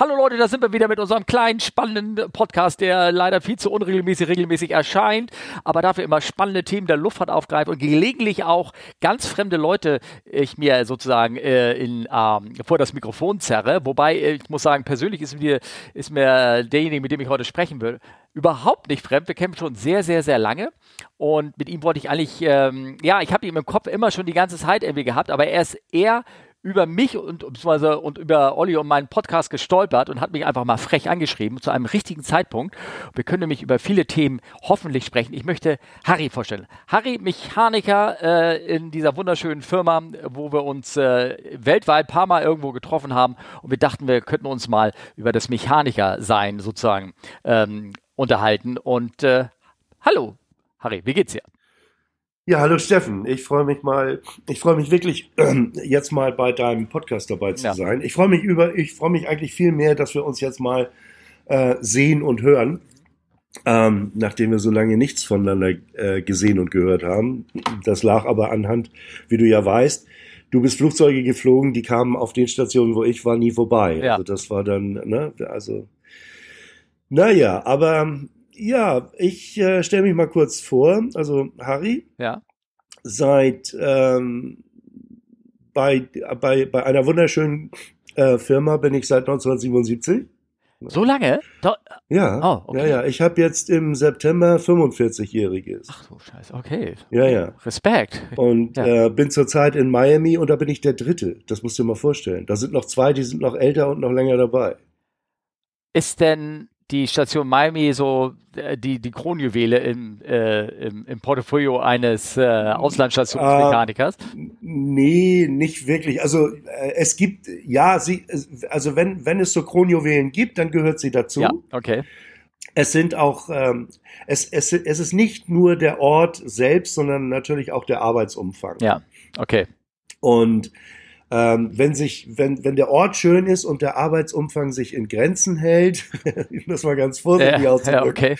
Hallo Leute, da sind wir wieder mit unserem kleinen, spannenden Podcast, der leider viel zu unregelmäßig regelmäßig erscheint, aber dafür immer spannende Themen der Luftfahrt aufgreift und gelegentlich auch ganz fremde Leute ich mir sozusagen äh, in, ähm, vor das Mikrofon zerre. Wobei, äh, ich muss sagen, persönlich ist mir, ist mir derjenige, mit dem ich heute sprechen will, überhaupt nicht fremd. Wir kennen schon sehr, sehr, sehr lange. Und mit ihm wollte ich eigentlich, ähm, ja, ich habe ihn im Kopf immer schon die ganze Zeit irgendwie gehabt, aber er ist eher über mich und, und über Olli und meinen Podcast gestolpert und hat mich einfach mal frech angeschrieben zu einem richtigen Zeitpunkt. Wir können nämlich über viele Themen hoffentlich sprechen. Ich möchte Harry vorstellen. Harry, Mechaniker äh, in dieser wunderschönen Firma, wo wir uns äh, weltweit ein paar Mal irgendwo getroffen haben und wir dachten, wir könnten uns mal über das Mechaniker-Sein sozusagen ähm, unterhalten. Und äh, hallo, Harry, wie geht's dir? Ja, hallo Steffen. Ich freue mich mal, ich freue mich wirklich äh, jetzt mal bei deinem Podcast dabei zu ja. sein. Ich freue mich über, ich freue mich eigentlich viel mehr, dass wir uns jetzt mal äh, sehen und hören, ähm, nachdem wir so lange nichts voneinander äh, gesehen und gehört haben. Das lag aber anhand, wie du ja weißt, du bist Flugzeuge geflogen, die kamen auf den Stationen, wo ich war, nie vorbei. Ja. Also das war dann, ne, also naja, aber ja, ich äh, stelle mich mal kurz vor. Also Harry. Ja. Seit ähm, bei, bei, bei einer wunderschönen äh, Firma bin ich seit 1977. So lange? Do ja, oh, okay. ja, ja. Ich habe jetzt im September 45-jähriges. Ach so, scheiße, okay. Ja, ja. Respekt. Und ja. äh, bin zurzeit in Miami und da bin ich der Dritte. Das musst du dir mal vorstellen. Da sind noch zwei, die sind noch älter und noch länger dabei. Ist denn die Station Miami so äh, die, die Kronjuwele im, äh, im, im Portfolio eines äh, Auslandsstationsmechanikers? Äh, nee, nicht wirklich. Also äh, es gibt, ja, sie, also wenn, wenn es so Kronjuwelen gibt, dann gehört sie dazu. Ja, okay. Es sind auch, ähm, es, es, es ist nicht nur der Ort selbst, sondern natürlich auch der Arbeitsumfang. Ja, okay. Und ähm, wenn sich, wenn, wenn der Ort schön ist und der Arbeitsumfang sich in Grenzen hält, das mal ganz vorsichtig ja, auszudrücken, ja, okay.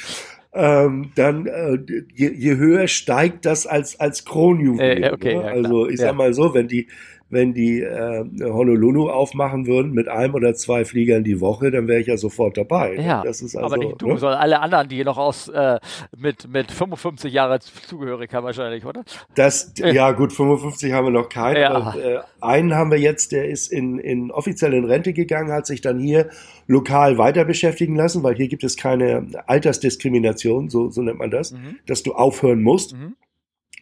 ähm, dann äh, je, je höher steigt das als als Kronjuwel. Äh, okay, ne? ja, also ich sag mal so, wenn die wenn die äh, Honolulu aufmachen würden mit einem oder zwei Fliegern die Woche, dann wäre ich ja sofort dabei. Ne? Ja, das ist also, aber nicht du, ne? sondern alle anderen, die noch aus äh, mit, mit 55 Jahren zugehörig haben wahrscheinlich, oder? Das, ja gut, 55 haben wir noch keinen. Ja. Aber, äh, einen haben wir jetzt, der ist in, in offiziell in Rente gegangen, hat sich dann hier lokal weiter beschäftigen lassen, weil hier gibt es keine Altersdiskrimination, so, so nennt man das, mhm. dass du aufhören musst. Mhm.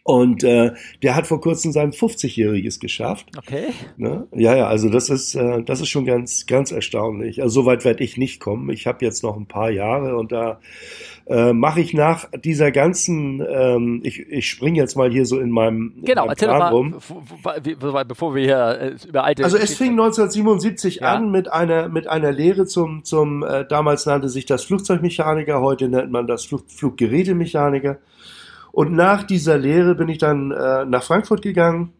Und äh, der hat vor kurzem sein 50-jähriges geschafft. Okay. Ne? Ja, ja, also das ist, äh, das ist schon ganz, ganz erstaunlich. Also soweit werde ich nicht kommen. Ich habe jetzt noch ein paar Jahre und da äh, mache ich nach dieser ganzen, ähm, ich, ich springe jetzt mal hier so in meinem Genau, erzähl Plan mal, rum. bevor wir hier äh, über alte... Also es fing 1977 ja. an mit einer, mit einer Lehre zum, zum äh, damals nannte sich das Flugzeugmechaniker, heute nennt man das Flug, Fluggerätemechaniker. Und nach dieser Lehre bin ich dann äh, nach Frankfurt gegangen,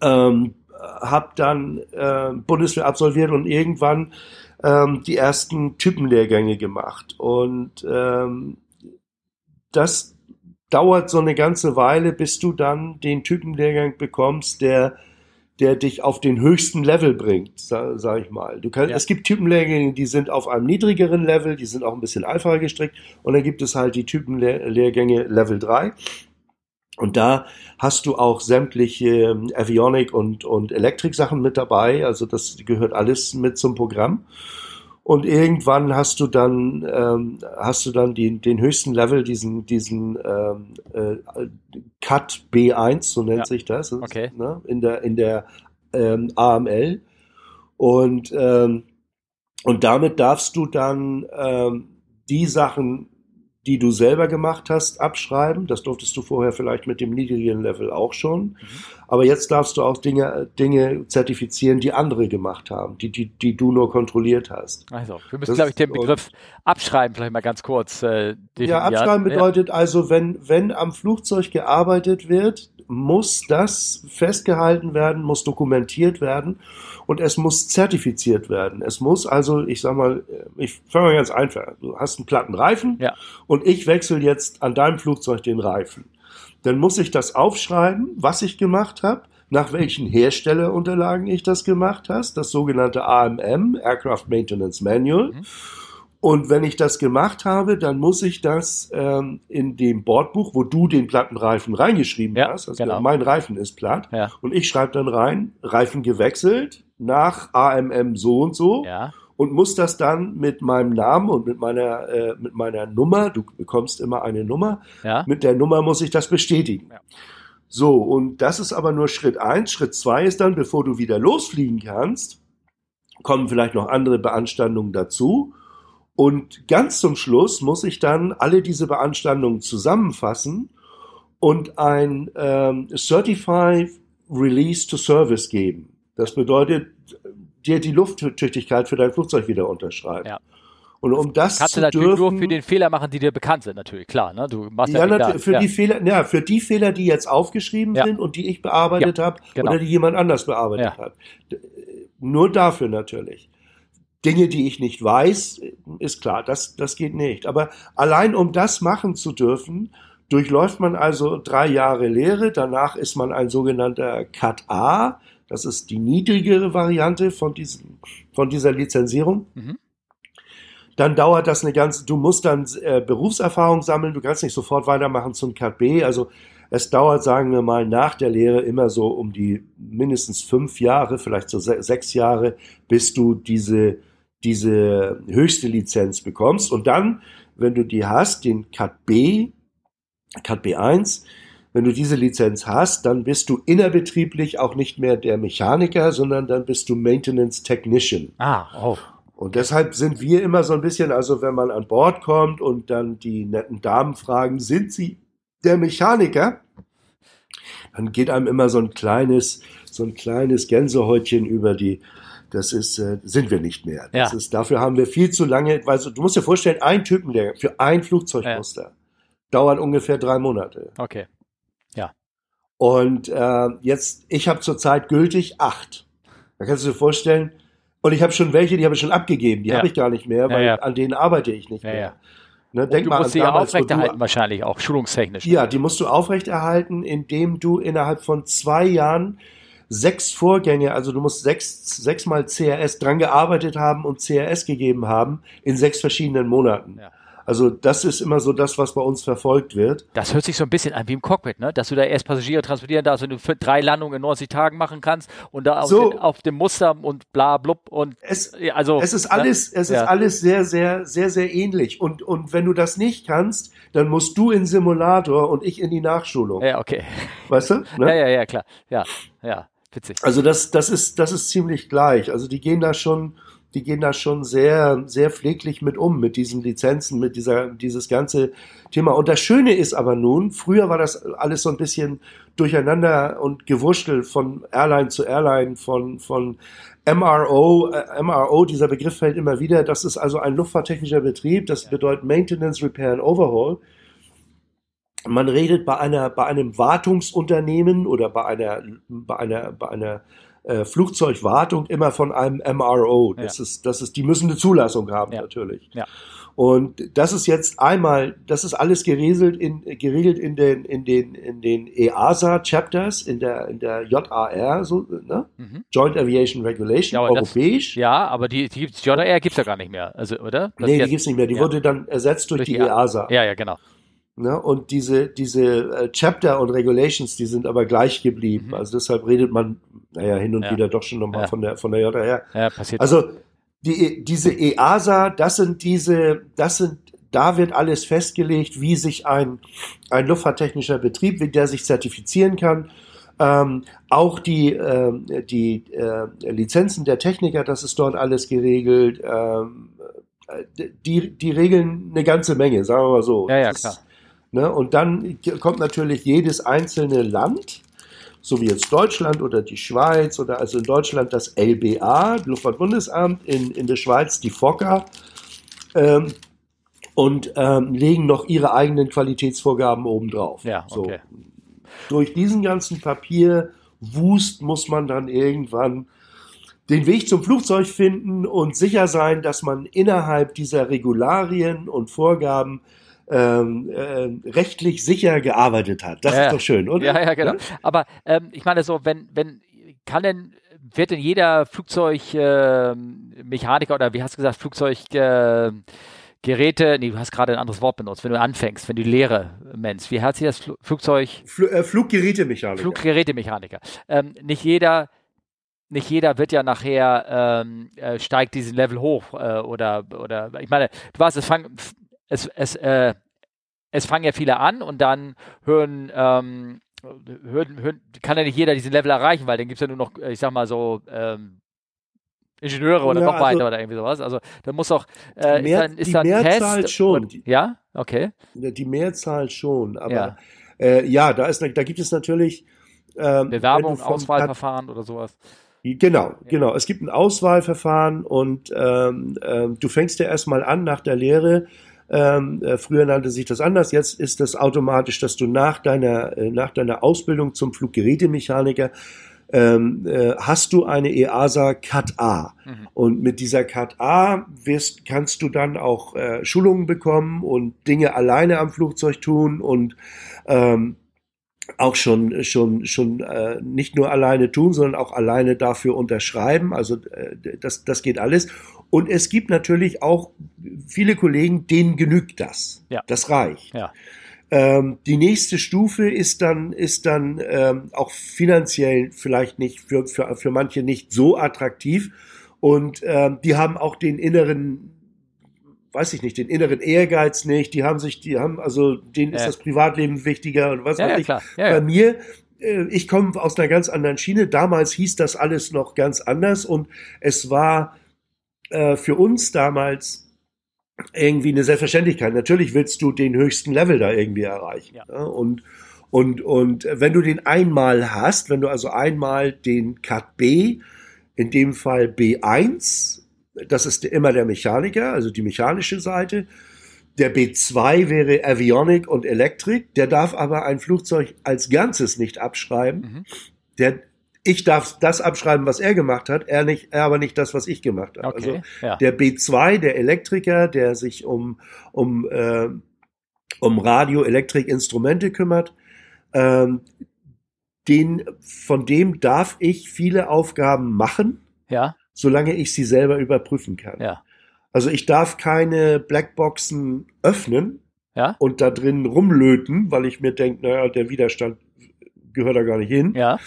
ähm, habe dann äh, Bundeswehr absolviert und irgendwann ähm, die ersten Typenlehrgänge gemacht. Und ähm, das dauert so eine ganze Weile, bis du dann den Typenlehrgang bekommst, der der dich auf den höchsten Level bringt, sag, sag ich mal. Du kannst, ja. Es gibt Typenlehrgänge, die sind auf einem niedrigeren Level, die sind auch ein bisschen einfacher gestrickt. Und dann gibt es halt die Typenlehrgänge Level 3. Und da hast du auch sämtliche ähm, Avionik und, und Elektrik-Sachen mit dabei. Also das gehört alles mit zum Programm. Und irgendwann hast du dann ähm, hast du dann die, den höchsten Level, diesen diesen ähm, äh, Cut B1, so nennt ja. sich das, okay. ne, in der in der ähm, AML. Und ähm, und damit darfst du dann ähm, die Sachen die du selber gemacht hast, abschreiben. Das durftest du vorher vielleicht mit dem niedrigen Level auch schon. Mhm. Aber jetzt darfst du auch Dinge, Dinge zertifizieren, die andere gemacht haben, die, die, die du nur kontrolliert hast. Also, wir müssen, glaube ich, den Begriff abschreiben, vielleicht mal ganz kurz. Äh, ja, abschreiben bedeutet also, wenn, wenn am Flugzeug gearbeitet wird, muss das festgehalten werden, muss dokumentiert werden und es muss zertifiziert werden. Es muss also, ich sag mal, ich fange mal ganz einfach. Du hast einen platten Reifen ja. und ich wechsle jetzt an deinem Flugzeug den Reifen. Dann muss ich das aufschreiben, was ich gemacht habe, nach welchen Herstellerunterlagen ich das gemacht hast, das sogenannte AMM, Aircraft Maintenance Manual. Mhm. Und wenn ich das gemacht habe, dann muss ich das ähm, in dem Bordbuch, wo du den Plattenreifen reingeschrieben ja, hast, also genau. mein Reifen ist platt, ja. und ich schreibe dann rein, Reifen gewechselt nach AMM so und so. Ja. Und muss das dann mit meinem Namen und mit meiner, äh, mit meiner Nummer, du bekommst immer eine Nummer, mit der Nummer muss ich das bestätigen. So, und das ist aber nur Schritt eins. Schritt zwei ist dann, bevor du wieder losfliegen kannst, kommen vielleicht noch andere Beanstandungen dazu. Und ganz zum Schluss muss ich dann alle diese Beanstandungen zusammenfassen und ein ähm, Certified Release to Service geben. Das bedeutet, dir die Lufttüchtigkeit für dein Flugzeug wieder unterschreiben. Ja. Und um das Kannst zu du natürlich dürfen, nur für den Fehler machen, die dir bekannt sind, natürlich, klar. Ne? Du machst ja, ja für ja. die Fehler, ja, für die Fehler, die jetzt aufgeschrieben ja. sind und die ich bearbeitet habe genau. oder die jemand anders bearbeitet hat. Nur dafür natürlich. Dinge, die ich nicht weiß, ist klar, das, das geht nicht. Aber allein um das machen zu dürfen, durchläuft man also drei Jahre Lehre. Danach ist man ein sogenannter Cut A. Das ist die niedrigere Variante von, diesem, von dieser Lizenzierung. Mhm. Dann dauert das eine ganze, du musst dann äh, Berufserfahrung sammeln, du kannst nicht sofort weitermachen zum Cut B. Also es dauert, sagen wir mal, nach der Lehre immer so um die mindestens fünf Jahre, vielleicht so se sechs Jahre, bis du diese diese höchste Lizenz bekommst. Und dann, wenn du die hast, den Cat B, Cat B1, wenn du diese Lizenz hast, dann bist du innerbetrieblich auch nicht mehr der Mechaniker, sondern dann bist du Maintenance Technician. Ah, oh. Und deshalb sind wir immer so ein bisschen, also wenn man an Bord kommt und dann die netten Damen fragen, sind Sie der Mechaniker? Dann geht einem immer so ein kleines, so ein kleines Gänsehäutchen über die, das ist, äh, sind wir nicht mehr. Das ja. ist, dafür haben wir viel zu lange, weil du musst dir vorstellen, ein Typenlehrgang für ein Flugzeugmuster ja. dauert ungefähr drei Monate. Okay. Ja. Und äh, jetzt, ich habe zurzeit gültig acht. Da kannst du dir vorstellen, und ich habe schon welche, die habe ich schon abgegeben, die ja. habe ich gar nicht mehr, weil an denen arbeite ich nicht mehr. Ne, denk du mal musst sie ja aufrechterhalten wahrscheinlich auch, schulungstechnisch. Ja, die musst du aufrechterhalten, indem du innerhalb von zwei Jahren sechs Vorgänge, also du musst sechs, sechsmal CRS dran gearbeitet haben und CRS gegeben haben in sechs verschiedenen Monaten. Ja. Also das ist immer so das, was bei uns verfolgt wird. Das hört sich so ein bisschen an wie im Cockpit, ne? dass du da erst Passagiere transportieren darfst und du für drei Landungen in 90 Tagen machen kannst und da auf, so, den, auf dem Muster und bla blub und es, also es ist alles, ne? es ja. ist alles sehr, sehr, sehr, sehr ähnlich. Und, und wenn du das nicht kannst, dann musst du in Simulator und ich in die Nachschulung. Ja, okay. Weißt du? Ne? Ja, ja, ja, klar. Ja, ja. Witzig. Also das, das ist, das ist ziemlich gleich. Also die gehen da schon, die gehen da schon sehr, sehr pfleglich mit um, mit diesen Lizenzen, mit dieser, dieses ganze Thema. Und das Schöne ist aber nun, früher war das alles so ein bisschen durcheinander und gewurschtelt von Airline zu Airline, von, von MRO, äh, MRO, dieser Begriff fällt immer wieder. Das ist also ein luftfahrttechnischer Betrieb. Das bedeutet Maintenance, Repair and Overhaul man redet bei einer, bei einem Wartungsunternehmen oder bei einer, bei einer, bei einer äh, Flugzeugwartung immer von einem MRO. Das ja. ist, das ist, die müssen eine Zulassung haben, ja. natürlich. Ja. Und das ist jetzt einmal, das ist alles geregelt in, geregelt in den, in den, in den EASA-Chapters, in der, in der JAR, so, ne? Mhm. Joint Aviation Regulation, ja, europäisch. Das, ja, aber die, die JAR gibt's ja gar nicht mehr, also, oder? Das nee, die gibt's nicht mehr. Die wurde dann ersetzt durch, durch die, die EASA. Ja, ja, genau. Ne? Und diese, diese äh, Chapter und Regulations, die sind aber gleich geblieben. Mhm. Also deshalb redet man, naja, hin und ja. wieder doch schon nochmal ja. von der, von der JR. Ja, passiert. Also, die, diese EASA, das sind diese, das sind, da wird alles festgelegt, wie sich ein, ein luftfahrttechnischer Betrieb, wie der sich zertifizieren kann. Ähm, auch die, äh, die äh, Lizenzen der Techniker, das ist dort alles geregelt. Ähm, äh, die, die regeln eine ganze Menge, sagen wir mal so. Ja, ja, klar. Ne? Und dann kommt natürlich jedes einzelne Land, so wie jetzt Deutschland oder die Schweiz oder also in Deutschland das LBA, Luftfahrtbundesamt, in, in der Schweiz die FOCA ähm, und ähm, legen noch ihre eigenen Qualitätsvorgaben obendrauf. Ja, okay. So. Durch diesen ganzen Papierwust muss man dann irgendwann den Weg zum Flugzeug finden und sicher sein, dass man innerhalb dieser Regularien und Vorgaben ähm, äh, rechtlich sicher gearbeitet hat. Das ja, ist doch schön, oder? Ja, ja, genau. Aber ähm, ich meine so, wenn, wenn, kann denn, wird denn jeder Flugzeugmechaniker äh, oder wie hast du gesagt, Flugzeug äh, Geräte, nee, du hast gerade ein anderes Wort benutzt, wenn du anfängst, wenn du Lehre nennst. Wie heißt hier das Fl Flugzeug? Fl äh, Fluggerätemechaniker. Fluggerätemechaniker. Ähm, nicht jeder nicht jeder wird ja nachher ähm, äh, steigt diesen Level hoch äh, oder oder ich meine, du weißt, es fangen es es äh, es fangen ja viele an und dann hören ähm, hören, hören, kann ja nicht jeder diesen Level erreichen, weil dann gibt es ja nur noch, ich sag mal so, ähm, Ingenieure oder ja, noch also weiter oder irgendwie sowas. Also da muss auch äh, mehr, ist dann, ist die dann Mehrzahl Test schon. Und, ja, okay. Die Mehrzahl schon, aber ja, äh, ja da ist da gibt es natürlich ähm, Bewerbung, Auswahlverfahren oder sowas. Genau, genau. Es gibt ein Auswahlverfahren und ähm, ähm, du fängst ja erstmal an nach der Lehre. Ähm, äh, früher nannte sich das anders. Jetzt ist das automatisch, dass du nach deiner äh, nach deiner Ausbildung zum Fluggerätemechaniker ähm, äh, hast du eine EASA Cat A. Mhm. Und mit dieser Cat A wirst, kannst du dann auch äh, Schulungen bekommen und Dinge alleine am Flugzeug tun und ähm, auch schon schon schon äh, nicht nur alleine tun, sondern auch alleine dafür unterschreiben. Also äh, das das geht alles. Und es gibt natürlich auch viele Kollegen, denen genügt das. Ja. Das reicht. Ja. Ähm, die nächste Stufe ist dann, ist dann ähm, auch finanziell vielleicht nicht für, für, für manche nicht so attraktiv. Und ähm, die haben auch den inneren, weiß ich nicht, den inneren Ehrgeiz nicht. Die haben sich, die haben, also denen ja. ist das Privatleben wichtiger und was ja, weiß ja, ich. Bei mir äh, ich komme aus einer ganz anderen Schiene. Damals hieß das alles noch ganz anders und es war äh, für uns damals irgendwie eine Selbstverständlichkeit. Natürlich willst du den höchsten Level da irgendwie erreichen. Ja. Ja, und, und, und wenn du den einmal hast, wenn du also einmal den Cut B, in dem Fall B1, das ist immer der Mechaniker, also die mechanische Seite, der B2 wäre Avionic und Elektrik, der darf aber ein Flugzeug als Ganzes nicht abschreiben. Mhm. Der ich darf das abschreiben, was er gemacht hat, er nicht, er aber nicht das, was ich gemacht habe. Okay, also ja. der B2, der Elektriker, der sich um um äh, um Radio, Elektrik, Instrumente kümmert, ähm, den von dem darf ich viele Aufgaben machen, ja. Solange ich sie selber überprüfen kann. Ja. Also ich darf keine Blackboxen öffnen ja. und da drin rumlöten, weil ich mir denke, naja, der Widerstand gehört da gar nicht hin. Ja.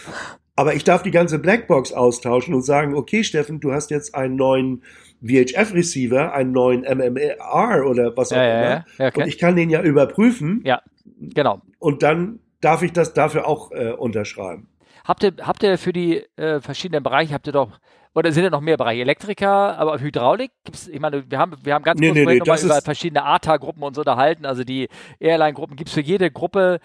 Aber ich darf die ganze Blackbox austauschen und sagen, okay, Steffen, du hast jetzt einen neuen VHF-Receiver, einen neuen MMR oder was auch ja, immer. Ja, okay. Und ich kann den ja überprüfen. Ja, genau. Und dann darf ich das dafür auch äh, unterschreiben. Habt ihr, habt ihr für die äh, verschiedenen Bereiche, habt ihr doch, oder sind ja noch mehr Bereiche? Elektriker, aber Hydraulik gibt's, ich meine, wir haben, wir haben ganz nee, kurz nee, nee, über verschiedene ATA-Gruppen und so unterhalten, also die Airline-Gruppen, gibt es für jede Gruppe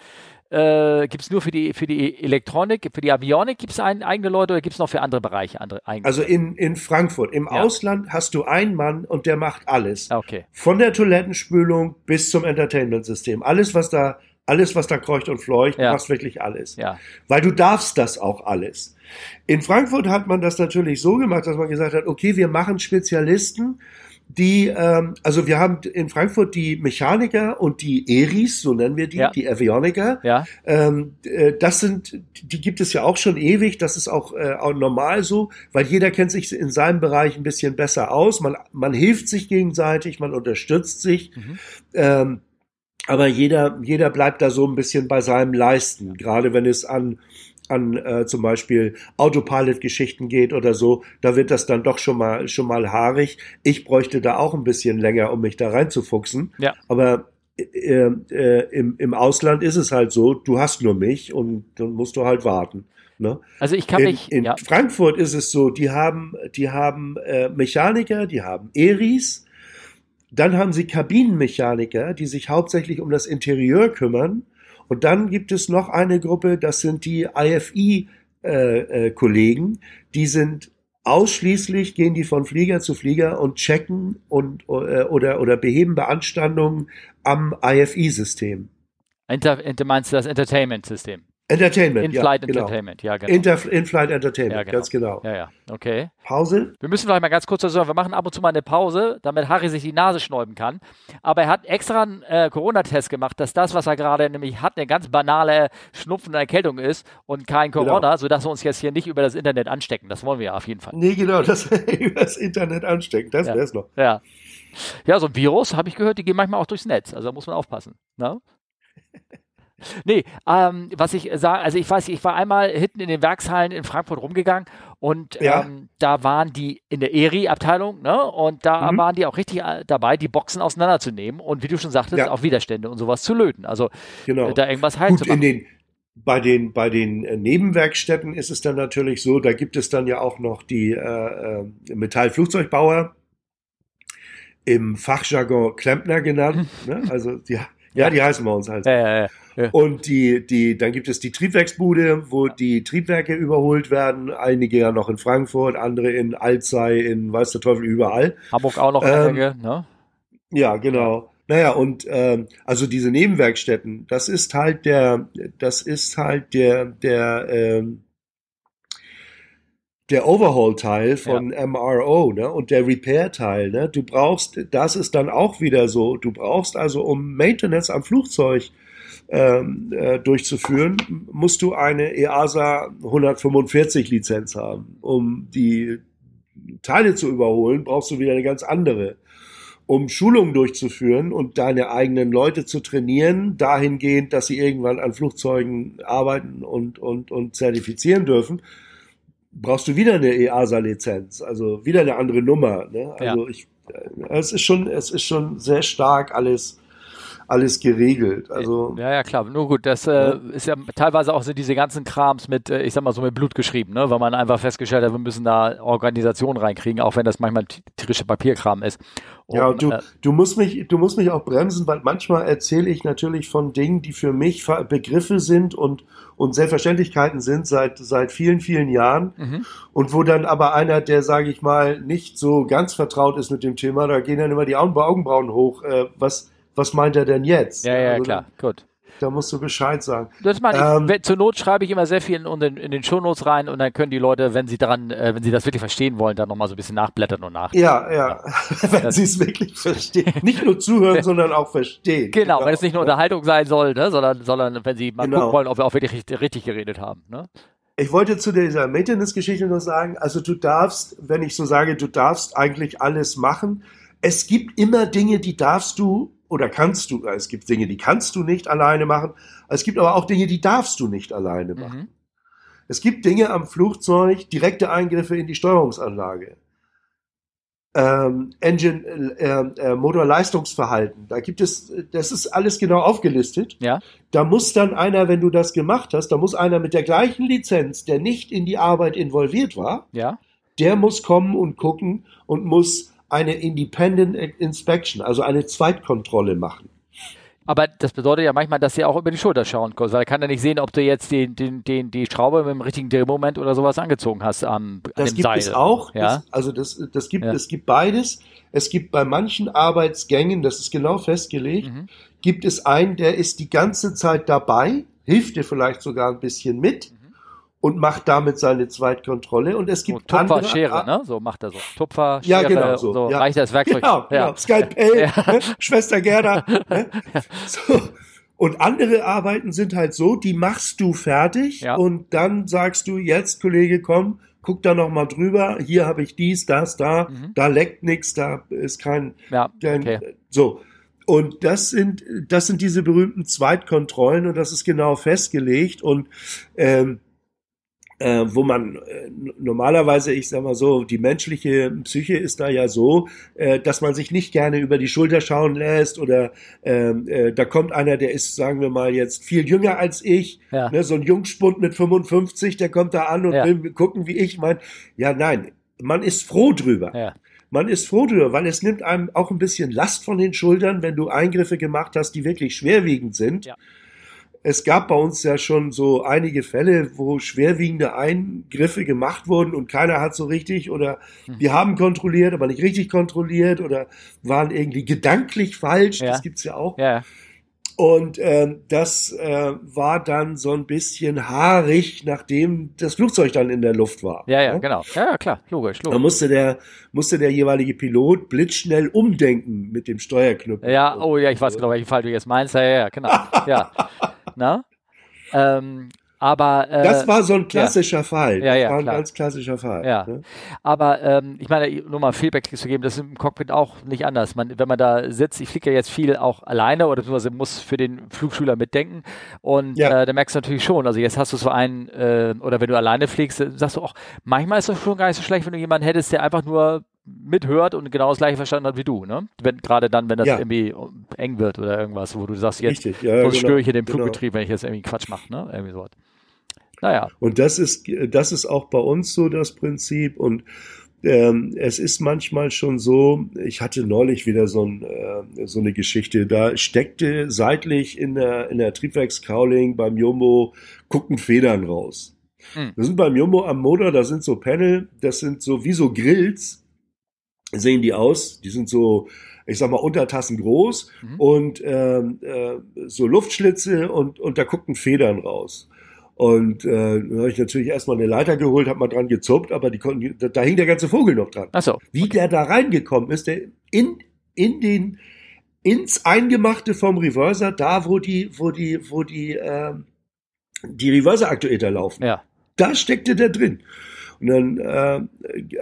äh, gibt es nur für die, für die Elektronik, für die Avionik gibt es eigene Leute oder gibt es noch für andere Bereiche andere eigene Also in, in Frankfurt, im ja. Ausland hast du einen Mann und der macht alles. Okay. Von der Toilettenspülung bis zum Entertainment-System. Alles, was da, alles, was da kreucht und fleucht, ja. machst wirklich alles. Ja. Weil du darfst das auch alles. In Frankfurt hat man das natürlich so gemacht, dass man gesagt hat, okay, wir machen Spezialisten, die, ähm, also wir haben in Frankfurt die Mechaniker und die Eris, so nennen wir die, ja. die Avioniker. Ja. Ähm, äh, das sind, die gibt es ja auch schon ewig. Das ist auch, äh, auch normal so, weil jeder kennt sich in seinem Bereich ein bisschen besser aus. Man, man hilft sich gegenseitig, man unterstützt sich. Mhm. Ähm, aber jeder, jeder bleibt da so ein bisschen bei seinem Leisten, gerade wenn es an an äh, zum Beispiel Autopilot-Geschichten geht oder so, da wird das dann doch schon mal schon mal haarig. Ich bräuchte da auch ein bisschen länger, um mich da reinzufuchsen. Ja. Aber äh, äh, im, im Ausland ist es halt so, du hast nur mich und dann musst du halt warten. Ne? Also ich kann in, mich. In ja. Frankfurt ist es so, die haben, die haben äh, Mechaniker, die haben Eris, dann haben sie Kabinenmechaniker, die sich hauptsächlich um das Interieur kümmern und dann gibt es noch eine Gruppe, das sind die IFI-Kollegen, äh, äh, die sind ausschließlich, gehen die von Flieger zu Flieger und checken und, äh, oder, oder beheben Beanstandungen am IFI-System. Inter, meinst du das Entertainment-System? Entertainment. In-Flight ja, genau. Entertainment, ja, genau. In-Flight Entertainment, Ja, genau. ganz genau. Ja, ja, okay. Pause? Wir müssen vielleicht mal ganz kurz dazu sagen, wir machen ab und zu mal eine Pause, damit Harry sich die Nase schnäuben kann. Aber er hat extra einen äh, Corona-Test gemacht, dass das, was er gerade nämlich hat, eine ganz banale Schnupfen und Erkältung ist und kein Corona, Genau. sodass wir uns jetzt hier nicht über das Internet anstecken. Das wollen wir ja auf jeden Fall. Nee, genau, das über das Internet anstecken, das Ja. wär's noch. Ja. Ja, so ein Virus, habe ich gehört, die gehen manchmal auch durchs Netz. Also da muss man aufpassen. Ne? Nee, ähm, was ich sage, also ich weiß, ich war einmal hinten in den Werkshallen in Frankfurt rumgegangen und Ja. ähm, da waren die in der ERI-Abteilung, ne? Und da Mhm. waren die auch richtig äh, dabei, die Boxen auseinanderzunehmen und wie du schon sagtest, Ja. auch Widerstände und sowas zu löten. Also Genau. äh, da irgendwas heil Gut, zu in machen. den, bei den, bei den äh, Nebenwerkstätten ist es dann natürlich so, da gibt es dann ja auch noch die äh, Metallflugzeugbauer, im Fachjargon Klempner genannt. ne? Also die, ja, die heißen bei uns halt. Äh, äh, Und die, die, dann gibt es die Triebwerksbude, wo die Triebwerke überholt werden. Einige ja noch in Frankfurt, andere in Alzey, in weiß der Teufel überall. Hamburg auch noch Ähm, einige, ne? Ja, genau. Naja, und ähm, also diese Nebenwerkstätten, das ist halt der, das ist halt der, der, ähm, der Overhaul-Teil von MRO, ne? Und der Repair-Teil, ne? Du brauchst, das ist dann auch wieder so, du brauchst also, um Maintenance am Flugzeug ähm, äh, durchzuführen, musst du eine EASA 145 Lizenz haben. Um die Teile zu überholen, brauchst du wieder eine ganz andere um Schulungen durchzuführen und deine eigenen Leute zu trainieren, dahingehend, dass sie irgendwann an Flugzeugen arbeiten und, und, und zertifizieren dürfen, brauchst du wieder eine EASA-Lizenz, also wieder eine andere Nummer. Ne? Also ich, äh, es ist schon, es ist schon sehr stark alles, alles geregelt. Also Ja, ja, klar. Nur gut, das äh, Ja. ist ja teilweise auch sind diese ganzen Krams mit, äh, ich sag mal so mit Blut geschrieben, ne? weil man einfach festgestellt hat, wir müssen da Organisation reinkriegen, auch wenn das manchmal tierische Papierkram ist. Ja, und du, äh, du musst mich, du musst mich auch bremsen, weil manchmal erzähle ich natürlich von Dingen, die für mich Begriffe sind und, und Selbstverständlichkeiten sind seit, seit vielen, vielen Jahren. mhm. Und wo dann aber einer, der, sage ich mal, nicht so ganz vertraut ist mit dem Thema, da gehen dann immer die Augen- Augenbrauen hoch. Äh, was, was meint er denn jetzt? Ja, ja, Also, klar, gut. Da musst du Bescheid sagen. Das meine ich. Ähm, zur Not schreibe ich immer sehr viel in, in, den- in den Shownotes rein und dann können die Leute, wenn sie dran, äh, wenn sie das wirklich verstehen wollen, dann nochmal so ein bisschen nachblättern und nach. Ja, ja, wenn sie es wirklich verstehen. Nicht nur zuhören, sondern auch verstehen. Genau, wenn es nicht nur Unterhaltung sein soll, ne, sondern, sondern wenn sie mal Genau. gucken wollen, ob wir auch wirklich richtig, richtig geredet haben. Ne? Ich wollte zu dieser Maintenance-Geschichte noch sagen, also du darfst, wenn ich so sage, du darfst eigentlich alles machen. Es gibt immer Dinge, die darfst du oder kannst du, es gibt Dinge, die kannst du nicht alleine machen. Es gibt aber auch Dinge, die darfst du nicht alleine machen. Mhm. Es gibt Dinge am Flugzeug, direkte Eingriffe in die Steuerungsanlage. Ähm, Engine, äh, äh, Motorleistungsverhalten. Da gibt es, das ist alles genau aufgelistet. Ja. Da muss dann einer, wenn du das gemacht hast, da muss einer mit der gleichen Lizenz, der nicht in die Arbeit involviert war, Ja. der muss kommen und gucken und muss eine Independent Inspection, also eine Zweitkontrolle machen. Aber das bedeutet ja manchmal, dass sie auch über die Schulter schauen können, weil er kann ja nicht sehen, ob du jetzt den, den, den, die Schraube mit dem richtigen Drehmoment oder sowas angezogen hast am, an Das gibt Seil. es auch. Ja. Das, also das, das gibt, Ja. es gibt beides. Es gibt bei manchen Arbeitsgängen, das ist genau festgelegt, Mhm. gibt es einen, der ist die ganze Zeit dabei, hilft dir vielleicht sogar ein bisschen mit und macht damit seine Zweitkontrolle. Und es Mhm. So, gibt Tupfer, andere, Schere, ne? So macht er so. Tupfer, Ja, Schere, genau, und so, so ja. reicht das Werkzeug. Genau, genau. Ja. Skalpell, Ja. ne? Schwester Gerda. Ne? So. Und andere Arbeiten sind halt so, die machst du fertig Ja. und dann sagst du, jetzt Kollege, komm, guck da noch mal drüber, hier habe ich dies, das, da, Mhm. da leckt nichts, da ist kein, Ja, kein okay. so. Und das sind, das sind diese berühmten Zweitkontrollen und das ist genau festgelegt und ähm, äh, wo man äh, normalerweise, ich sag mal so, die menschliche Psyche ist da ja so, äh, dass man sich nicht gerne über die Schulter schauen lässt oder ähm, äh, da kommt einer, der ist, sagen wir mal jetzt viel jünger als ich, Ja. ne, so ein Jungspund mit 55, der kommt da an und Ja. will gucken, wie ich mein. Ja, nein, man ist froh drüber. Ja. Man ist froh drüber, weil es nimmt einem auch ein bisschen Last von den Schultern, wenn du Eingriffe gemacht hast, die wirklich schwerwiegend sind. Ja. Es gab bei uns ja schon so einige Fälle, wo schwerwiegende Eingriffe gemacht wurden und keiner hat so richtig oder Hm. wir haben kontrolliert, aber nicht richtig kontrolliert oder waren irgendwie gedanklich falsch. Ja. Das gibt's ja auch. Ja. Und ähm, das äh, war dann so ein bisschen haarig, nachdem das Flugzeug dann in der Luft war. Ja, ja, genau. Ja, ja klar, logisch, logisch. Da musste der, musste der jeweilige Pilot blitzschnell umdenken mit dem Steuerknüppel. Ja, oh ja, ich weiß genau, welchen Fall du jetzt meinst. Ja, ja, genau. ja. Na? Ähm, aber äh, das war so ein klassischer ja. Fall. Das ja, ja, war ein klar. ganz klassischer Fall. Ja. Ne? Aber ähm, ich meine, nur mal Feedback zu geben, das ist im Cockpit auch nicht anders. Man, wenn man da sitzt, ich fliege ja jetzt viel auch alleine oder beziehungsweise muss für den Flugschüler mitdenken und Ja. äh, da merkst du natürlich schon, also jetzt hast du so einen, äh, oder wenn du alleine fliegst, äh, sagst du auch, manchmal ist das schon gar nicht so schlecht, wenn du jemanden hättest, der einfach nur mithört und genau das gleiche verstanden hat wie du, ne? Wenn gerade dann, wenn das Ja. irgendwie eng wird oder irgendwas, wo du sagst, jetzt Richtig, ja, ja, genau, störe ich hier den genau. Flugbetrieb, wenn ich jetzt irgendwie Quatsch mache, ne? Irgendwie sowas. Naja, Und das ist, das ist auch bei uns so das Prinzip. Und ähm, es ist manchmal schon so, ich hatte neulich wieder so, ein, äh, so eine Geschichte, da steckte seitlich in der, in der Triebwerkskauling beim Jumbo, guckten Federn raus. Hm. Das sind beim Jumbo am Motor, da sind so Panel, das sind so wie so Grills, sehen die aus. Die sind so, ich sag mal, Untertassen groß Mhm. und ähm, äh, so Luftschlitze und, und da guckten Federn raus. Und äh, habe ich natürlich erstmal eine Leiter geholt, habe mal dran gezuppt, aber die konnten, da, da hing der ganze Vogel noch dran. achso. Wie der da reingekommen ist, der in, in den, ins Eingemachte vom Reverser, da wo die, wo die, wo die, ähm, die Reverser-Aktuator laufen Ja. da steckte der drin. Und dann äh,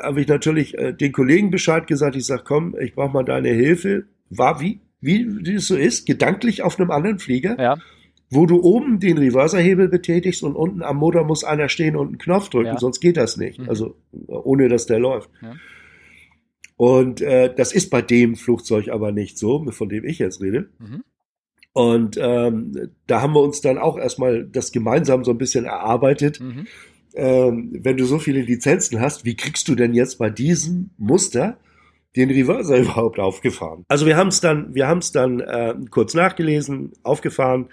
habe ich natürlich äh, den Kollegen Bescheid gesagt. Ich sag, komm, ich brauche mal deine Hilfe. War wie, wie es so ist, gedanklich auf einem anderen Flieger, Ja. Wo du oben den Reverserhebel betätigst und unten am Motor muss einer stehen und einen Knopf drücken, Ja. sonst geht das nicht. Mhm. Also ohne dass der läuft. Ja. Und äh, das ist bei dem Flugzeug aber nicht so, von dem ich jetzt rede. Mhm. Und ähm, da haben wir uns dann auch erstmal das gemeinsam so ein bisschen erarbeitet Mhm. ähm, wenn du so viele Lizenzen hast, wie kriegst du denn jetzt bei diesem Muster den Reverser überhaupt aufgefahren? Also wir haben es dann, wir haben es dann äh, kurz nachgelesen, aufgefahren.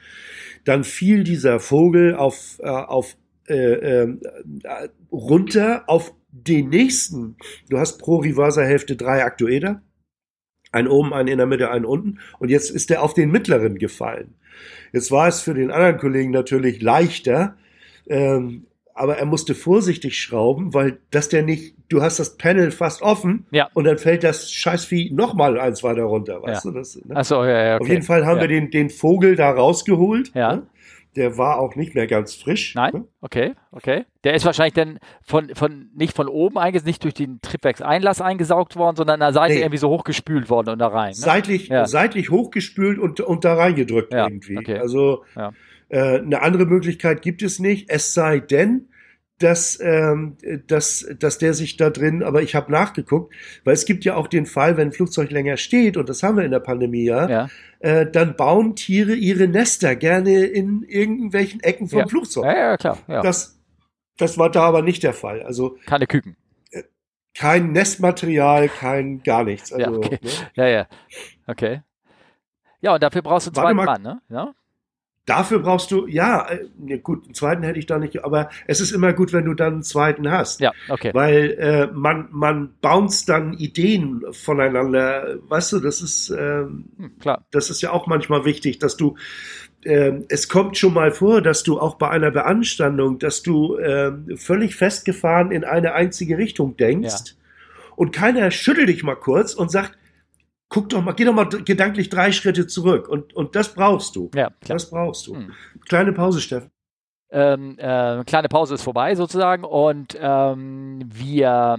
Dann fiel dieser Vogel auf äh, auf äh, äh, runter auf den nächsten. Du hast pro Reverser-Hälfte drei Aktuator. Ein oben, einen in der Mitte, einen unten. Und jetzt ist der auf den mittleren gefallen. Jetzt war es für den anderen Kollegen natürlich leichter, ähm, aber er musste vorsichtig schrauben, weil das der nicht, du hast das Panel fast offen Ja. und dann fällt das Scheißvieh nochmal eins weiter runter, weißt Ja. du? Das, ne? Achso, ja, ja. Okay. Auf jeden Fall haben ja. wir den, den Vogel da rausgeholt. Ja. Ne? Der war auch nicht mehr ganz frisch. Nein? Ne? Okay, okay. Der ist wahrscheinlich dann von, von, nicht von oben eingesaugt, nicht durch den Triebwerkseinlass eingesaugt worden, sondern an der Seite Nee. irgendwie so hochgespült worden und da rein. Ne? Seitlich, seitlich hochgespült und, und da reingedrückt irgendwie. okay. Also Ja. Äh, eine andere Möglichkeit gibt es nicht, es sei denn, dass, ähm, dass, dass der sich da drin, aber ich habe nachgeguckt, weil es gibt ja auch den Fall, wenn ein Flugzeug länger steht, und das haben wir in der Pandemie ja, Ja. äh, dann bauen Tiere ihre Nester gerne in irgendwelchen Ecken vom Ja. Flugzeug. ja, ja, klar. Ja. Das, das war da aber nicht der Fall. Also Keine Küken. kein Nestmaterial, kein gar nichts. Ja, Also, okay. ne? Ja, ja. Okay. Ja, und dafür brauchst du mal. Mann, ne? Ja? Dafür brauchst du, ja, äh, ne, gut, einen zweiten hätte ich da nicht, aber es ist immer gut, wenn du dann einen zweiten hast. Ja, okay. Weil äh, man, man bounce dann Ideen voneinander. Weißt du, das ist, ähm, Hm, klar. das ist ja auch manchmal wichtig, dass du, ähm, es kommt schon mal vor, dass du auch bei einer Beanstandung, dass du ähm, völlig festgefahren in eine einzige Richtung denkst und keiner schüttelt dich mal kurz und sagt, guck doch mal, geh doch mal gedanklich drei Schritte zurück und, und das brauchst du. Ja, klar. Das brauchst du. Hm. Kleine Pause, Steffen. Ähm, äh, kleine Pause ist vorbei sozusagen und ähm, wir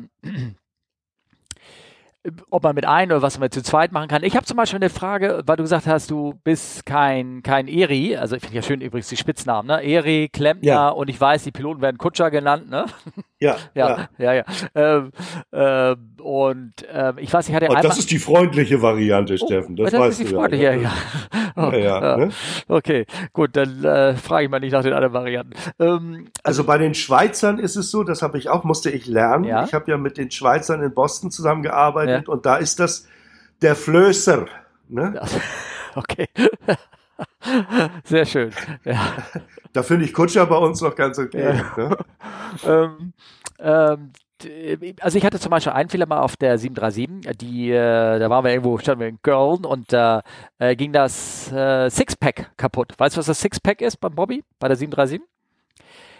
ob man mit ein oder was man zu zweit machen kann. Ich habe zum Beispiel eine Frage, weil du gesagt hast, du bist kein, kein Eri, also ich finde ja schön übrigens die Spitznamen, ne? Eri, Klempner Ja. und ich weiß, die Piloten werden Kutscher genannt, ne? Ja, Ja, ja, ja. Ähm, ähm, und ähm, ich weiß, ich hatte Und einmal... das ist die freundliche Variante, Steffen. Das, das weißt ist die du ja. ja, ja. Ja, ja, ne? Okay, gut, dann äh, frage ich mal nicht nach den anderen Varianten. Ähm, Also bei den Schweizern ist es so, das habe ich auch, musste ich lernen. Ja. Ich habe ja mit den Schweizern in Boston zusammengearbeitet und da ist das der Flößer. Ne? Okay. Sehr schön. Ja. Da finde ich Kutscher bei uns noch ganz okay. Ne? Ähm, ähm, also ich hatte zum Beispiel einen Fehler mal auf der 737, die, äh, da waren wir irgendwo, standen wir in Köln und da äh, ging das äh, Sixpack kaputt. Weißt du, was das Sixpack ist beim Bobby, bei der 737?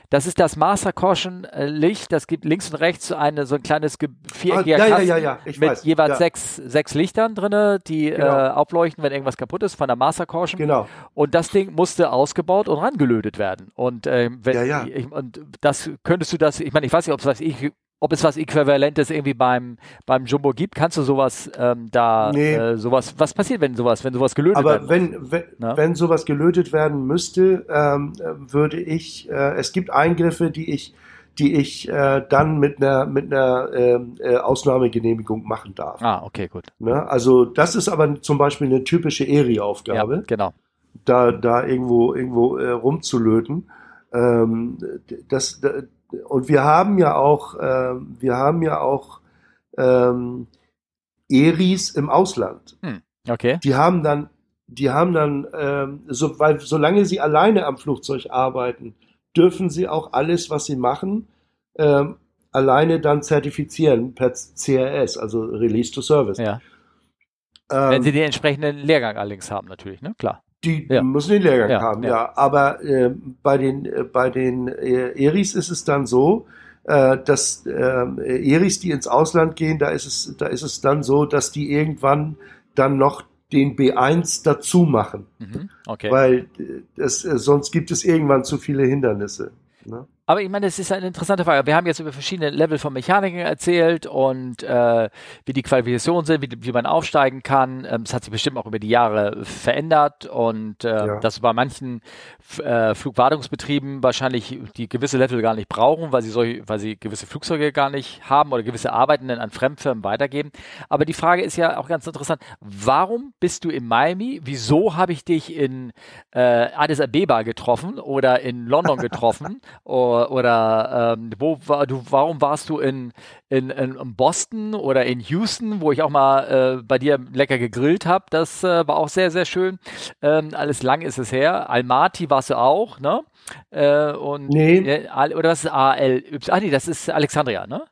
Das ist das Master Caution äh, Licht. Das gibt links und rechts eine, so ein kleines viereckiger ah, ja, ja, ja, mit weiß. jeweils sechs, sechs Lichtern drinne, die genau. äh, aufleuchten, wenn irgendwas kaputt ist von der Master Caution. Genau. Und das Ding musste ausgebaut und rangelötet werden. Und, ähm, wenn, ja, ja. Ich, und das könntest du das, ich meine, ich weiß nicht, ob es was ich ob es was Äquivalentes irgendwie beim, beim Jumbo gibt. Kannst du sowas ähm, da, nee. äh, sowas, was passiert, wenn sowas, wenn sowas gelötet Aber werden wenn, wenn, wenn sowas gelötet werden müsste, ähm, würde ich, äh, es gibt Eingriffe, die ich, die ich äh, dann mit einer mit einer ähm, äh, Ausnahmegenehmigung machen darf. Ah, okay, gut. Ne? Also das ist aber zum Beispiel eine typische ERI-Aufgabe. Ja, genau. Da, da irgendwo irgendwo äh, rumzulöten. Ähm, das, und wir haben ja auch, äh, wir haben ja auch ähm, Eris im Ausland. Hm, okay. Die haben dann, die haben dann, ähm, so, weil solange sie alleine am Flugzeug arbeiten, dürfen sie auch alles, was sie machen, ähm, alleine dann zertifizieren per CRS, also Release to Service. Ja. Ähm, Wenn sie den entsprechenden Lehrgang allerdings haben, natürlich, ne? Klar. Die ja. müssen den Lehrgang ja, haben, ja. ja. Aber äh, bei den, äh, bei den äh, Eris ist es dann so, äh, dass äh, Eris, die ins Ausland gehen, da ist es, da ist es dann so, dass die irgendwann dann noch den B1 dazu machen. Mhm, okay. Weil das, äh, sonst gibt es irgendwann zu viele Hindernisse. Ne? Aber ich meine, das ist eine interessante Frage. Wir haben jetzt über verschiedene Level von Mechanikern erzählt und äh, wie die Qualifikationen sind, wie, wie man aufsteigen kann. Ähm, das hat sich bestimmt auch über die Jahre verändert und äh, ja. dass bei manchen äh, Flugwartungsbetrieben wahrscheinlich die gewisse Level gar nicht brauchen, weil sie solche, weil sie gewisse Flugzeuge gar nicht haben oder gewisse Arbeiten an Fremdfirmen weitergeben. Aber die Frage ist ja auch ganz interessant. Warum bist du in Miami? Wieso habe ich dich in äh, Addis Abeba getroffen oder in London getroffen? Oder ähm, wo war du, warum warst du in, in, in Boston oder in Houston, wo ich auch mal äh, bei dir lecker gegrillt habe? Das äh, war auch sehr, sehr schön. Ähm, alles lang ist es her. Almaty warst du auch, ne? Äh, und, nee. Äh, oder was ist AL? Ah, nee, das ist Alexandria, ne?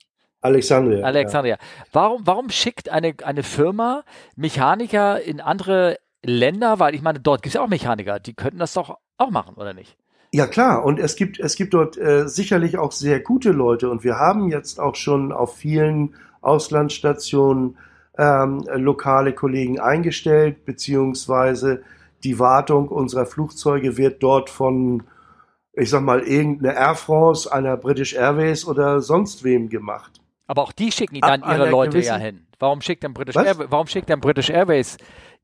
Alexandria. Alexandria. Ja. Warum, warum schickt eine, eine Firma Mechaniker in andere Länder? Weil ich meine, dort gibt es ja auch Mechaniker, die könnten das doch auch machen, oder nicht? Ja klar, und es gibt, es gibt dort äh, sicherlich auch sehr gute Leute und wir haben jetzt auch schon auf vielen Auslandsstationen ähm, lokale Kollegen eingestellt, beziehungsweise die Wartung unserer Flugzeuge wird dort von, ich sag mal, irgendeiner Air France, einer British Airways oder sonst wem gemacht. Aber auch die schicken dann Ab ihre Leute ja hin. Warum schickt dann British, Airways, warum schickt dann British Airways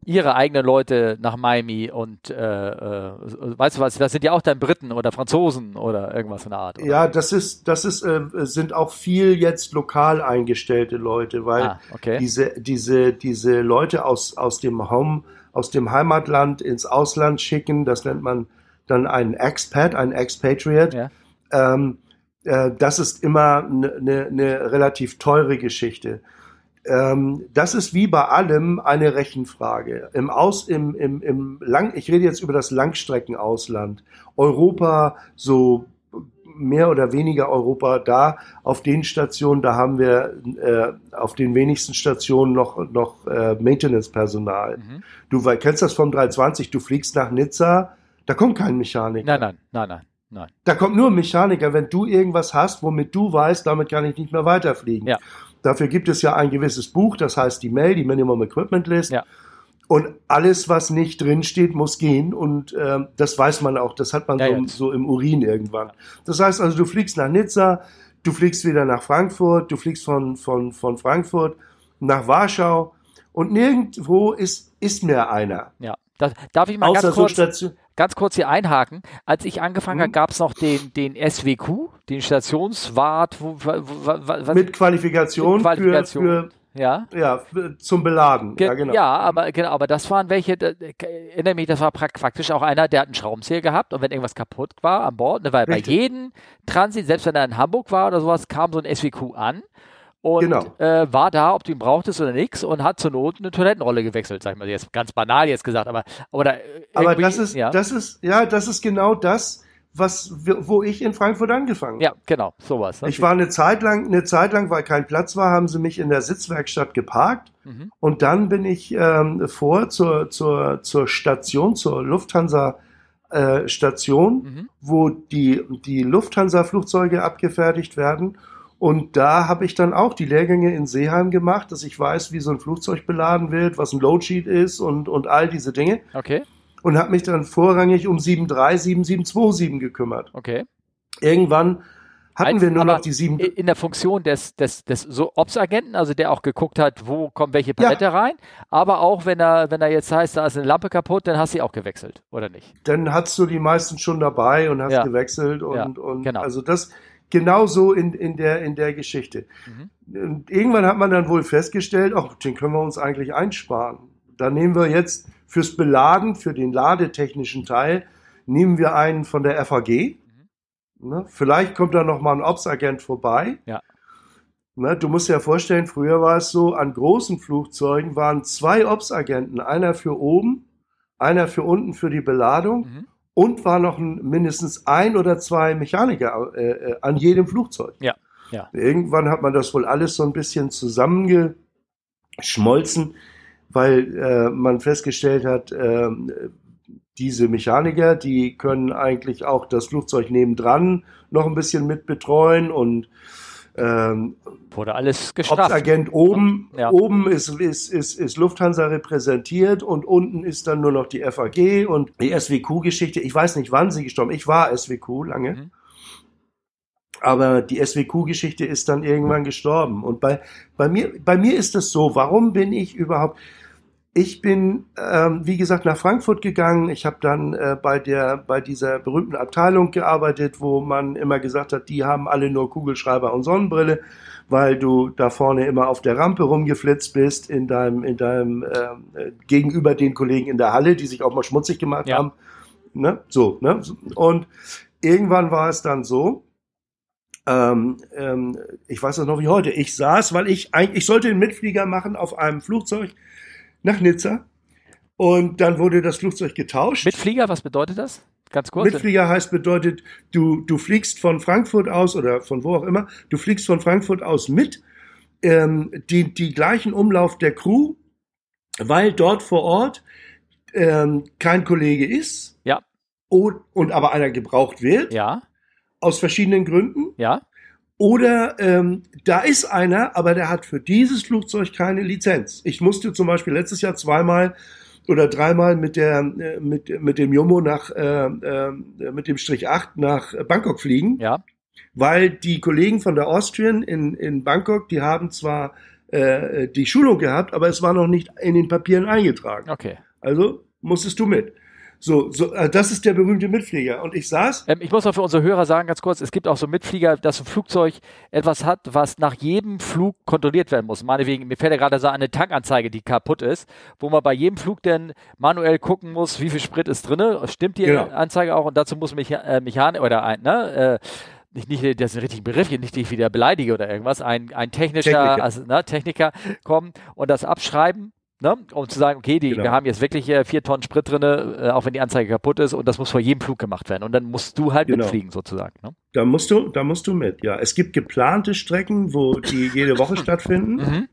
ihre eigenen Leute nach Miami und äh, äh, weißt du was, das sind ja auch dann Briten oder Franzosen oder irgendwas in der Art. Oder? Ja, das ist, das ist, äh, sind auch viel jetzt lokal eingestellte Leute, weil ah, okay. diese, diese, diese Leute aus, aus dem Home, aus dem Heimatland ins Ausland schicken, das nennt man dann einen Expat, einen Expatriate. Ja. Ähm, äh, das ist immer eine ne, ne relativ teure Geschichte ähm, das ist wie bei allem eine Rechenfrage. Im Aus, im, im, im Lang, ich rede jetzt über das Langstreckenausland. Europa, so mehr oder weniger Europa da. Auf den Stationen, da haben wir äh, auf den wenigsten Stationen noch, noch äh, Maintenance-Personal. Mhm. Du kennst das vom 320, du fliegst nach Nizza, da kommt kein Mechaniker. Nein, nein, nein, nein. Nein. Da kommt nur ein Mechaniker, wenn du irgendwas hast, womit du weißt, damit kann ich nicht mehr weiterfliegen. Ja. Dafür gibt es ja ein gewisses Buch, das heißt die Mail, die Minimum Equipment List. Ja. Und alles, was nicht drinsteht, muss gehen. Und äh, das weiß man auch. Das hat man ja, so, ja. so, im Urin irgendwann. Das heißt also, du fliegst nach Nizza, du fliegst wieder nach Frankfurt, du fliegst von, von, von Frankfurt nach Warschau und nirgendwo ist, ist mehr einer. Ja. Das, darf ich mal Außer ganz kurz, so ganz kurz hier einhaken. Als ich angefangen mhm. habe, gab es noch den, den SWQ, den Stationswart. Wo, was, mit Qualifikation, mit Qualifikation. Für, für, ja, ja zum Beladen. Ge ja, genau. ja, aber genau, aber das waren welche, da, erinnere mich, das war praktisch auch einer, der hat einen Schraubenzieher gehabt und wenn irgendwas kaputt war an Bord, ne, weil Richtig. bei jedem Transit, selbst wenn er in Hamburg war oder sowas, kam so ein SWQ an und genau. äh, war da, ob du ihn brauchtest oder nichts und hat zur Not eine Toilettenrolle gewechselt, sag ich mal jetzt ganz banal jetzt gesagt, aber oder äh, aber das ist ja. das ist ja das ist genau das, was, wo ich in Frankfurt angefangen habe. Ja, genau, sowas. Ich war eine Zeit lang, eine Zeit lang, weil kein Platz war, haben sie mich in der Sitzwerkstatt geparkt. Mhm. Und dann bin ich ähm, vor zur, zur, zur Station, zur Lufthansa äh, Station, mhm. wo die, die Lufthansa-Flugzeuge abgefertigt werden. Und da habe ich dann auch die Lehrgänge in Seeheim gemacht, dass ich weiß, wie so ein Flugzeug beladen wird, was ein Loadsheet ist und, und all diese Dinge. Okay. Und habe mich dann vorrangig um 737, 7727 gekümmert. Okay. Irgendwann hatten wir nur noch die sieben. In der Funktion des, des, des so Ops-Agenten, also der auch geguckt hat, wo kommt welche Palette ja. rein, aber auch wenn er, wenn er jetzt heißt, da ist eine Lampe kaputt, dann hast du sie auch gewechselt, oder nicht? Dann hast du die meisten schon dabei und hast ja. gewechselt und, ja, und genau. also das, genauso in, in, der, in der Geschichte. Mhm. Und irgendwann hat man dann wohl festgestellt, ach, den können wir uns eigentlich einsparen. Da nehmen wir jetzt fürs Beladen, für den ladetechnischen Teil, nehmen wir einen von der FAG. Mhm. Ne? Vielleicht kommt da noch mal ein Ops-Agent vorbei. Ja. Ne? Du musst dir ja vorstellen, früher war es so, an großen Flugzeugen waren zwei Ops-Agenten, einer für oben, einer für unten für die Beladung. Mhm und war noch ein, mindestens ein oder zwei Mechaniker äh, äh, an jedem Flugzeug. Ja, ja. Irgendwann hat man das wohl alles so ein bisschen zusammengeschmolzen, weil äh, man festgestellt hat, äh, diese Mechaniker, die können eigentlich auch das Flugzeug nebendran noch ein bisschen mit betreuen und ähm, Wurde alles gestraft. Hauptagent oben, ja. oben ist, ist, ist, ist Lufthansa repräsentiert und unten ist dann nur noch die FAG und die SWQ-Geschichte. Ich weiß nicht, wann sie gestorben Ich war SWQ lange. Mhm. Aber die SWQ-Geschichte ist dann irgendwann gestorben. Und bei, bei, mir, bei mir ist es so, warum bin ich überhaupt, ich bin, ähm, wie gesagt, nach Frankfurt gegangen. Ich habe dann äh, bei der bei dieser berühmten Abteilung gearbeitet, wo man immer gesagt hat, die haben alle nur Kugelschreiber und Sonnenbrille, weil du da vorne immer auf der Rampe rumgeflitzt bist in deinem in deinem äh, gegenüber den Kollegen in der Halle, die sich auch mal schmutzig gemacht ja. haben. Ne? So, ne? Und irgendwann war es dann so, ähm, ähm, ich weiß das noch wie heute. Ich saß, weil ich eigentlich, ich sollte einen Mitflieger machen auf einem Flugzeug nach Nizza. Und dann wurde das Flugzeug getauscht. Mit Flieger, was bedeutet das? Ganz kurz. Mitflieger heißt bedeutet, du, du fliegst von Frankfurt aus oder von wo auch immer, du fliegst von Frankfurt aus mit, ähm, die, die gleichen Umlauf der Crew, weil dort vor Ort ähm, kein Kollege ist. Ja. Und, und aber einer gebraucht wird. Ja. Aus verschiedenen Gründen. Ja. Oder ähm, da ist einer, aber der hat für dieses Flugzeug keine Lizenz. Ich musste zum Beispiel letztes Jahr zweimal oder dreimal mit der äh, mit mit dem Jomo nach äh, äh, mit dem Strich 8 nach Bangkok fliegen. Ja. Weil die Kollegen von der Austrian in in Bangkok, die haben zwar äh, die Schulung gehabt, aber es war noch nicht in den Papieren eingetragen. Okay. Also musstest du mit. So, so äh, das ist der berühmte Mitflieger. Und ich saß. Ähm, ich muss auch für unsere Hörer sagen, ganz kurz, es gibt auch so Mitflieger, dass ein Flugzeug etwas hat, was nach jedem Flug kontrolliert werden muss. Meinetwegen, mir fällt ja gerade so eine Tankanzeige, die kaputt ist, wo man bei jedem Flug dann manuell gucken muss, wie viel Sprit ist drin. Stimmt die genau. Anzeige auch? Und dazu muss Mecha äh, Mechanik oder ein, ne? Äh, nicht, nicht das ist ein richtiger Begriff, nicht ich wieder beleidige oder irgendwas, ein, ein technischer Techniker. Also, ne, Techniker kommen und das abschreiben Ne? um zu sagen, okay, die, genau. wir haben jetzt wirklich äh, vier Tonnen Sprit drin, äh, auch wenn die Anzeige kaputt ist und das muss vor jedem Flug gemacht werden und dann musst du halt genau. mitfliegen sozusagen. Ne? Da musst du, da musst du mit, ja. Es gibt geplante Strecken, wo die jede Woche stattfinden. Mhm.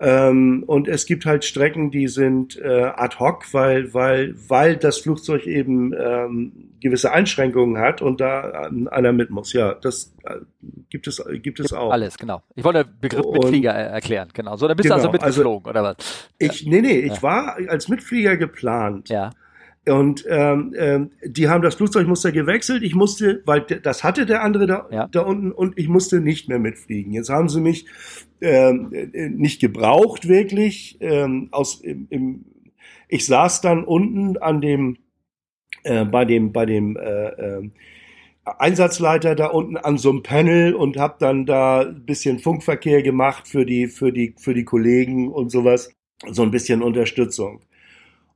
Ähm, und es gibt halt Strecken, die sind äh, ad hoc, weil, weil, weil das Flugzeug eben ähm, gewisse Einschränkungen hat und da einer mit muss. Ja, das äh, gibt es, gibt es auch. Alles, genau. Ich wollte den Begriff und, Mitflieger erklären, genau. So, dann bist genau, du also, also mitgeflogen, also, oder was? Ich, nee, nee, ich ja. war als Mitflieger geplant. Ja. Und ähm, ähm, die haben das Flugzeugmuster gewechselt. Ich musste, weil das hatte der andere da, ja. da unten und ich musste nicht mehr mitfliegen. Jetzt haben sie mich ähm, äh, nicht gebraucht wirklich. Ähm, aus, im, im, ich saß dann unten an dem äh, bei dem bei dem äh, äh, Einsatzleiter da unten an so einem Panel und habe dann da ein bisschen Funkverkehr gemacht für die für die für die Kollegen und sowas, so ein bisschen Unterstützung.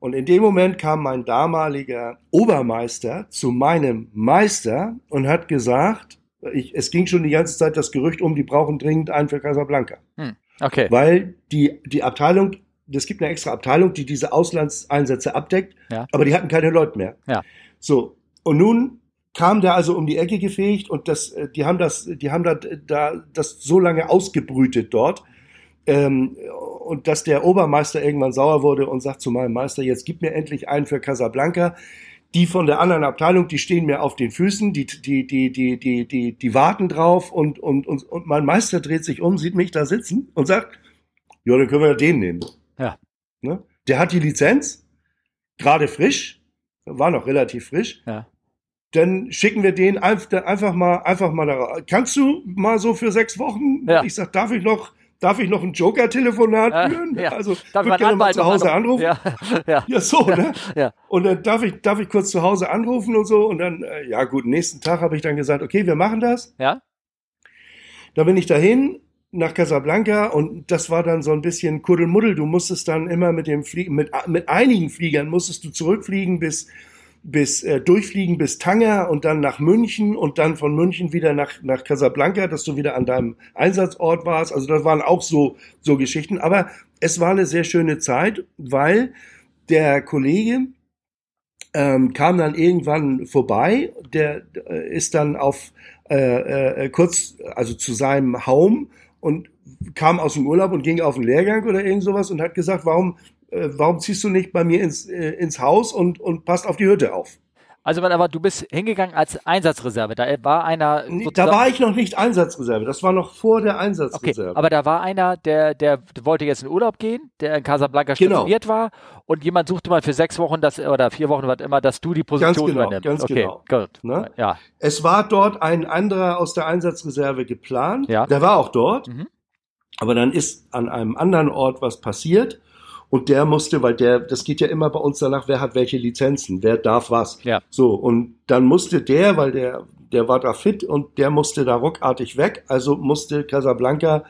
Und in dem Moment kam mein damaliger Obermeister zu meinem Meister und hat gesagt, ich, es ging schon die ganze Zeit das Gerücht um, die brauchen dringend einen für Casablanca. Hm, okay. Weil die, die Abteilung, es gibt eine extra Abteilung, die diese Auslandseinsätze abdeckt, ja. aber die hatten keine Leute mehr. Ja. So. Und nun kam der also um die Ecke gefegt und das, äh, die haben das, die haben da, da das so lange ausgebrütet dort, ähm, und dass der Obermeister irgendwann sauer wurde und sagt zu meinem Meister, jetzt gib mir endlich einen für Casablanca. Die von der anderen Abteilung, die stehen mir auf den Füßen, die, die, die, die, die, die, die warten drauf und, und, und, und mein Meister dreht sich um, sieht mich da sitzen und sagt, ja, dann können wir den nehmen. Ja. Ne? Der hat die Lizenz, gerade frisch, war noch relativ frisch. Ja. Dann schicken wir den einfach mal, einfach mal da. Kannst du mal so für sechs Wochen? Ja. Ich sag, darf ich noch, darf ich noch ein Joker-Telefonat Ja, führen? ja. Also, Darf ich gerne mal zu Hause noch anrufen. Ja, ja, Ja, so, ne? ja. Und dann darf ich, darf ich kurz zu Hause anrufen und so. Und dann, äh, ja gut, nächsten Tag habe ich dann gesagt, okay, wir machen das. ja. Da bin ich dahin nach Casablanca und das war dann so ein bisschen Kuddelmuddel. Du musstest dann immer mit dem Fliegen, mit, mit einigen Fliegern musstest du zurückfliegen bis, bis äh, durchfliegen bis Tanger und dann nach München und dann von München wieder nach, nach Casablanca, dass du wieder an deinem Einsatzort warst. Also das waren auch so, so Geschichten. Aber es war eine sehr schöne Zeit, weil der Kollege ähm, kam dann irgendwann vorbei, der äh, ist dann auf äh, äh, kurz, also zu seinem Home und kam aus dem Urlaub und ging auf den Lehrgang oder irgend sowas und hat gesagt, warum, äh, warum ziehst du nicht bei mir ins, äh, ins Haus und, und passt auf die Hütte auf? Also, aber du bist hingegangen als Einsatzreserve. Da war einer. Da war ich noch nicht Einsatzreserve, das war noch vor der Okay, Einsatzreserve. aber da war einer, der, der wollte jetzt in Urlaub gehen, der in Casablanca Genau. stationiert war und jemand suchte mal für sechs Wochen das, oder vier Wochen, was immer, dass du die Position genau, übernimmst. ganz okay, genau. gut. Ne? Ja, Es war dort ein anderer aus der Einsatzreserve geplant. Ja. Der war auch dort. Mhm. Aber dann ist an einem anderen Ort was passiert. Und der musste, weil der, das geht ja immer bei uns danach, wer hat welche Lizenzen, wer darf was. Ja. So, und dann musste der, weil der, der war da fit und der musste da ruckartig weg. Also musste Casablanca,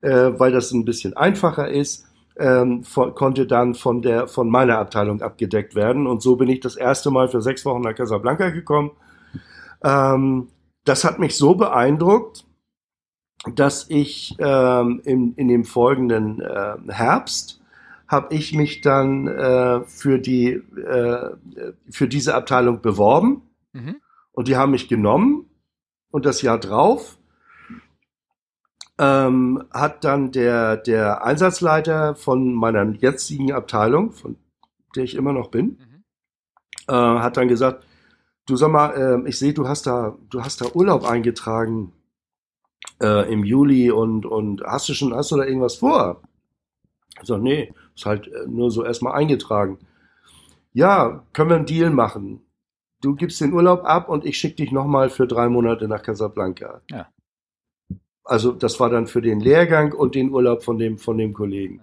äh, weil das ein bisschen einfacher ist, ähm, von, konnte dann von der, von meiner Abteilung abgedeckt werden. Und so bin ich das erste Mal für sechs Wochen nach Casablanca gekommen. Ähm, das hat mich so beeindruckt, dass ich ähm, in, in dem folgenden äh, Herbst habe ich mich dann äh, für die äh, für diese Abteilung beworben Mhm. und die haben mich genommen und das Jahr drauf ähm, hat dann der der Einsatzleiter von meiner jetzigen Abteilung, von der ich immer noch bin, Mhm. äh, hat dann gesagt, du sag mal, äh, ich sehe, du hast da, du hast da Urlaub eingetragen äh, im Juli und und hast du schon, hast du da irgendwas vor? Ich sag, nee, ist halt äh, nur so erstmal eingetragen. Ja, können wir einen Deal machen? Du gibst den Urlaub ab und ich schicke dich nochmal für drei Monate nach Casablanca. Ja. Also das war dann für den Lehrgang und den Urlaub von dem von dem Kollegen.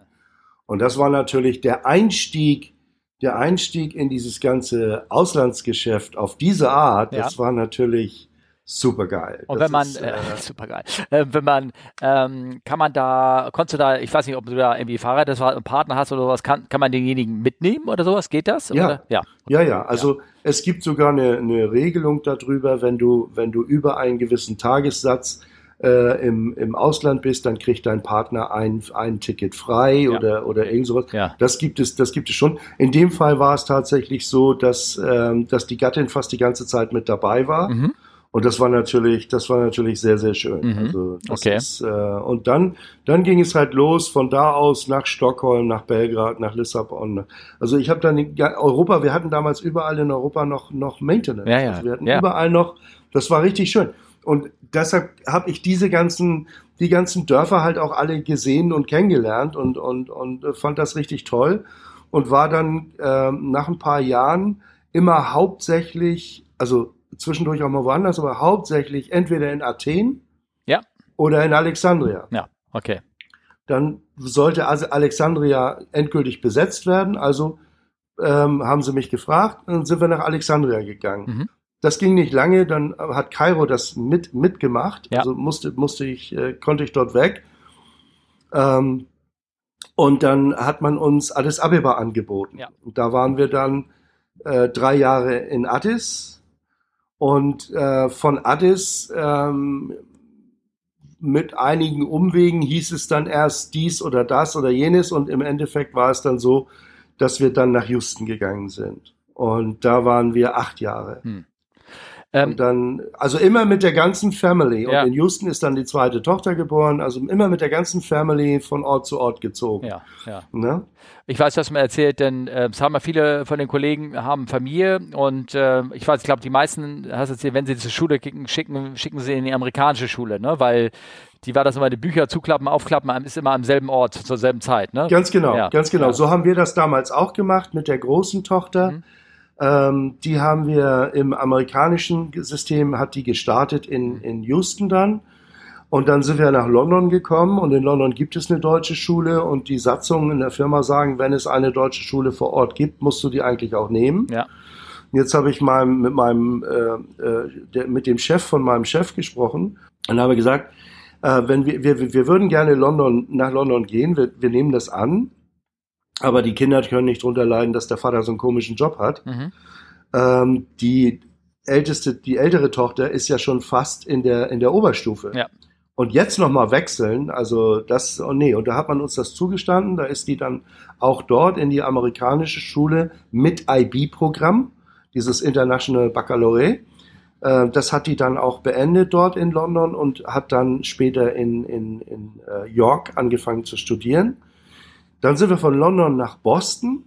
Und das war natürlich der Einstieg, der Einstieg in dieses ganze Auslandsgeschäft auf diese Art. Das war natürlich super geil. Und das wenn man, ist, äh, super geil, äh, wenn man, ähm, kann man da, konntest du da, ich weiß nicht, ob du da irgendwie Fahrer, das einen Partner hast oder sowas, kann, kann man denjenigen mitnehmen oder sowas? Geht das? Ja. Oder? Ja. Ja, ja, also es gibt sogar eine, eine Regelung darüber, wenn du, wenn du über einen gewissen Tagessatz äh, im, im Ausland bist, dann kriegt dein Partner ein, ein Ticket frei Ja. oder, oder irgend sowas. Ja. Das gibt es, das gibt es schon. In dem Fall war es tatsächlich so, dass, ähm, dass die Gattin fast die ganze Zeit mit dabei war. Mhm. Und das war natürlich, das war natürlich sehr, sehr schön. Mhm. Also Okay. ist, äh, und dann, dann ging es halt los von da aus nach Stockholm, nach Belgrad, nach Lissabon. Also ich habe dann in ga- Europa, wir hatten damals überall in Europa noch noch Maintenance. Ja, ja, Also wir hatten ja. überall noch, das war richtig schön. Und deshalb habe ich diese ganzen, die ganzen Dörfer halt auch alle gesehen und kennengelernt und und und äh, fand das richtig toll und war dann ähm, nach ein paar Jahren immer hauptsächlich, also zwischendurch auch mal woanders, aber hauptsächlich entweder in Athen Ja. oder in Alexandria. Ja, okay. Dann sollte also Alexandria endgültig besetzt werden, also ähm, haben sie mich gefragt und dann sind wir nach Alexandria gegangen. Mhm. Das ging nicht lange, dann hat Kairo das mit, mitgemacht, Ja. also musste, musste ich, äh, konnte ich dort weg. Ähm, und dann hat man uns Addis Abeba angeboten. Ja. Und da waren wir dann äh, drei Jahre in Addis und äh, von Addis ähm, mit einigen Umwegen hieß es dann erst dies oder das oder jenes und im Endeffekt war es dann so, dass wir dann nach Houston gegangen sind. Und da waren wir acht Jahre. Ähm, und dann, also immer mit der ganzen Family. Und ja. in Houston ist dann die zweite Tochter geboren, also immer mit der ganzen Family von Ort zu Ort gezogen. Ja, ja. Ne? Ich weiß, was man erzählt, denn äh, es haben ja viele von den Kollegen haben Familie und äh, ich weiß, ich glaube, die meisten, hast du erzählt, wenn sie zur Schule schicken, schicken, schicken sie in die amerikanische Schule, ne? Weil die war das immer, die Bücher zuklappen, aufklappen, ist immer am selben Ort zur selben Zeit, ne? Ganz genau, ja. ganz genau. Ja. So haben wir das damals auch gemacht mit der großen Tochter. Mhm. Ähm, die haben wir im amerikanischen System, hat die gestartet in, mhm. in Houston dann. Und dann sind wir nach London gekommen und in London gibt es eine deutsche Schule und die Satzungen in der Firma sagen, wenn es eine deutsche Schule vor Ort gibt, musst du die eigentlich auch nehmen. Ja. Jetzt habe ich mal mit meinem, äh, äh, der, mit dem Chef von meinem Chef gesprochen und habe gesagt, äh, wenn wir, wir, wir würden gerne London, nach London gehen, wir, wir nehmen das an, aber die Kinder können nicht drunter leiden, dass der Vater so einen komischen Job hat. Mhm. Ähm, die älteste, die ältere Tochter ist ja schon fast in der, in der Oberstufe. Ja. Und jetzt nochmal wechseln, also das, oh nee, und da hat man uns das zugestanden, da ist die dann auch dort in die amerikanische Schule mit IB-Programm, dieses International Baccalaureate. Äh, das hat die dann auch beendet dort in London und hat dann später in, in, in äh, York angefangen zu studieren. Dann sind wir von London nach Boston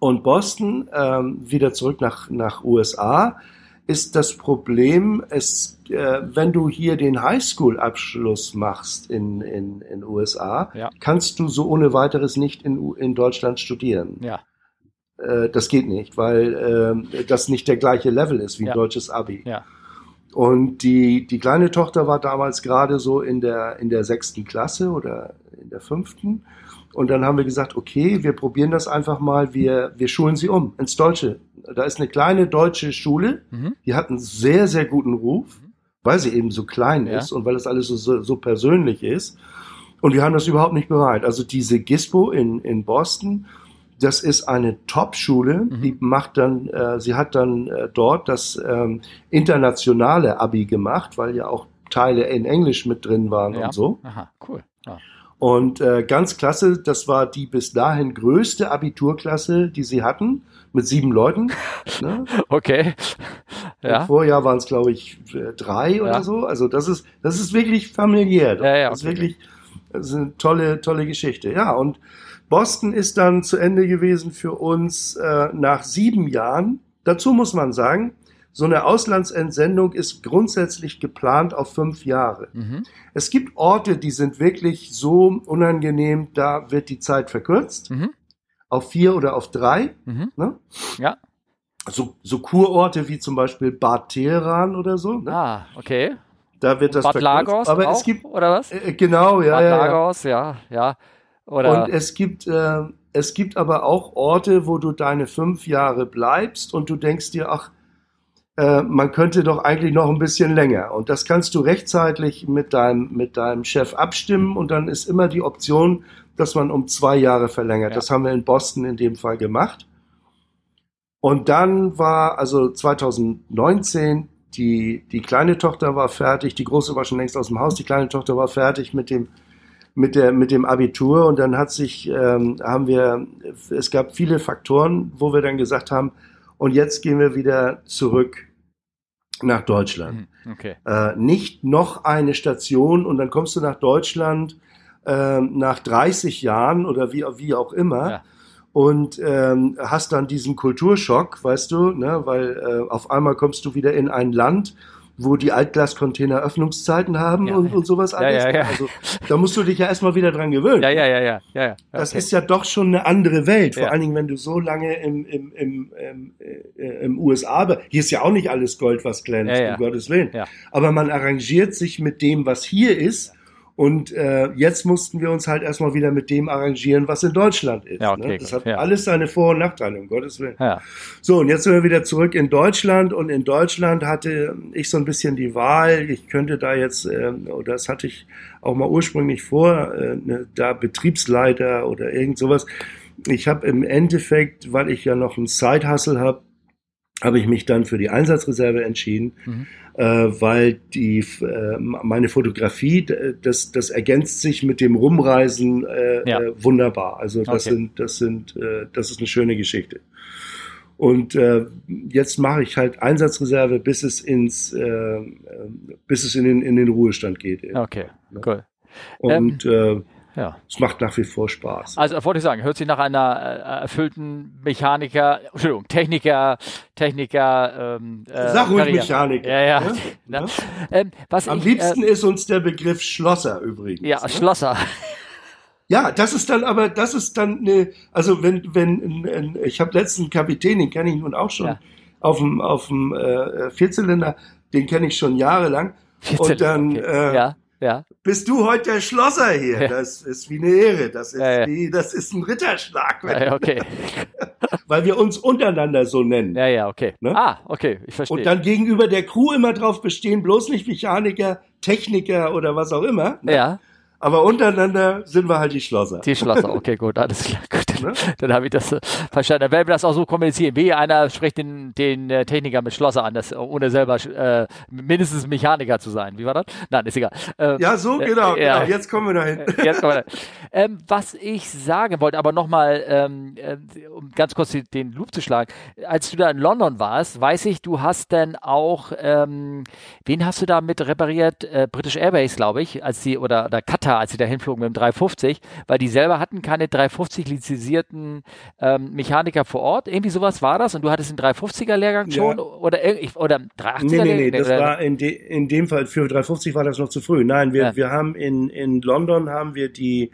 und Boston ähm, wieder zurück nach, nach USA ist das Problem, es, äh, wenn du hier den Highschool-Abschluss machst in in, in USA, ja. kannst du so ohne weiteres nicht in, in Deutschland studieren. Ja. Äh, das geht nicht, weil äh, das nicht der gleiche Level ist wie ja. ein deutsches Abi. Ja. Und die, die kleine Tochter war damals gerade so in der, in der sechsten Klasse oder in der fünften. Und dann haben wir gesagt, okay, wir probieren das einfach mal, wir, wir schulen sie um ins Deutsche. Da ist eine kleine deutsche Schule, mhm. die hat einen sehr, sehr guten Ruf, weil sie eben so klein ja. ist und weil das alles so, so, so persönlich ist. Und wir haben das überhaupt nicht bereit. Also diese GISPO in, in Boston, das ist eine Top-Schule, mhm. die macht dann, äh, sie hat dann äh, dort das ähm, internationale Abi gemacht, weil ja auch Teile in Englisch mit drin waren ja. und so. Aha, cool. Ja. Und äh, ganz klasse, das war die bis dahin größte Abiturklasse, die sie hatten, mit sieben Leuten. Ne? Okay. Ja. Im Vorjahr waren es, glaube ich, drei oder ja. so. Also das ist, das ist wirklich familiär. Ja, ja, okay. Das ist wirklich das ist eine tolle, tolle Geschichte. Ja, und Boston ist dann zu Ende gewesen für uns äh, nach sieben Jahren. Dazu muss man sagen, so eine Auslandsentsendung ist grundsätzlich geplant auf fünf Jahre. Mhm. Es gibt Orte, die sind wirklich so unangenehm, da wird die Zeit verkürzt. Mhm. Auf vier oder auf drei. Mhm. Ne? Ja. So, so Kurorte wie zum Beispiel Bad Teheran oder so. Ne? Ah, okay. Da wird das Bad verkürzt. Lagos Aber auch, es gibt oder was? Äh, genau, ja, Bad ja, Lagos, ja, ja. Oder und es gibt äh, es gibt aber auch Orte, wo du deine fünf Jahre bleibst und du denkst dir, ach, äh, man könnte doch eigentlich noch ein bisschen länger. Und das kannst du rechtzeitig mit deinem, mit deinem Chef abstimmen und dann ist immer die Option, dass man um zwei Jahre verlängert. Ja. Das haben wir in Boston in dem Fall gemacht. Und dann war also 2019 die, die kleine Tochter war fertig, die große war schon längst aus dem Haus, die kleine Tochter war fertig mit dem, mit der, mit dem Abitur und dann hat sich, ähm, haben wir, es gab viele Faktoren, wo wir dann gesagt haben, und jetzt gehen wir wieder zurück nach Deutschland. Mhm, okay. Äh, nicht noch eine Station und dann kommst du nach Deutschland äh, nach 30 Jahren oder wie, wie auch immer. Ja. Und ähm, hast dann diesen Kulturschock, weißt du, ne, weil äh, auf einmal kommst du wieder in ein Land, wo die Altglascontainer Öffnungszeiten haben ja, und, und sowas alles. Ja, ja. Also da musst du dich ja erstmal wieder dran gewöhnen. Ja, ja, ja, ja. ja. Okay. Das ist ja doch schon eine andere Welt, vor allen Dingen, wenn du so lange im, im, im, im, äh, im USA bist. Hier ist ja auch nicht alles Gold, was glänzt, um Gottes Willen. Aber man arrangiert sich mit dem, was hier ist und äh, jetzt mussten wir uns halt erstmal wieder mit dem arrangieren, was in Deutschland ist. Ja, okay, ne? Das hat ja. alles seine Vor- und Nachteile, um Gottes Willen. Ja. So, und jetzt sind wir wieder zurück in Deutschland und in Deutschland hatte ich so ein bisschen die Wahl, ich könnte da jetzt, äh, oder das hatte ich auch mal ursprünglich vor, äh, ne, da Betriebsleiter oder irgend sowas. Ich habe im Endeffekt, weil ich ja noch einen Side-Hustle habe, habe ich mich dann für die Einsatzreserve entschieden, mhm. Äh, weil die äh, meine Fotografie, das, das ergänzt sich mit dem Rumreisen äh, ja. Wunderbar. Also das okay. sind, das sind, das ist eine schöne Geschichte. Und äh, jetzt mache ich halt Einsatzreserve, bis es ins, äh, bis es in den, in den Ruhestand geht. Eben. Okay, ja. cool. Und ähm, äh, ja. es macht nach wie vor Spaß. Also wollte ich sagen, hört sich nach einer äh, erfüllten Mechaniker, Entschuldigung, Techniker, Techniker, ähm, äh, Sag ruhig Mechaniker. Ja, ja. ja. ja. Ähm, Am ich, liebsten äh, ist uns der Begriff Schlosser übrigens. Ja, ne? Schlosser. Ja, das ist dann aber, das ist dann eine, also wenn, wenn, ich habe letzten Kapitän, den kenne ich nun auch schon, ja. auf dem, auf dem äh, Vierzylinder, den kenne ich schon jahrelang. Und dann okay. äh, ja, ja. bist du heute der Schlosser hier. Ja. Das ist wie eine Ehre. Das ist, ja, wie, das ist ein Ritterschlag. Okay. Weil wir uns untereinander so nennen. Ja, ja, okay. Ne? Ah, okay, ich verstehe. Und dann gegenüber der Crew immer drauf bestehen, bloß nicht Mechaniker, Techniker oder was auch immer. Ne? Ja. Aber untereinander sind wir halt die Schlosser. Die Schlosser, okay, gut, alles klar. Gut, dann, ne? dann habe ich das äh, verstanden. Dann werden wir das auch so kommunizieren. Wie einer spricht den, den äh, Techniker mit Schlosser an, das, ohne selber äh, mindestens Mechaniker zu sein. Wie war das? Nein, ist egal. Ähm, ja, so, äh, genau, genau. Jetzt kommen wir dahin. Jetzt kommen wir dahin. Ähm, was ich sagen wollte, aber nochmal, ähm, äh, um ganz kurz den Loop zu schlagen. Als du da in London warst, weiß ich, du hast dann auch, ähm, wen hast du da mit repariert? Äh, British Airways, glaube ich, als sie, oder, oder Qatar Katar, als sie da hinflogen mit dem 350, weil die selber hatten keine 350 lizenzierten ähm, Mechaniker vor Ort. Irgendwie sowas war das und du hattest den 350er Lehrgang schon ja. oder, oder 380er Nee, nee, nee, das war in, de, in dem Fall für 350 war das noch zu früh. Nein, wir, ja. wir haben in, in London haben wir die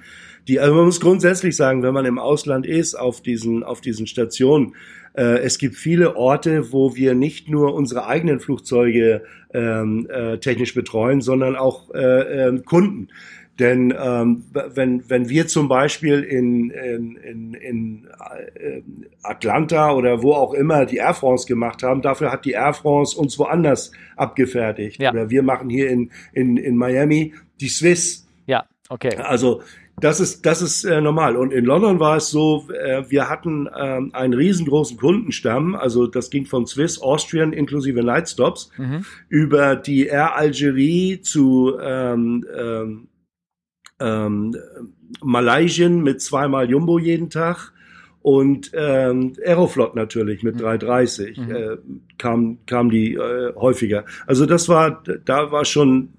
die, also man muss grundsätzlich sagen, wenn man im Ausland ist, auf diesen, auf diesen Stationen, äh, es gibt viele Orte, wo wir nicht nur unsere eigenen Flugzeuge ähm, äh, technisch betreuen, sondern auch äh, äh, Kunden. Denn ähm, wenn, wenn wir zum Beispiel in, in, in, in äh, Atlanta oder wo auch immer die Air France gemacht haben, dafür hat die Air France uns woanders abgefertigt. Ja. Oder wir machen hier in, in, in Miami die Swiss. Ja, okay. Also das ist, das ist äh, normal. Und in London war es so, äh, wir hatten ähm, einen riesengroßen Kundenstamm, also das ging von Swiss, Austrian inklusive Nightstops, mhm. über die Air Algerie zu ähm, ähm, ähm, Malaysian mit zweimal Jumbo jeden Tag und ähm, Aeroflot natürlich mit 330 mhm. äh, kam kam die äh, häufiger. Also das war da war schon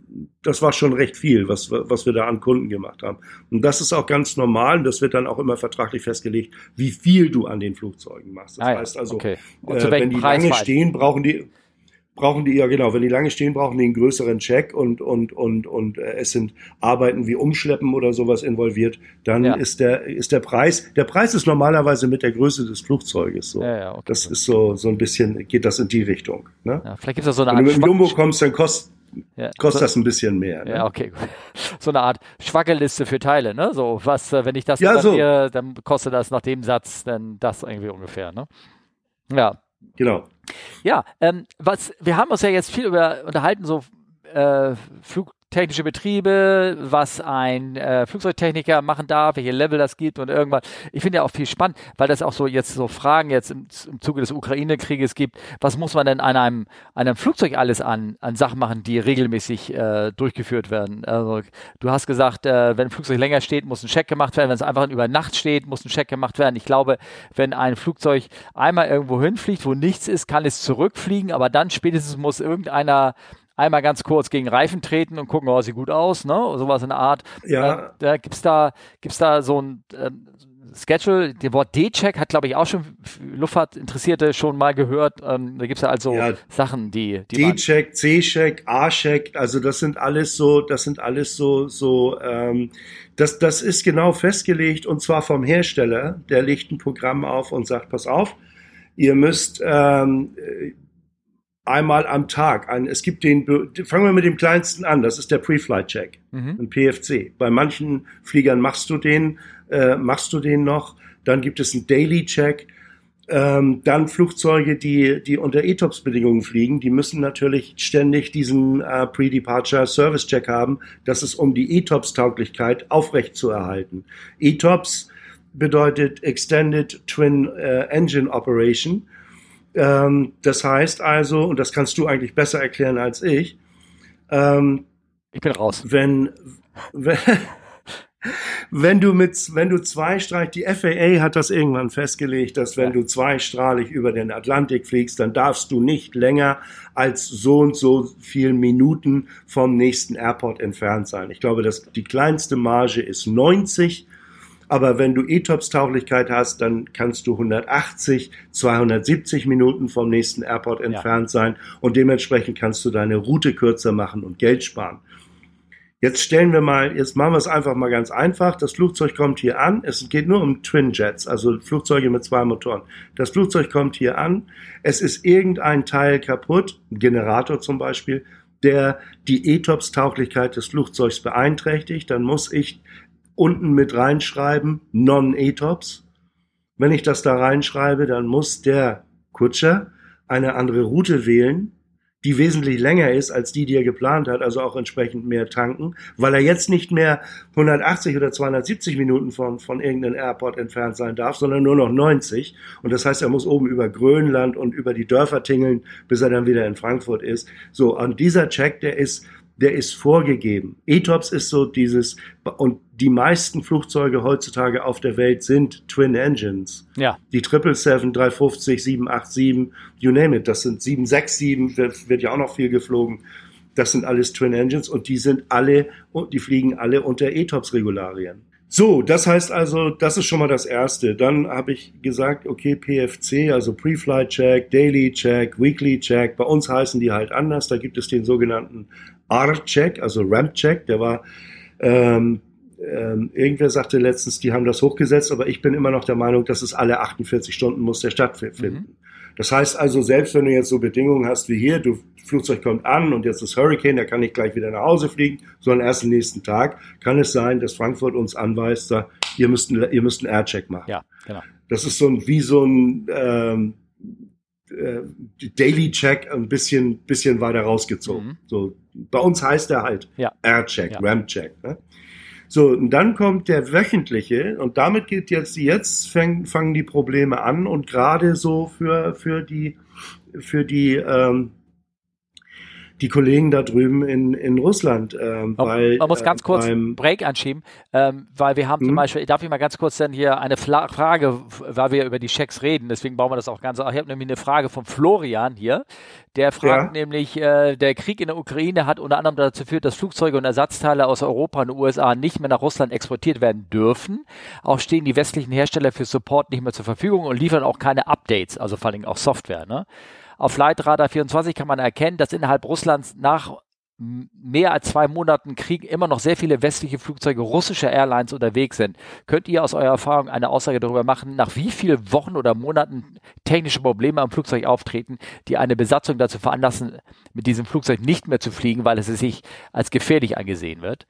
das war schon recht viel, was was wir da an Kunden gemacht haben. Und das ist auch ganz normal und das wird dann auch immer vertraglich festgelegt, wie viel du an den Flugzeugen machst. Das ah, heißt also, okay. äh, wenn die Preis lange stehen, brauchen die brauchen die, ja genau, wenn die lange stehen, brauchen die einen größeren Check und, und, und, und äh, es sind Arbeiten wie Umschleppen oder sowas involviert, dann ja. ist der, ist der Preis, der Preis ist normalerweise mit der Größe des Flugzeuges so. Ja, ja, okay. Das ist so, so ein bisschen, geht das in die Richtung. Ne? Ja, vielleicht gibt es so eine Art Wenn du mit dem Jumbo kommst, dann kostet, ja, kostet so, das ein bisschen mehr. Ne? Ja, okay, gut. So eine Art Schwackelliste für Teile, ne? So, was, äh, wenn ich das ja, so. dann kostet das nach dem Satz dann das irgendwie ungefähr, ne? Ja. Genau. Ja, ähm, was, wir haben uns ja jetzt viel über unterhalten, so äh, Flug, technische Betriebe, was ein äh, Flugzeugtechniker machen darf, welche Level das gibt und irgendwann. Ich finde ja auch viel spannend, weil das auch so jetzt so Fragen jetzt im, im Zuge des Ukraine-Krieges gibt. Was muss man denn an einem, einem Flugzeug alles an, an Sachen machen, die regelmäßig äh, durchgeführt werden? Also du hast gesagt, äh, wenn ein Flugzeug länger steht, muss ein Check gemacht werden. Wenn es einfach über Nacht steht, muss ein Check gemacht werden. Ich glaube, wenn ein Flugzeug einmal irgendwo hinfliegt, wo nichts ist, kann es zurückfliegen, aber dann spätestens muss irgendeiner einmal ganz kurz gegen Reifen treten und gucken, oh, sieht gut aus, ne? Sowas in der Art. Ja. Äh, da gibt's da, gibt's da so ein äh, Schedule, der Wort D-Check hat, glaube ich, auch schon Luftfahrtinteressierte schon mal gehört. Ähm, da gibt's ja also ja, Sachen, die, die D-Check, C-Check, A-Check, also das sind alles so, das sind alles so, so, ähm, das, das ist genau festgelegt und zwar vom Hersteller, der legt ein Programm auf und sagt, pass auf, ihr müsst ähm, einmal am Tag. Ein, es gibt den, fangen wir mit dem kleinsten an, das ist der Pre-Flight-Check, mhm. ein PFC. Bei manchen Fliegern machst du den, äh, machst du den noch. Dann gibt es einen Daily-Check. Ähm, dann Flugzeuge, die, die unter ETOPS-Bedingungen fliegen, die müssen natürlich ständig diesen äh, Pre-Departure Service Check haben. Das ist, um die ETOPS-Tauglichkeit aufrecht zu erhalten. ETOPS bedeutet Extended Twin äh, Engine Operation. Ähm, das heißt also, und das kannst du eigentlich besser erklären als ich, ähm, ich bin raus. Wenn, wenn, wenn du mit, wenn du zweistrahlig, die FAA hat das irgendwann festgelegt, dass wenn ja. du zweistrahlig über den Atlantik fliegst, dann darfst du nicht länger als so und so viel Minuten vom nächsten Airport entfernt sein. Ich glaube, dass die kleinste Marge ist 90 aber wenn du ETOPS-Tauglichkeit hast, dann kannst du 180, 270 Minuten vom nächsten Airport entfernt ja. sein und dementsprechend kannst du deine Route kürzer machen und Geld sparen. Jetzt stellen wir mal, jetzt machen wir es einfach mal ganz einfach. Das Flugzeug kommt hier an. Es geht nur um Twin Jets, also Flugzeuge mit zwei Motoren. Das Flugzeug kommt hier an. Es ist irgendein Teil kaputt, ein Generator zum Beispiel, der die ETOPS-Tauglichkeit des Flugzeugs beeinträchtigt. Dann muss ich unten mit reinschreiben, Non-ETOPS. Wenn ich das da reinschreibe, dann muss der Kutscher eine andere Route wählen, die wesentlich länger ist als die, die er geplant hat, also auch entsprechend mehr tanken, weil er jetzt nicht mehr 180 oder 270 Minuten von, von irgendeinem Airport entfernt sein darf, sondern nur noch 90. Und das heißt, er muss oben über Grönland und über die Dörfer tingeln, bis er dann wieder in Frankfurt ist. So, und dieser Check, der ist der ist vorgegeben. ETOPS ist so dieses, und die meisten Flugzeuge heutzutage auf der Welt sind Twin Engines. Ja. Die 777, 350, 787, you name it. Das sind 767, wird, wird ja auch noch viel geflogen. Das sind alles Twin Engines und die sind alle, die fliegen alle unter ETOPS-Regularien. So, das heißt also, das ist schon mal das Erste. Dann habe ich gesagt, okay, PFC, also Pre-Flight Check, Daily Check, Weekly Check. Bei uns heißen die halt anders. Da gibt es den sogenannten R-Check, also Ramp-Check. Der war, ähm, ähm, irgendwer sagte letztens, die haben das hochgesetzt, aber ich bin immer noch der Meinung, dass es alle 48 Stunden muss der stattfinden. Mhm. Das heißt also, selbst wenn du jetzt so Bedingungen hast wie hier, du Flugzeug kommt an und jetzt ist Hurricane, der kann nicht gleich wieder nach Hause fliegen, sondern erst am nächsten Tag, kann es sein, dass Frankfurt uns anweist, da, ihr müsst, ihr müsst einen Aircheck machen. Ja, genau. Das ist so ein, wie so ein ähm, äh, Daily Check ein bisschen, bisschen weiter rausgezogen. Mhm. So, bei uns heißt er halt ja. Aircheck, ja. Ram-Check. Ne? So, und dann kommt der wöchentliche und damit geht jetzt, jetzt fäng, fangen die Probleme an und gerade so für, für die, für die, ähm, die Kollegen da drüben in, in Russland. Ähm, weil, man muss ganz äh, kurz einen Break anschieben, ähm, weil wir haben hm? zum Beispiel, darf ich mal ganz kurz dann hier eine Fla Frage, weil wir über die Schecks reden, deswegen bauen wir das auch ganz, ich habe nämlich eine Frage von Florian hier, der fragt ja. nämlich, äh, der Krieg in der Ukraine hat unter anderem dazu geführt, dass Flugzeuge und Ersatzteile aus Europa und den USA nicht mehr nach Russland exportiert werden dürfen. Auch stehen die westlichen Hersteller für Support nicht mehr zur Verfügung und liefern auch keine Updates, also vor allem auch Software. Ne? Auf Flightradar 24 kann man erkennen, dass innerhalb Russlands nach mehr als zwei Monaten Krieg immer noch sehr viele westliche Flugzeuge russischer Airlines unterwegs sind. Könnt ihr aus eurer Erfahrung eine Aussage darüber machen, nach wie vielen Wochen oder Monaten technische Probleme am Flugzeug auftreten, die eine Besatzung dazu veranlassen, mit diesem Flugzeug nicht mehr zu fliegen, weil es sich als gefährlich angesehen wird?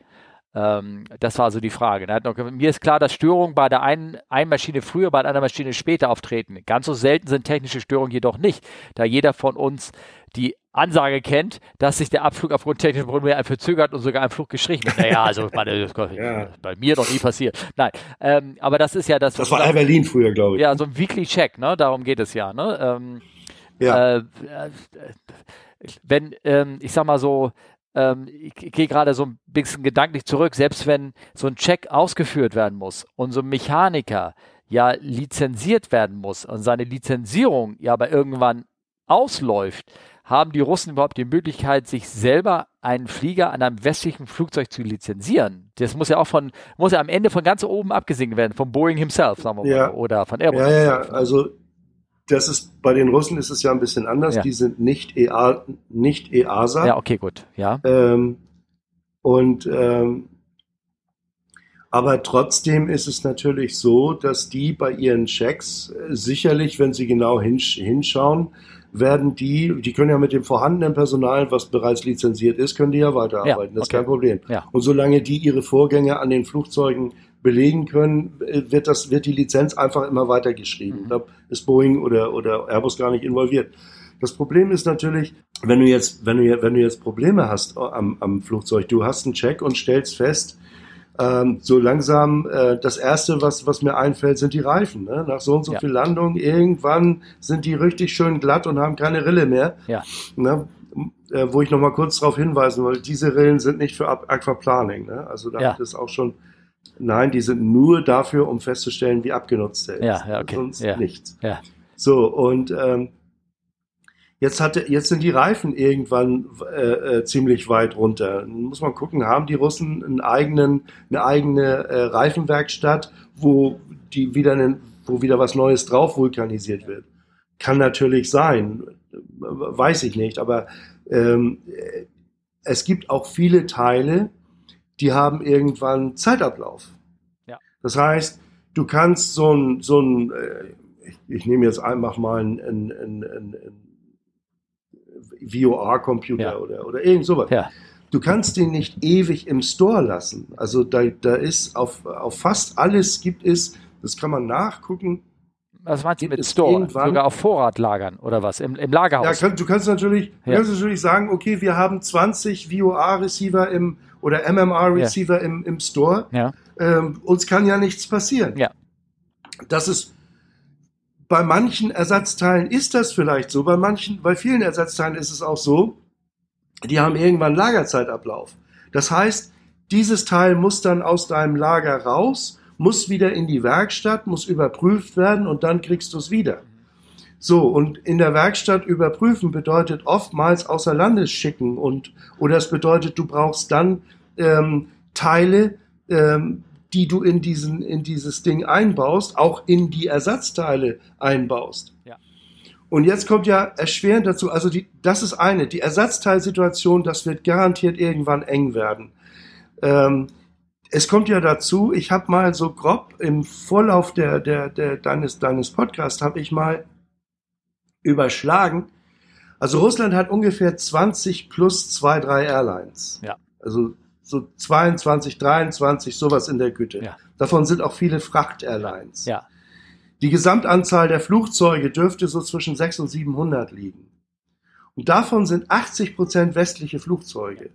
Ähm, das war so die Frage. Noch, mir ist klar, dass Störungen bei der einen, einen Maschine früher, bei einer Maschine später auftreten. Ganz so selten sind technische Störungen jedoch nicht, da jeder von uns die Ansage kennt, dass sich der Abflug aufgrund technischer Probleme verzögert und sogar ein Flug gestrichen wird. Naja, also meine, ja. bei mir noch nie passiert. Nein, ähm, aber das ist ja das. Das war Air Berlin früher, glaube ich. Ja, so ein Weekly Check, ne? Darum geht es ja. Ne? Ähm, ja. Äh, äh wenn, ähm, ich sag mal so, ähm, ich gehe gerade so ein bisschen gedanklich zurück, selbst wenn so ein Check ausgeführt werden muss und so ein Mechaniker ja lizenziert werden muss und seine Lizenzierung ja aber irgendwann ausläuft, haben die Russen überhaupt die Möglichkeit, sich selber einen Flieger an einem westlichen Flugzeug zu lizenzieren? Das muss ja auch von, muss ja am Ende von ganz oben abgesehen werden, von Boeing himself, sagen wir ja. mal, oder von Airbus. Ja, ja, ja. Also das ist bei den Russen ist es ja ein bisschen anders. Ja. Die sind nicht, EA, nicht EASA. Ja, okay, gut. Ja. Ähm, und ähm, aber trotzdem ist es natürlich so, dass die bei ihren Checks äh, sicherlich, wenn sie genau hinsch hinschauen, werden die, die können ja mit dem vorhandenen Personal, was bereits lizenziert ist, können die ja weiterarbeiten. Ja, das ist kein Problem. Ja. Und solange die ihre Vorgänge an den Flugzeugen belegen können, äh, wird das, wird die Lizenz einfach immer weitergeschrieben. Mhm. Da ist Boeing oder, oder Airbus gar nicht involviert. Das Problem ist natürlich, wenn du jetzt, wenn du, wenn du jetzt Probleme hast am, am Flugzeug, du hast einen Check und stellst fest, ähm, so langsam, äh, das erste, was, was mir einfällt, sind die Reifen. Ne? Nach so und so ja. viel Landung, irgendwann sind die richtig schön glatt und haben keine Rille mehr. Ja. Ne? Äh, wo ich noch mal kurz darauf hinweisen wollte, diese Rillen sind nicht für Aquaplaning. Ne? Also da ja. hat es auch schon Nein, die sind nur dafür, um festzustellen, wie abgenutzt er ist. Ja, ja, okay. Sonst ja. nichts. Ja. So, und ähm, jetzt, hatte, jetzt sind die Reifen irgendwann äh, äh, ziemlich weit runter. Muss man gucken, haben die Russen einen eigenen, eine eigene äh, Reifenwerkstatt, wo die wieder einen, wo wieder was Neues drauf vulkanisiert wird? Kann natürlich sein, weiß ich nicht, aber ähm, es gibt auch viele Teile, die haben irgendwann Zeitablauf. Ja. Das heißt, du kannst so ein, so ein äh, ich, ich nehme jetzt einfach mal ein, ein, ein, ein, VOR-Computer Ja. oder, oder irgend sowas. Ja. Du kannst den nicht ewig im Store lassen. Also da, da ist auf, auf fast alles gibt es, das kann man nachgucken. Was meinst du mit Store? Sogar auf Vorrat lagern oder was? Im, im Lagerhaus? Ja, kann, du kannst natürlich, du Ja. kannst natürlich sagen, okay, wir haben 20 VOR-Receiver im oder MMR-Receiver im, im Store. ja. Ähm, uns kann ja nichts passieren. Ja. Das ist bei manchen Ersatzteilen ist das vielleicht so, bei manchen, bei vielen Ersatzteilen ist es auch so, die haben irgendwann Lagerzeitablauf. Das heißt, dieses Teil muss dann aus deinem Lager raus, muss wieder in die Werkstatt, muss überprüft werden und dann kriegst du es wieder. So, und in der Werkstatt überprüfen bedeutet oftmals außer Landes schicken und oder es bedeutet, du brauchst dann ähm, Teile, ähm, die du in diesen in dieses Ding einbaust, auch in die Ersatzteile einbaust. Ja. Und jetzt kommt ja erschwerend dazu, also die, das ist eine, die Ersatzteilsituation, das wird garantiert irgendwann eng werden. Ähm, es kommt ja dazu, ich habe mal so grob im Vorlauf der, der, der, deines, deines Podcasts, habe ich mal überschlagen. Also Russland hat ungefähr 20 plus zwei, drei Airlines. Ja. Also so 22, 23, sowas in der Güte. Ja. Davon sind auch viele Fracht-Airlines. Ja. Die Gesamtanzahl der Flugzeuge dürfte so zwischen 600 und 700 liegen. Und davon sind 80 Prozent westliche Flugzeuge.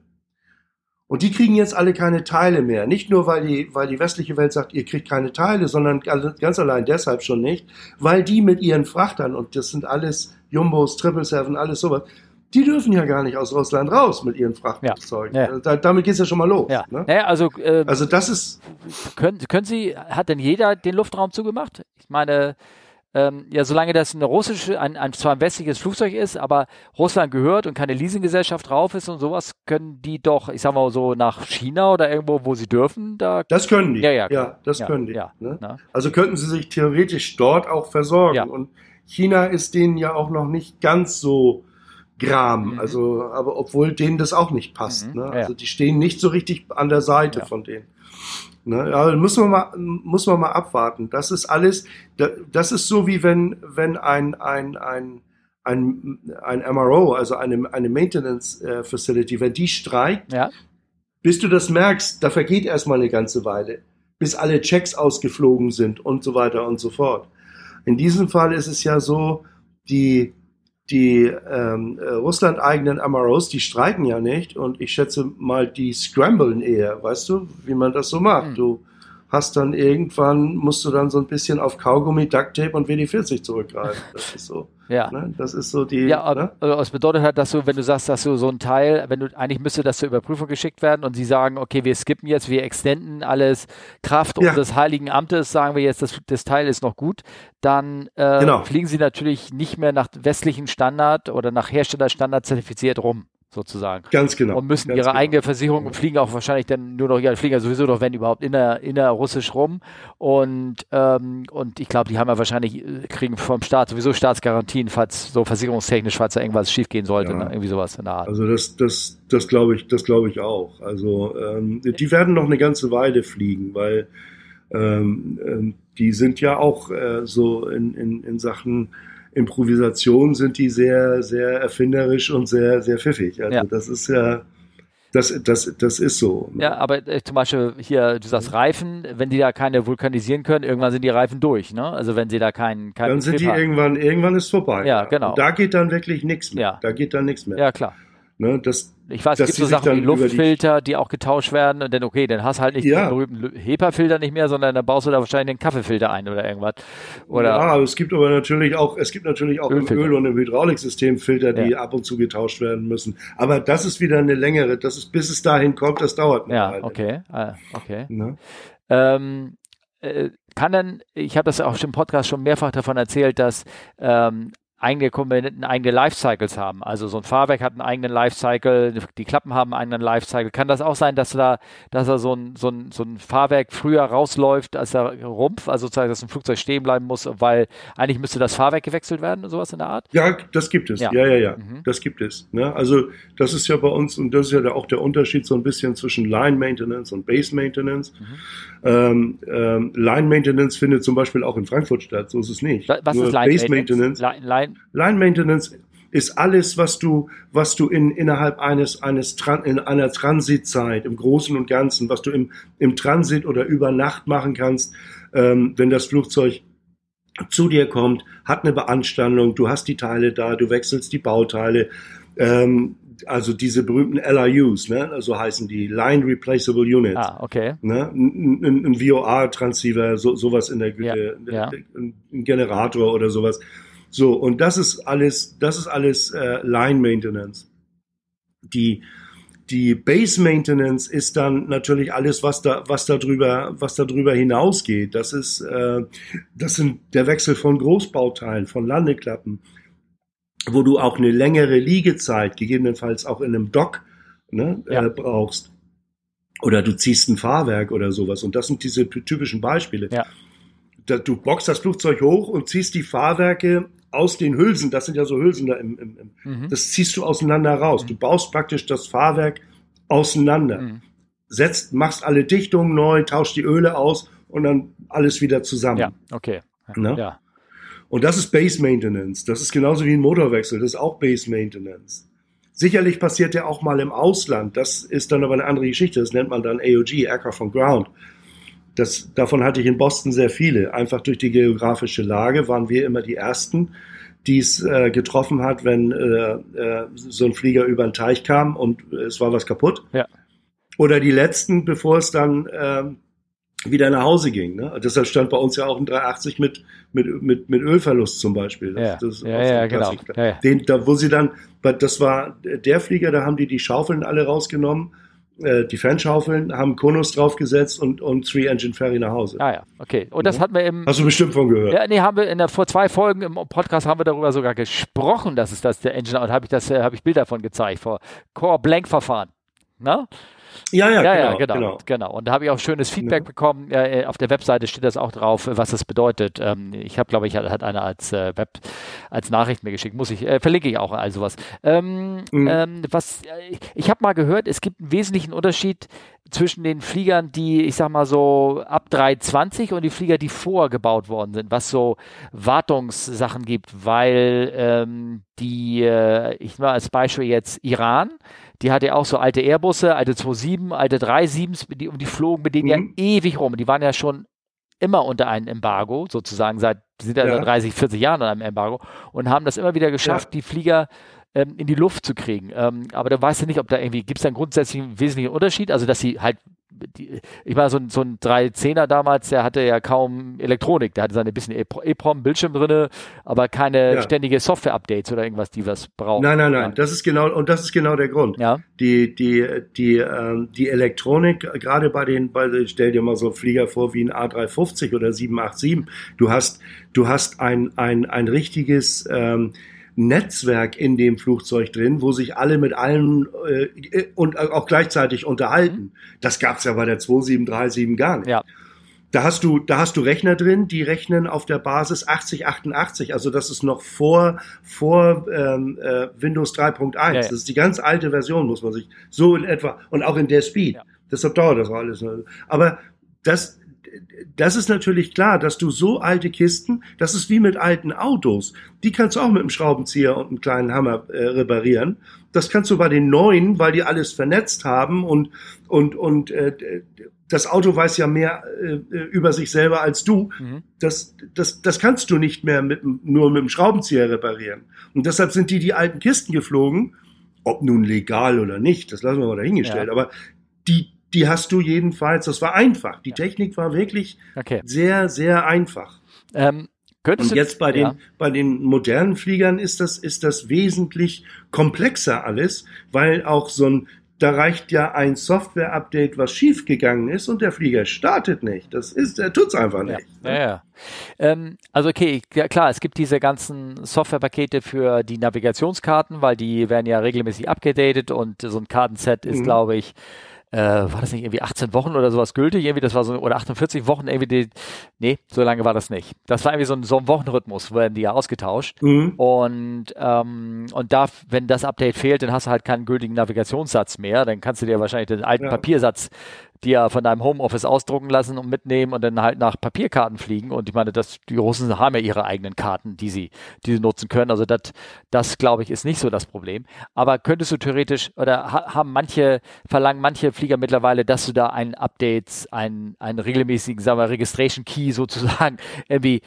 Und die kriegen jetzt alle keine Teile mehr. Nicht nur, weil die, weil die westliche Welt sagt, ihr kriegt keine Teile, sondern ganz allein deshalb schon nicht, weil die mit ihren Frachtern, und das sind alles Jumbos, Triple Seven, alles sowas, die dürfen ja gar nicht aus Russland raus mit ihren Frachtflugzeugen. Ja. Ja. Da, damit geht's ja schon mal los. Ja. Ne? Naja, also, äh, Also das ist, können, können Sie, hat denn jeder den Luftraum zugemacht? Ich meine, ähm, ja, solange das eine russische, ein, ein zwar ein westliches Flugzeug ist, aber Russland gehört und keine Leasinggesellschaft drauf ist und sowas, können die doch, ich sag mal so, nach China oder irgendwo, wo sie dürfen, da. das können die. Ja, ja, klar. das Ja, können die. ja, ne? na. Also könnten sie sich theoretisch dort auch versorgen. Ja. Und China ist denen ja auch noch nicht ganz so gram. Mhm. Also, aber obwohl denen das auch nicht passt. Mhm, Ne? ja. Also die stehen nicht so richtig an der Seite Ja. von denen. Ne? Ja, müssen wir mal, muss man mal abwarten. Das ist alles, da- das ist so wie wenn, wenn ein, ein, ein, ein, ein MRO, also eine, eine Maintenance äh, Facility, wenn die streikt, Ja, bis du das merkst, da vergeht erstmal eine ganze Weile, bis alle Checks ausgeflogen sind und so weiter und so fort. In diesem Fall ist es ja so, die, die ähm, äh, Russland-eigenen MROs, die streiken ja nicht und ich schätze mal, die scramblen eher, weißt du, wie man das so macht. Hm. Du hast dann irgendwann, musst du dann so ein bisschen auf Kaugummi, Ducktape und WD-40 zurückgreifen. Das ist so, ja. ne? das ist so die, Ja, ne? also es bedeutet halt, dass du, wenn du sagst, dass du so ein Teil, wenn du eigentlich müsste das zur Überprüfung geschickt werden und sie sagen, okay, wir skippen jetzt, wir extenden alles Kraft Ja. unseres Heiligen Amtes, sagen wir jetzt, das, das Teil ist noch gut, dann äh, Genau. fliegen sie natürlich nicht mehr nach westlichen Standard oder nach Herstellerstandard zertifiziert rum, sozusagen. ganz genau. Und müssen ihre genau. eigene Versicherung und fliegen auch wahrscheinlich dann nur noch, ja, fliegen ja sowieso noch, wenn überhaupt, inner, innerrussisch rum. Und, ähm, und ich glaube, die haben ja wahrscheinlich, äh, kriegen vom Staat sowieso Staatsgarantien, falls so versicherungstechnisch, falls da irgendwas schiefgehen sollte, Ja. ne? irgendwie sowas in der Art. Also das, das, das glaube ich, das glaube ich auch. Also ähm, die werden noch eine ganze Weile fliegen, weil ähm, ähm, die sind ja auch äh, so in, in, in Sachen Improvisation sind die sehr, sehr erfinderisch und sehr, sehr pfiffig. Also Ja. das ist ja, das, das, das ist so. Ja, aber äh, zum Beispiel hier, du sagst Reifen, wenn die da keine vulkanisieren können, irgendwann sind die Reifen durch, ne? Also wenn sie da keinen keinen Dann sind die Pfiff haben. irgendwann, irgendwann ist vorbei. Ja, genau. Und da geht dann wirklich nichts mehr. Ja. Da geht dann nichts mehr. Ja, klar. Ne, das, Ich weiß, es dass gibt so Sachen wie über die- Luftfilter, die, auch getauscht werden und dann, okay, dann hast du halt nicht Ja. den berühmten HEPA-Filter nicht mehr, sondern dann baust du da wahrscheinlich den Kaffeefilter ein oder irgendwas. Oder, ja, aber es gibt aber natürlich auch, es gibt natürlich auch Ölfilter. im Öl- und im Hydrauliksystem Filter, die Ja. ab und zu getauscht werden müssen. Aber das ist wieder eine längere, das ist, bis es dahin kommt, das dauert eine ja, Weile. okay, ah, okay. Ne? ähm, äh, kann dann, ich habe das auch schon im Podcast schon mehrfach davon erzählt, dass ähm, eigene Komponenten eigene Lifecycles haben. Also so ein Fahrwerk hat einen eigenen Lifecycle, die Klappen haben einen eigenen Lifecycle. Kann das auch sein, dass da, dass da so ein, so ein, so ein Fahrwerk früher rausläuft als der Rumpf, also sozusagen, dass ein Flugzeug stehen bleiben muss, weil eigentlich müsste das Fahrwerk gewechselt werden, sowas in der Art? Ja, das gibt es. Ja, ja, ja, ja. Mhm. das gibt es. Ne? Also das ist ja bei uns, und das ist ja auch der Unterschied so ein bisschen zwischen Line Maintenance und Base Maintenance. Mhm. Ähm, ähm, Line Maintenance findet zum Beispiel auch in Frankfurt statt, so ist es nicht. Was Nur ist Line Base Maintenance? Line, Line, Line Maintenance ist alles, was du, was du in, innerhalb eines, eines, in einer Transitzeit, im Großen und Ganzen, was du im, im Transit oder über Nacht machen kannst, ähm, wenn das Flugzeug zu dir kommt, hat eine Beanstandung, du hast die Teile da, du wechselst die Bauteile, ähm, also diese berühmten LRUs, ne, so heißen die Line Replaceable Units. Ah, okay. Ne, ein, ein, ein VOR-Transceiver, so, sowas in der ja, äh, ja. ein Generator oder sowas. So, und das ist alles, das ist alles äh, Line Maintenance. Die, die Base Maintenance ist dann natürlich alles, was da, was da drüber, was da drüber hinausgeht. Das ist, äh, das sind der Wechsel von Großbauteilen, von Landeklappen, wo du auch eine längere Liegezeit, gegebenenfalls auch in einem Dock, ne, Ja. äh, brauchst. Oder du ziehst ein Fahrwerk oder sowas. Und das sind diese typischen Beispiele. Ja. Da, du boxst das Flugzeug hoch und ziehst die Fahrwerke aus den Hülsen, das sind ja so Hülsen da im, im, im Mhm. das ziehst du auseinander raus. Du baust praktisch das Fahrwerk auseinander. Mhm. Setzt, machst alle Dichtungen neu, tauscht die Öle aus und dann alles wieder zusammen. Ja, okay. Ne? Ja. Und das ist Base Maintenance. Das ist genauso wie ein Motorwechsel. Das ist auch Base Maintenance. Sicherlich passiert der auch mal im Ausland. Das ist dann aber eine andere Geschichte. Das nennt man dann AOG, Aircraft on Ground. Das, davon hatte ich in Boston sehr viele. Einfach durch die geografische Lage waren wir immer die Ersten, die es äh, getroffen hat, wenn äh, äh, so ein Flieger über den Teich kam und es war was kaputt. Ja. Oder die Letzten, bevor es dann ähm, wieder nach Hause ging. Ne? Deshalb stand bei uns ja auch ein 380 mit, mit, mit, mit Ölverlust zum Beispiel. Das, Ja, das ja, ja, genau. Ja, ja. Den, da, wo sie dann, das war der Flieger, da haben die die Schaufeln alle rausgenommen, äh, die Fanschaufeln, haben Konus draufgesetzt und, und Three Engine Ferry nach Hause. Ah ja, okay. Und das Mhm. hatten wir im Hast du bestimmt von gehört. Ja, nee, haben wir in der vor zwei Folgen im Podcast haben wir darüber sogar gesprochen, dass es das der Engine und habe ich das äh, habe ich Bilder davon gezeigt vor Core Blank Verfahren. Na? Ja, ja, Ja, genau, ja, genau, genau. genau. Und da habe ich auch schönes Feedback Ja. bekommen. Äh, auf der Webseite steht das auch drauf, was das bedeutet. Ähm, ich habe, glaube ich, hat, hat einer als äh, Web als Nachricht mir geschickt. Muss ich äh, verlinke ich auch all sowas. Ähm, Mhm. ähm, was äh, ich habe mal gehört, es gibt einen wesentlichen Unterschied zwischen den Fliegern, die ich sag mal so ab 320 und die Flieger, die vorgebaut worden sind, was so Wartungssachen gibt, weil ähm, die, äh, ich mal als Beispiel jetzt Iran, die hatte ja auch so alte Airbusse, alte 27, alte 37s, die, und die flogen mit denen ja Mhm. ewig rum. Die waren ja schon immer unter einem Embargo, sozusagen seit, die sind ja, Ja. seit 30, 40 Jahren unter einem Embargo und haben das immer wieder geschafft, die Flieger ähm, in die Luft zu kriegen. Ähm, aber da weißt du nicht, ob da irgendwie, gibt es da einen grundsätzlichen wesentlichen Unterschied? Also, dass sie halt, die, ich meine, so ein, so ein 310er damals, der hatte ja kaum Elektronik, der hatte seine bisschen EPROM- EPROM-Bildschirm drinne, aber keine Ja. ständige Software-Updates oder irgendwas, die was brauchen. Nein, nein, nein. Das ist genau, und das ist genau der Grund. Ja, Die, die, die, ähm, die Elektronik, gerade bei den, bei, stell dir mal so einen Flieger vor wie ein A350 oder 787. Du hast, du hast ein, ein, ein richtiges, ähm, Netzwerk in dem Flugzeug drin, wo sich alle mit allen äh, und auch gleichzeitig unterhalten. Das gab's ja bei der 2737 gar nicht. ja, Da hast du, da hast du Rechner drin, die rechnen auf der Basis 8088. Also das ist noch vor, vor ähm, äh, Windows 3.1. Ja, ja. Das ist die ganz alte Version, muss man sich so in etwa und auch in der Speed. Ja. Deshalb dauert das alles. Aber das, das ist natürlich klar, dass du so alte Kisten, das ist wie mit alten Autos. Die kannst du auch mit einem Schraubenzieher und einem kleinen Hammer äh, reparieren. Das kannst du bei den neuen, weil die alles vernetzt haben und und und äh, das Auto weiß ja mehr äh, über sich selber als du. mhm. Das, das, das kannst du nicht mehr mit, nur mit dem Schraubenzieher reparieren. Und deshalb sind die die alten Kisten geflogen, ob nun legal oder nicht, das lassen wir mal dahingestellt. Ja. Aber die, die hast du jedenfalls, das war einfach. Die Technik war wirklich okay. sehr, sehr einfach. Ähm, Und jetzt bei den, ja. bei den modernen Fliegern ist das, ist das wesentlich komplexer alles, weil auch so ein, da reicht ja ein Software-Update, was schiefgegangen ist und der Flieger startet nicht. Das ist, er tut's einfach nicht. Ja, ja, ja. Ähm, also okay, ja, klar, es gibt diese ganzen Softwarepakete für die Navigationskarten, weil die werden ja regelmäßig abgedatet und so ein Kartenset ist, mhm. glaube ich, äh, war das nicht irgendwie 18 Wochen oder sowas gültig? Irgendwie, das war so, oder 48 Wochen, irgendwie, die, nee, so lange war das nicht. Das war irgendwie so ein, so ein Wochenrhythmus, werden die ja ausgetauscht. Mhm. Und, ähm, und da, wenn das Update fehlt, dann hast du halt keinen gültigen Navigationssatz mehr. Dann kannst du dir wahrscheinlich den alten ja. Papiersatz dir von deinem Homeoffice ausdrucken lassen und mitnehmen und dann halt nach Papierkarten fliegen. Und ich meine, das, die Russen haben ja ihre eigenen Karten, die sie, die sie nutzen können. Also das, das glaube ich, ist nicht so das Problem. Aber könntest du theoretisch oder ha, haben manche, verlangen manche Flieger mittlerweile, dass du da ein Updates, einen, einen regelmäßigen, sagen wir, Registration Key sozusagen irgendwie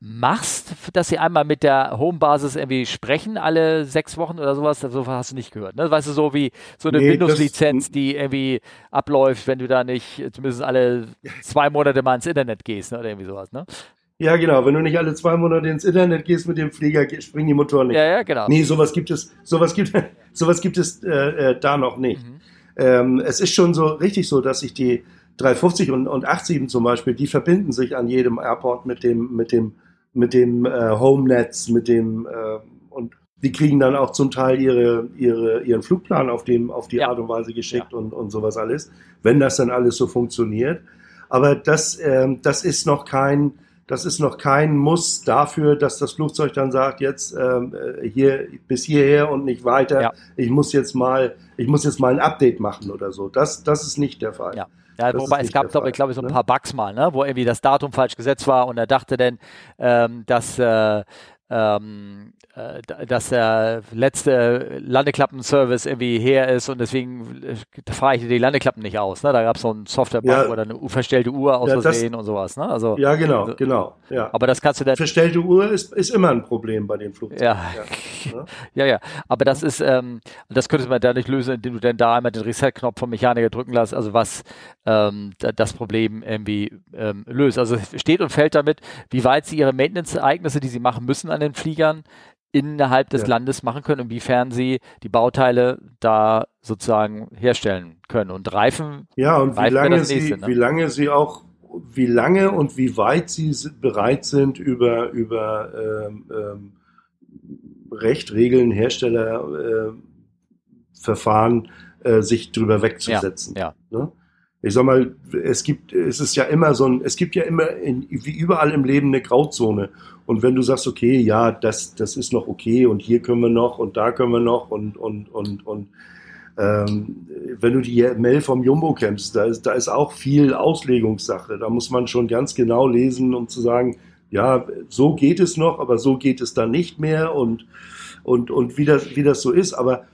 machst, dass sie einmal mit der Homebasis irgendwie sprechen, alle sechs Wochen oder sowas, so hast du nicht gehört. Ne? Weißt du, so wie so eine nee, Windows-Lizenz, die irgendwie abläuft, wenn du da nicht zumindest alle zwei Monate mal ins Internet gehst ne? oder irgendwie sowas. Ne? Ja, genau. Wenn du nicht alle zwei Monate ins Internet gehst mit dem Flieger, springen die Motoren nicht. Ja, ja, genau. Nee, sowas gibt es, sowas gibt, sowas gibt es äh, äh, da noch nicht. Mhm. Ähm, es ist schon so richtig so, dass sich die 350 und, und 87 zum Beispiel, die verbinden sich an jedem Airport mit dem, mit dem mit dem äh, Home-Netz, mit dem äh, und die kriegen dann auch zum Teil ihre, ihre, ihren Flugplan auf, dem, auf die ja. Art und Weise geschickt ja. und, und sowas alles, wenn das dann alles so funktioniert. Aber das, ähm, das ist noch kein, das ist noch kein Muss dafür, dass das Flugzeug dann sagt, jetzt ähm, äh, hier bis hierher und nicht weiter. Ja. Ich muss jetzt mal, ich muss jetzt mal ein Update machen oder so. Das, das ist nicht der Fall. Ja. Ja, das wobei es gab, glaube ich, glaube ich, so ein ne? paar Bugs mal, ne? wo irgendwie das Datum falsch gesetzt war und er dachte dann, ähm, dass äh, ähm, äh, dass der letzte Landeklappenservice irgendwie her ist und deswegen äh, fahre ich die Landeklappen nicht aus. Ne? Da gab es so ein Softwarebug ja. oder eine verstellte Uhr aus ja, Versehen und sowas. Ne? Also, ja, genau, also, genau. Ja. Aber das kannst du dann. Verstellte Uhr ist, ist immer ein Problem bei den Flugzeugen. Ja, ja, ja. ja. Aber das ist, ähm, das könntest man da nicht lösen, indem du dann da einmal den Reset-Knopf vom Mechaniker drücken lässt, also was ähm, das Problem irgendwie ähm, löst. Also steht und fällt damit, wie weit sie ihre Maintenance-Ereignisse, die sie machen müssen an den Fliegern, innerhalb des ja. Landes machen können, inwiefern sie die Bauteile da sozusagen herstellen können. Und Reifen. Ja, und wie lange, nächste, sie, ne? wie lange sie auch, wie lange und wie weit sie bereit sind, über, über ähm, ähm, Recht, Regeln, Herstellerverfahren äh, äh, sich drüber wegzusetzen. Ja, ja. Ne? ich sag mal, es gibt, es ist ja immer so ein, es gibt ja immer in, wie überall im Leben eine Grauzone. Und wenn du sagst, okay, ja, das, das ist noch okay und hier können wir noch und da können wir noch und, und, und, und, ähm, wenn du die Mail vom Jumbo kennst, da ist, da ist auch viel Auslegungssache. Da muss man schon ganz genau lesen, um zu sagen, ja, so geht es noch, aber so geht es dann nicht mehr und, und, und wie das, wie das so ist. Aber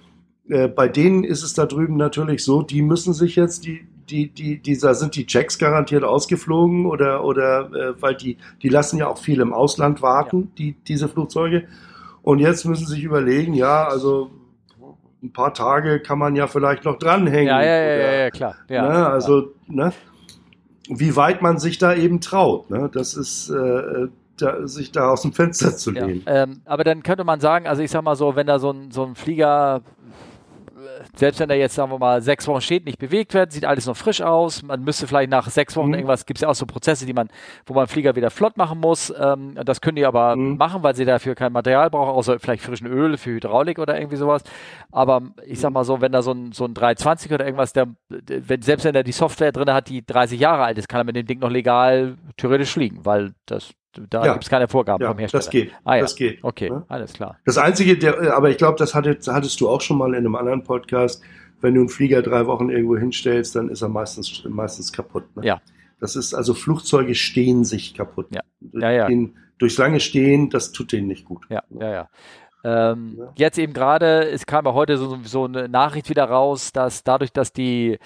äh, bei denen ist es da drüben natürlich so, die müssen sich jetzt, die, die, die, dieser sind die Checks garantiert ausgeflogen oder, oder äh, weil die, die lassen ja auch viel im Ausland warten, ja. die, diese Flugzeuge. Und jetzt müssen sie sich überlegen, ja, also ein paar Tage kann man ja vielleicht noch dranhängen. Ja, ja, ja, oder, ja, klar. Ja, ne, also, ne, wie weit man sich da eben traut. Ne? Das ist, äh, da, sich da aus dem Fenster zu lehnen. Ähm, aber dann könnte man sagen, also ich sag mal so, wenn da so ein, so ein Flieger selbst wenn er jetzt, sagen wir mal, sechs Wochen steht, nicht bewegt wird, sieht alles noch frisch aus. Man müsste vielleicht nach sechs Wochen mhm. irgendwas, gibt es ja auch so Prozesse, die man, wo man Flieger wieder flott machen muss. Ähm, das können die aber mhm. machen, weil sie dafür kein Material brauchen, außer vielleicht frischen Öl für Hydraulik oder irgendwie sowas. Aber ich sag mal so, wenn da so ein, so ein 320 oder irgendwas, der, wenn, selbst wenn er die Software drin hat, die 30 Jahre alt ist, kann er mit dem Ding noch legal theoretisch fliegen, weil das da ja. gibt es keine Vorgaben ja, vom Hersteller. Das geht. Ah, ja. Das geht. Okay, ja? alles klar. Das Einzige, der, aber ich glaube, das hattest, hattest du auch schon mal in einem anderen Podcast. Wenn du einen Flieger drei Wochen irgendwo hinstellst, dann ist er meistens, meistens kaputt. Ne? Ja. Das ist also Flugzeuge stehen sich kaputt. Ja. Ja, ja. Den, durchs lange Stehen, das tut denen nicht gut. Ja, ja, ja. Ähm, ja. Jetzt eben gerade, es kam ja heute so, so, eine Nachricht wieder raus, dass dadurch, dass die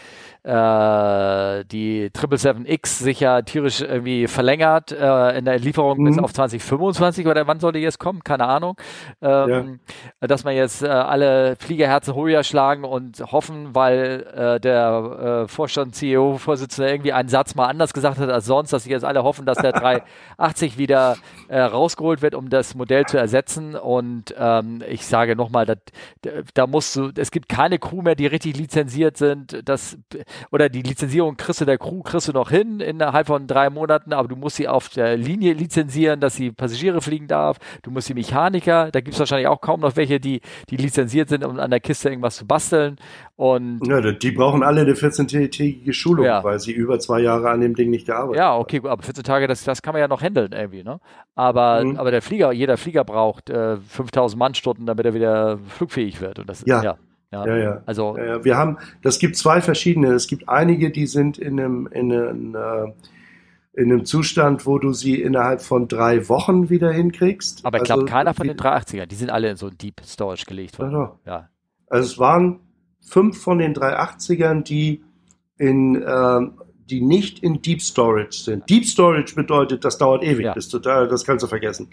äh, die 777X sich ja tierisch irgendwie verlängert äh, in der Lieferung mhm. bis auf 2025 oder wann soll die jetzt kommen? Keine Ahnung. Ähm, ja. Dass man jetzt äh, alle Fliegerherzen höher schlagen und hoffen, weil äh, der äh, Vorstand, CEO, Vorsitzende irgendwie einen Satz mal anders gesagt hat als sonst, dass sie jetzt alle hoffen, dass der 380 wieder äh, rausgeholt wird, um das Modell zu ersetzen und ähm, ich sage nochmal, da, da musst du, es gibt keine Crew mehr, die richtig lizenziert sind. Das, oder die Lizenzierung kriegst du der Crew, kriegst du noch hin innerhalb von drei Monaten, aber du musst sie auf der Linie lizenzieren, dass sie Passagiere fliegen darf. Du musst die Mechaniker, da gibt es wahrscheinlich auch kaum noch welche, die, die lizenziert sind, um an der Kiste irgendwas zu basteln. Und ja, die brauchen alle eine 14-tägige Schulung, ja. weil sie über zwei Jahre an dem Ding nicht gearbeitet haben. Ja, okay, gut, aber 14 Tage, das, das kann man ja noch handeln irgendwie, ne? Aber, mhm. aber der Flieger, jeder Flieger braucht äh, 5000 Mannstunden, damit er wieder flugfähig wird. Und das, ja. ja. Ja, ja, ja. Also, ja, wir haben, das gibt zwei verschiedene. Es gibt einige, die sind in einem, in einem, äh, in einem Zustand, wo du sie innerhalb von drei Wochen wieder hinkriegst. Aber ich glaube, also, keiner von den 380ern, die sind alle in so ein Deep Storage gelegt worden. Ja. Also es waren fünf von den 380ern, die in, äh, die nicht in Deep Storage sind. Deep Storage bedeutet, das dauert ewig, ja. das, total, das kannst du vergessen.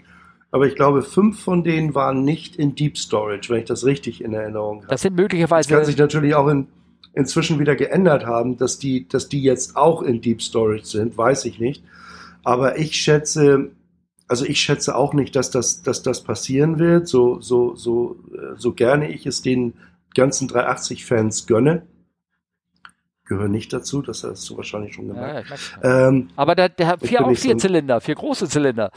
Aber ich glaube, fünf von denen waren nicht in Deep Storage, wenn ich das richtig in Erinnerung habe. Das sind möglicherweise. Das kann sich natürlich auch in, inzwischen wieder geändert haben, dass die, dass die jetzt auch in Deep Storage sind, weiß ich nicht. Aber ich schätze, also ich schätze auch nicht, dass das, dass das passieren wird, so, so, so, äh, so gerne ich es den ganzen 380-Fans gönne. Gehöre nicht dazu, das hast du wahrscheinlich schon gemerkt. Ja, ähm, aber der, der hat vier, auch vier so Zylinder, vier große Zylinder.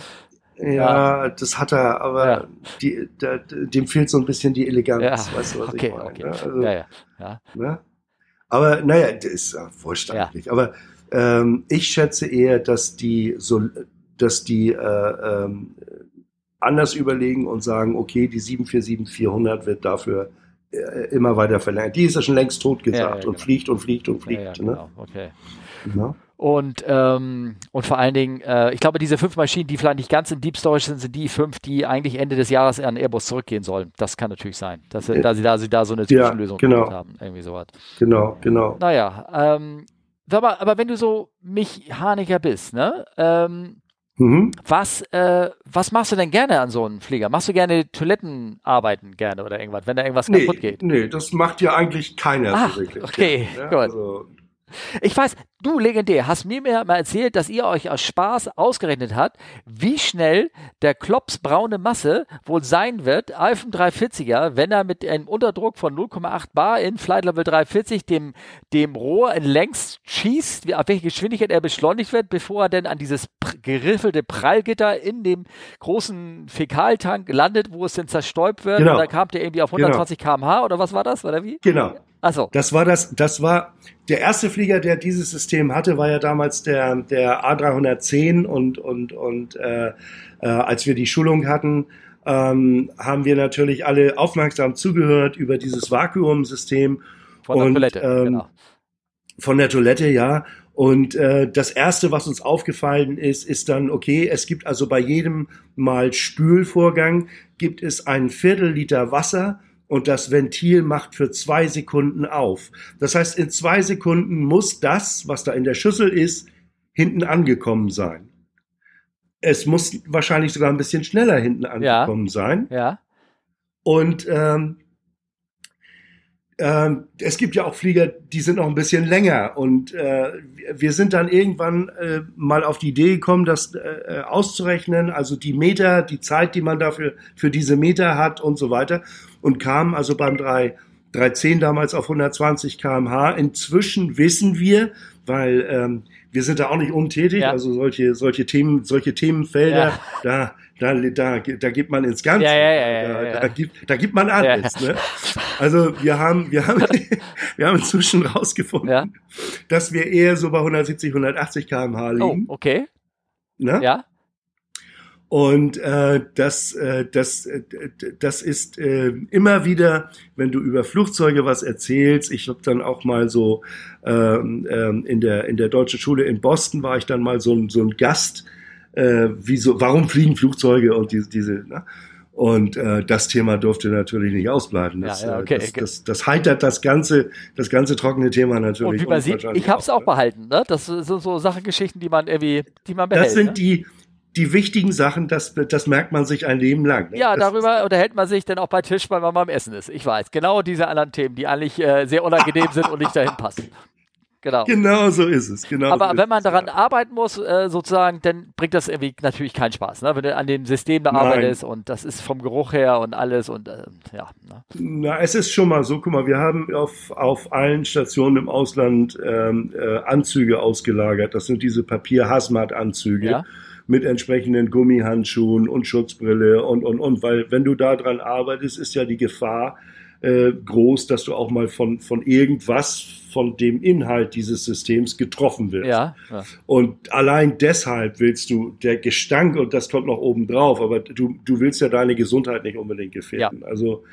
Ja, ja, das hat er, aber ja. die, der, dem fehlt so ein bisschen die Eleganz, ja. weißt du, was okay, ich meine. Okay. Ne? Also, ja, ja. Ne? Aber naja, das ist ja eigentlich. Aber ähm, ich schätze eher, dass die so, dass die äh, ähm, anders überlegen und sagen, okay, die 747-400 wird dafür äh, immer weiter verlängert. Die ist ja schon längst tot gesagt ja, genau. und fliegt und fliegt und fliegt. Ne? genau. Okay. Und, ähm, und vor allen Dingen, äh, ich glaube, diese fünf Maschinen, die vielleicht nicht ganz in Deep Storage sind, sind die fünf, die eigentlich Ende des Jahres an Airbus zurückgehen sollen. Das kann natürlich sein, dass, äh, da, sie, da sie da so eine Zwischenlösung ja, genau. haben. Irgendwie sowas. Genau, genau. Naja, ähm, aber, aber wenn du so Mechaniker bist, ne? Ähm, Mhm. Was, äh, was machst du denn gerne an so einem Flieger? Machst du gerne Toilettenarbeiten gerne oder irgendwas, wenn da irgendwas nee, kaputt geht? Nee, das macht ja eigentlich keiner Ach, so wirklich. Okay, ja, gut. Also, ich weiß, du legendär, hast mir mal erzählt, dass ihr euch aus Spaß ausgerechnet habt, wie schnell der Klops braune Masse wohl sein wird dem 340er, wenn er mit einem Unterdruck von 0,8 Bar in Flight Level 340 dem, dem Rohr in längs schießt, auf welche Geschwindigkeit er beschleunigt wird, bevor er dann an dieses geriffelte Prallgitter in dem großen Fäkaltank landet, wo es dann zerstäubt wird. Genau. Und da kam der irgendwie auf 120 genau. km/h oder was war das? Oder wie? Genau. Achso. Das war das, das war der erste Flieger, der dieses System hatte, war ja damals der, der A310 und, und, und äh, äh, als wir die Schulung hatten, ähm, haben wir natürlich alle aufmerksam zugehört über dieses Vakuumsystem. Von der und, Toilette, ähm, genau. Von der Toilette, ja. Und äh, das Erste, was uns aufgefallen ist, ist dann, okay, es gibt also bei jedem Mal Spülvorgang, gibt es ein Viertel Liter Wasser und das Ventil macht für zwei Sekunden auf. Das heißt, in zwei Sekunden muss das, was da in der Schüssel ist, hinten angekommen sein. Es muss wahrscheinlich sogar ein bisschen schneller hinten angekommen ja. sein. Ja. Und ähm, ähm, es gibt ja auch Flieger, die sind noch ein bisschen länger. Und äh, wir sind dann irgendwann äh, mal auf die Idee gekommen, das äh, auszurechnen, also die Meter, die Zeit, die man dafür für diese Meter hat und so weiter. Und kamen also beim 3, 310 damals auf 120 kmh. Inzwischen wissen wir, weil ähm, wir sind da auch nicht untätig, ja. also solche, solche Themen, solche Themenfelder, ja. da, da, da, da gibt man ins Ganze. Ja, ja, ja, da, da, da, gibt, da gibt man alles. Ne? Also wir haben, wir haben, wir haben inzwischen rausgefunden, dass wir eher so bei 170, 180 kmh liegen. Oh, okay. Ne? Ja. Und äh, das, äh, das, äh, das ist äh, immer wieder, wenn du über Flugzeuge was erzählst. Ich habe dann auch mal so ähm, ähm, in der in der deutschen Schule in Boston war ich dann mal so ein so ein Gast. Äh, wieso, warum fliegen Flugzeuge und diese diese. Ne? Und äh, das Thema durfte natürlich nicht ausbleiben. Das, ja, ja, äh, okay, das, das, das, heitert das ganze, das ganze trockene Thema natürlich. Und wie man sieht, ich habe es auch, ne? behalten. Ne? Das sind so Sachen, Geschichten, die man irgendwie, die man behält. Das sind ne? die, die wichtigen Sachen, das, das merkt man sich ein Leben lang. Ne? Ja, das darüber unterhält man sich dann auch bei Tisch, weil man beim Essen ist. Ich weiß. Genau diese anderen Themen, die eigentlich äh, sehr unangenehm sind und nicht dahin passen. Genau. Genau so ist es. Genau Aber so wenn man es, daran ja. arbeiten muss, äh, sozusagen, dann bringt das irgendwie natürlich keinen Spaß, ne? wenn du an dem System da Nein. arbeitest und das ist vom Geruch her und alles und äh, ja. Ne? Na, es ist schon mal so, guck mal, wir haben auf, auf allen Stationen im Ausland ähm, äh, Anzüge ausgelagert. Das sind diese Papier-Hazmat-Anzüge. Ja. mit entsprechenden Gummihandschuhen und Schutzbrille und, und, und. Weil wenn du da dran arbeitest, ist ja die Gefahr äh, groß, dass du auch mal von, von irgendwas, von dem Inhalt dieses Systems getroffen wirst. Ja, ja. Und allein deshalb willst du, der Gestank, und das kommt noch oben drauf, aber du, du willst ja deine Gesundheit nicht unbedingt gefährden. Also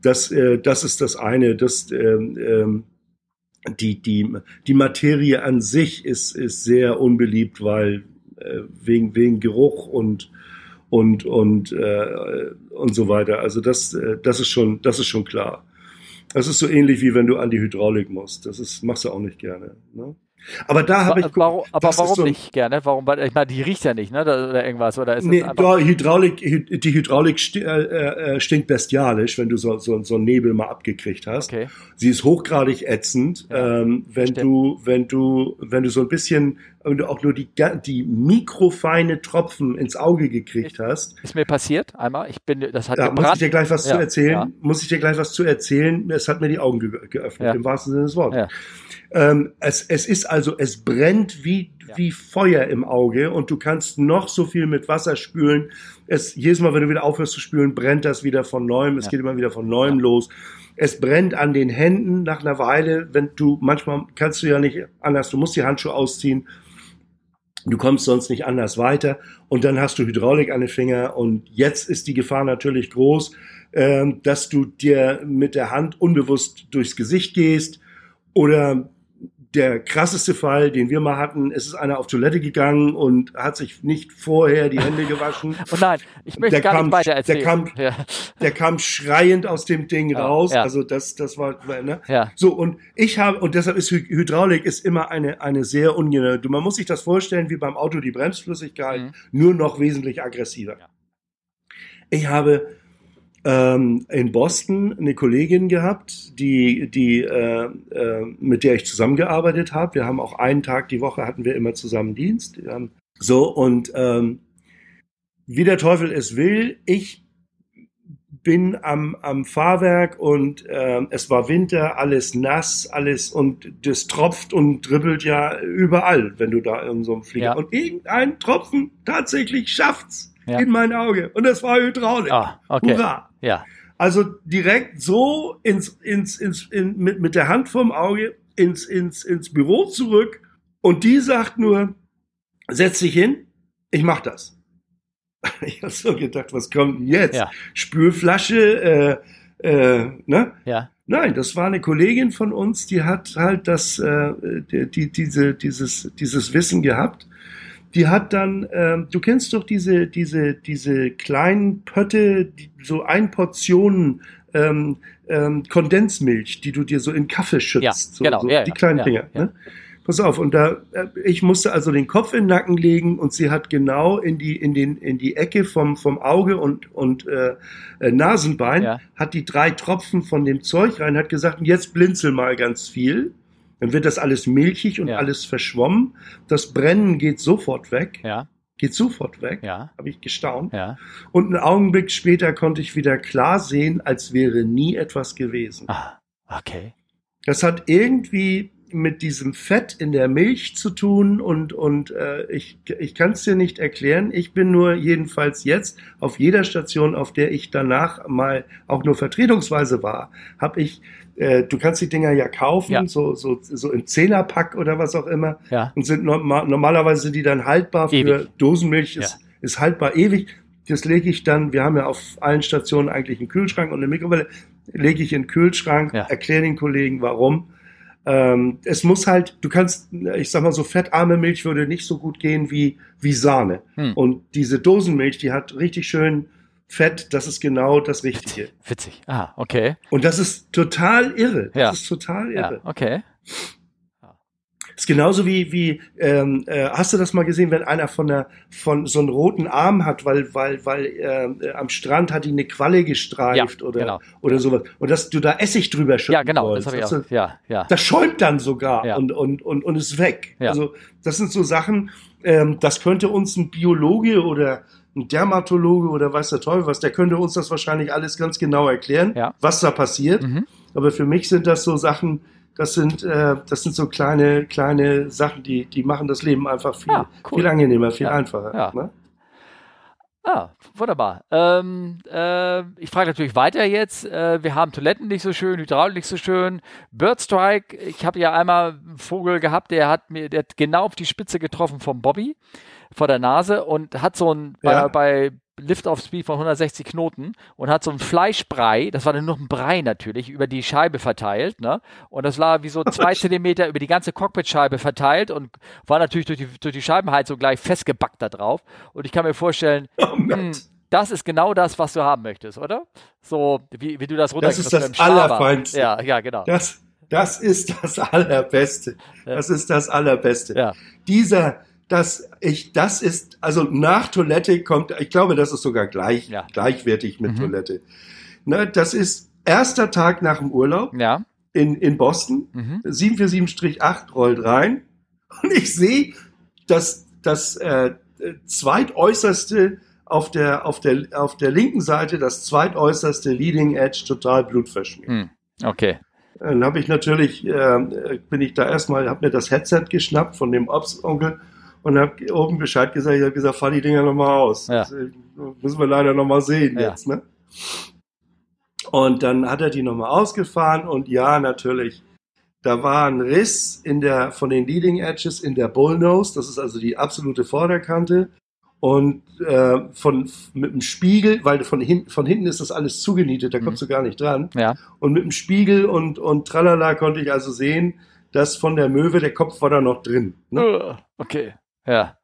das, äh, das ist das eine. Das, ähm, ähm, die, die, die Materie an sich ist, ist sehr unbeliebt, weil äh, wegen, wegen Geruch und und und äh, und so weiter. Also das äh, das ist schon das ist schon klar. Das ist so ähnlich wie wenn du an die Hydraulik musst. Das ist machst du auch nicht gerne. Ne? Aber da habe ich warum, aber warum so nicht gerne? Warum? Weil, Ich meine, die riecht ja nicht, ne? Oder irgendwas oder ist Nee, da, Hydraulik, Hy- die Hydraulik äh, äh, stinkt bestialisch, wenn du so, so, so einen Nebel mal abgekriegt hast. Okay. Sie ist hochgradig ätzend, Ja, ähm, wenn stimmt. du, wenn du, wenn du so ein bisschen, wenn du auch nur die, die mikrofeine Tropfen ins Auge gekriegt hast, Ist mir passiert einmal. Ich bin, das hat da muss ich dir gleich was Ja, zu erzählen. ja. Muss ich dir gleich was zu erzählen? Es hat mir die Augen ge geöffnet, Ja. im wahrsten Sinne des Wortes. Ja. Ähm, es, es ist also, es brennt wie, Ja. wie Feuer im Auge und du kannst noch so viel mit Wasser spülen. Es, jedes Mal, wenn du wieder aufhörst zu spülen, brennt das wieder von neuem. Es Ja. geht immer wieder von neuem los. Es brennt an den Händen nach einer Weile, wenn du, manchmal kannst du ja nicht anders, du musst die Handschuhe ausziehen. Du kommst sonst nicht anders weiter. Und dann hast du Hydraulik an den Finger. Und jetzt ist die Gefahr natürlich groß, ähm, dass du dir mit der Hand unbewusst durchs Gesicht gehst oder der krasseste Fall, den wir mal hatten, es ist einer auf Toilette gegangen und hat sich nicht vorher die Hände gewaschen. Oh nein, ich möchte Der gar kam- nicht weiter der erzählen. kam- ja. Der kam schreiend aus dem Ding Ja, raus. ja. Also das, das war, ne? ja. So, und ich habe, und deshalb ist Hy- Hydraulik ist immer eine, eine sehr ungenau. Man muss sich das vorstellen, wie beim Auto die Bremsflüssigkeit, Mhm. nur noch wesentlich aggressiver. Ich habe ähm, in Boston eine Kollegin gehabt, die, die, äh, äh, mit der ich zusammengearbeitet habe. Wir haben auch einen Tag die Woche hatten wir immer zusammen Dienst. So, und ähm, wie der Teufel es will, ich bin am, am Fahrwerk und ähm, es war Winter, alles nass, alles und das tropft und dribbelt ja überall, wenn du da in so einem Flieger. Ja. Und irgendein Tropfen tatsächlich schafft's Ja. in mein Auge. Und das war Hydraulik. Ah, okay. Hurra! Ja. Also direkt so ins, ins, ins, in, mit, mit der Hand vorm Auge ins, ins, ins Büro zurück und die sagt nur, setz dich hin, ich mach das. Ich habe so gedacht, was kommt denn jetzt? Ja. Spülflasche, äh, äh, ne? Ja. Nein, das war eine Kollegin von uns, die hat halt das, äh, die, die, diese, dieses, dieses Wissen gehabt. Die hat dann, ähm, du kennst doch diese, diese, diese kleinen Pötte, die, so ein Portionen ähm, ähm, Kondensmilch, die du dir so in Kaffee schützt. Ja, so, genau, so ja, die kleinen ja, Dinger. Ne? Pass auf, und da, äh, ich musste also den Kopf in den Nacken legen und sie hat genau in die, in den, in die Ecke vom, vom Auge und, und äh, äh, Nasenbein, hat die drei Tropfen von dem Zeug rein, hat gesagt, jetzt blinzel mal ganz viel. Dann wird das alles milchig und Ja. alles verschwommen. Das Brennen geht sofort weg. Ja. Geht sofort weg. Ja. Habe ich gestaunt. Ja. Und einen Augenblick später konnte ich wieder klar sehen, als wäre nie etwas gewesen. Ah, okay. Das hat irgendwie mit diesem Fett in der Milch zu tun und, und äh, ich, ich kann es dir nicht erklären. Ich bin nur jedenfalls jetzt auf jeder Station, auf der ich danach mal auch nur vertretungsweise war, habe ich, äh, du kannst die Dinger ja kaufen, Ja. So, so, so im Zehnerpack oder was auch immer Ja. und sind norma normalerweise sind die dann haltbar für Ewig. Dosenmilch ist, ist haltbar ewig. Das lege ich dann, wir haben ja auf allen Stationen eigentlich einen Kühlschrank und eine Mikrowelle, lege ich in den Kühlschrank, Ja. erkläre den Kollegen warum. Ähm, es muss halt, du kannst, ich sag mal so, fettarme Milch würde nicht so gut gehen wie, wie Sahne. Hm. Und diese Dosenmilch, die hat richtig schön Fett, das ist genau das Richtige. Witzig. Witzig. Ah, okay. Und das ist total irre. Das Ja. ist total Ja, irre. okay. Ist genauso wie, wie ähm, äh, hast du das mal gesehen, wenn einer von der von so einen roten Arm hat, weil, weil, weil äh, am Strand hat ihn eine Qualle gestreift Ja, oder, genau. oder sowas. Und dass du da Essig drüber schütten Ja, genau, sollst. das habe ich auch. du? Ja, ja. Das schäumt dann sogar Ja. und, und, und, und ist weg. Ja. Also das sind so Sachen, ähm, das könnte uns ein Biologe oder ein Dermatologe oder weiß der Teufel was, der könnte uns das wahrscheinlich alles ganz genau erklären, Ja. was da passiert. Mhm. Aber für mich sind das so Sachen, das sind, äh, das sind so kleine, kleine Sachen, die, die machen das Leben einfach viel, Ja, cool. viel angenehmer, viel Ja, einfacher. ja. Ne? Ah, wunderbar. Ähm, äh, ich frage natürlich weiter jetzt. Äh, wir haben Toiletten nicht so schön, Hydraulik nicht so schön. Birdstrike, ich habe ja einmal einen Vogel gehabt, der hat mir, der hat genau auf die Spitze getroffen vom Bobby vor der Nase und hat so ein Ja. bei, bei Lift-Off-Speed von 160 Knoten und hat so ein Fleischbrei, das war dann nur ein Brei natürlich, über die Scheibe verteilt, ne? Und das war wie so zwei Zentimeter über die ganze Cockpitscheibe verteilt und war natürlich durch die, durch die Scheibenheizung gleich festgebackt da drauf. Und ich kann mir vorstellen, Oh, hm, Gott. das ist genau das, was du haben möchtest, oder? So, wie, wie du das Das ist das. Allerfeinste. Ja, ja, genau. Das, das ist das Allerbeste. Ja. Das ist das Allerbeste. Ja. Dieser, das, ich, das ist, also nach Toilette kommt, ich glaube, das ist sogar gleich, Ja. gleichwertig mit Mhm. Toilette. Ne, das ist erster Tag nach dem Urlaub Ja. in, in Boston. Mhm. 747-8 rollt rein und ich sehe, dass das äh, zweitäußerste auf der, auf, der, auf der linken Seite, das zweitäußerste Leading Edge total blutverschmiert. Hm. Okay. Dann habe ich natürlich, äh, bin ich da erstmal, habe mir das Headset geschnappt von dem Ops-Onkel und habe oben Bescheid gesagt. Ich habe gesagt, fahr die Dinger nochmal aus. Ja. Das, äh, müssen wir leider nochmal sehen Ja. jetzt. Ne? Und dann hat er die nochmal ausgefahren und ja, natürlich, da war ein Riss in der, von den Leading Edges in der Bullnose, das ist also die absolute Vorderkante. Und äh, von, mit dem Spiegel, weil von, hin, von hinten ist das alles zugenietet, da Mhm. kommst du gar nicht dran. Ja. Und mit dem Spiegel und, und tralala konnte ich also sehen, dass von der Möwe der Kopf war da noch drin. Ne? Uh, Okay. Ja.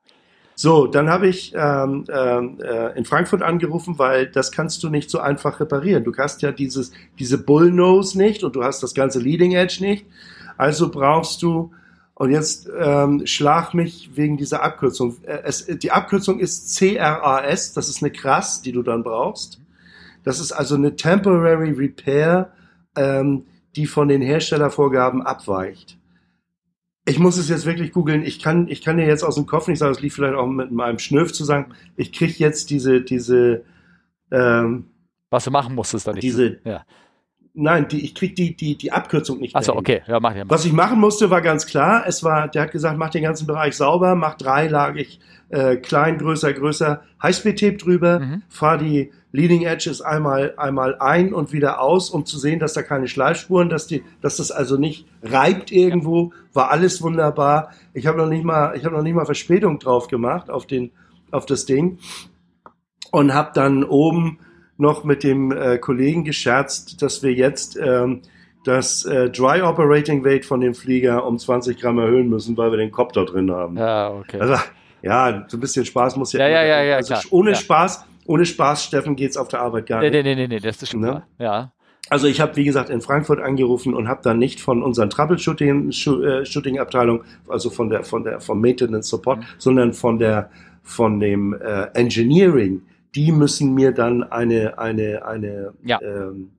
So, dann habe ich ähm, ähm, äh, in Frankfurt angerufen, weil das kannst du nicht so einfach reparieren. Du hast ja dieses, diese Bullnose nicht und du hast das ganze Leading Edge nicht. Also brauchst du, und jetzt ähm, schlag mich wegen dieser Abkürzung. Äh, Es, die Abkürzung ist CRAS, das ist eine Krass, die du dann brauchst. Das ist also eine Temporary Repair, ähm, die von den Herstellervorgaben abweicht. Ich muss es jetzt wirklich googeln. Ich kann, ich kann dir jetzt aus dem Kopf nicht sagen, es lief vielleicht auch mit meinem Schnöf zusammen. Ich kriege jetzt diese, diese, ähm, Was du machen musstest da nicht. diese, Ja. Nein, die, ich krieg die, die, die Abkürzung nicht. Achso, okay. Ja, mach dir mal. Was ich machen musste, war ganz klar. Es war, der hat gesagt, mach den ganzen Bereich sauber, mach dreilagig, äh, klein, größer, größer, Highspeed-Tape drüber, Mhm. fahr die Leading Edges einmal, einmal ein und wieder aus, um zu sehen, dass da keine Schleifspuren, dass die, dass das also nicht reibt irgendwo, war alles wunderbar. Ich habe noch nicht mal, ich habe noch nicht mal Verspätung drauf gemacht auf den, auf das Ding und habe dann oben noch mit dem äh, Kollegen gescherzt, dass wir jetzt ähm, das äh, Dry Operating Weight von dem Flieger um 20 Gramm erhöhen müssen, weil wir den Kopf da drin haben. Ja, okay. Also, ja, so ein bisschen Spaß muss ja. Ja, ja, ja, ja, also klar. ohne Ja. Spaß, ohne Spaß, Steffen, geht's auf der Arbeit gar nee, nicht. nee, nee, nee, nee, das ist schon Ne? klar. Ja. Also ich habe, wie gesagt, in Frankfurt angerufen und habe dann nicht von unseren Troubleshooting Schu- äh, also von der von der vom Maintenance Support, Mhm. sondern von der von dem äh, Engineering. Die müssen mir dann eine eine eine Ja. ähm,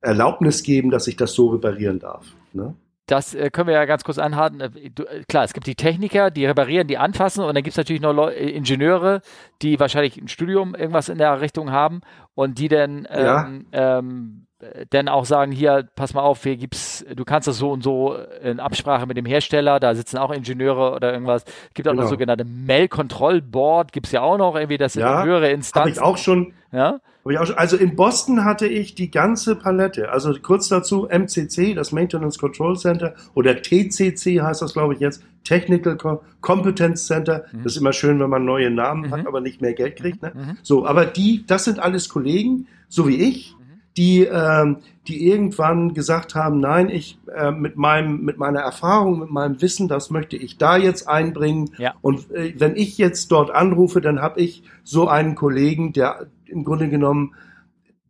Erlaubnis geben, dass ich das so reparieren darf. Ne? Das äh, können wir ja ganz kurz anhalten. Äh, äh, klar, es gibt die Techniker, die reparieren, die anfassen und dann gibt es natürlich noch Leu Ingenieure, die wahrscheinlich ein Studium irgendwas in der Richtung haben und die dann, Ja. ähm, ähm, äh, dann auch sagen, hier, pass mal auf, hier gibt's, du kannst das so und so in Absprache mit dem Hersteller, da sitzen auch Ingenieure oder irgendwas. Es gibt auch noch Genau. sogenannte Mail Control Board, gibt es ja auch noch, irgendwie, das sind Ja, höhere Habe Instanzen. ich auch schon Ja? Hab ich auch schon, also in Boston hatte ich die ganze Palette. Also kurz dazu MCC, das Maintenance Control Center, oder TCC heißt das, glaube ich, jetzt, Technical Co Competence Center. Mhm. Das ist immer schön, wenn man neue Namen Mhm. hat, aber nicht mehr Geld kriegt. Ne? Mhm. So, aber die, das sind alles Kollegen, so wie ich. Die, ähm, die irgendwann gesagt haben, nein, ich äh, mit meinem, mit meiner Erfahrung, mit meinem Wissen, das möchte ich da jetzt einbringen. Ja. Und äh, wenn ich jetzt dort anrufe, dann habe ich so einen Kollegen, der im Grunde genommen,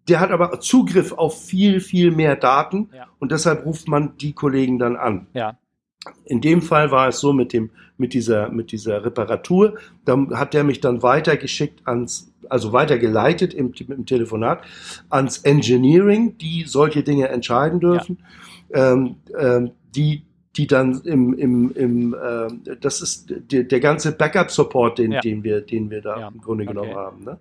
der hat aber Zugriff auf viel, viel mehr Daten Ja. und deshalb ruft man die Kollegen dann an. Ja. In dem Fall war es so mit dem, mit dieser, mit dieser Reparatur. Da hat der mich dann weitergeschickt ans, also weitergeleitet im, im Telefonat ans Engineering, die solche Dinge entscheiden dürfen. Ja. Ähm, ähm, die, die dann im, im, im äh, das ist der, der ganze Backup-Support, den, ja. den, wir, den wir da ja. im Grunde okay. genommen haben. Ne?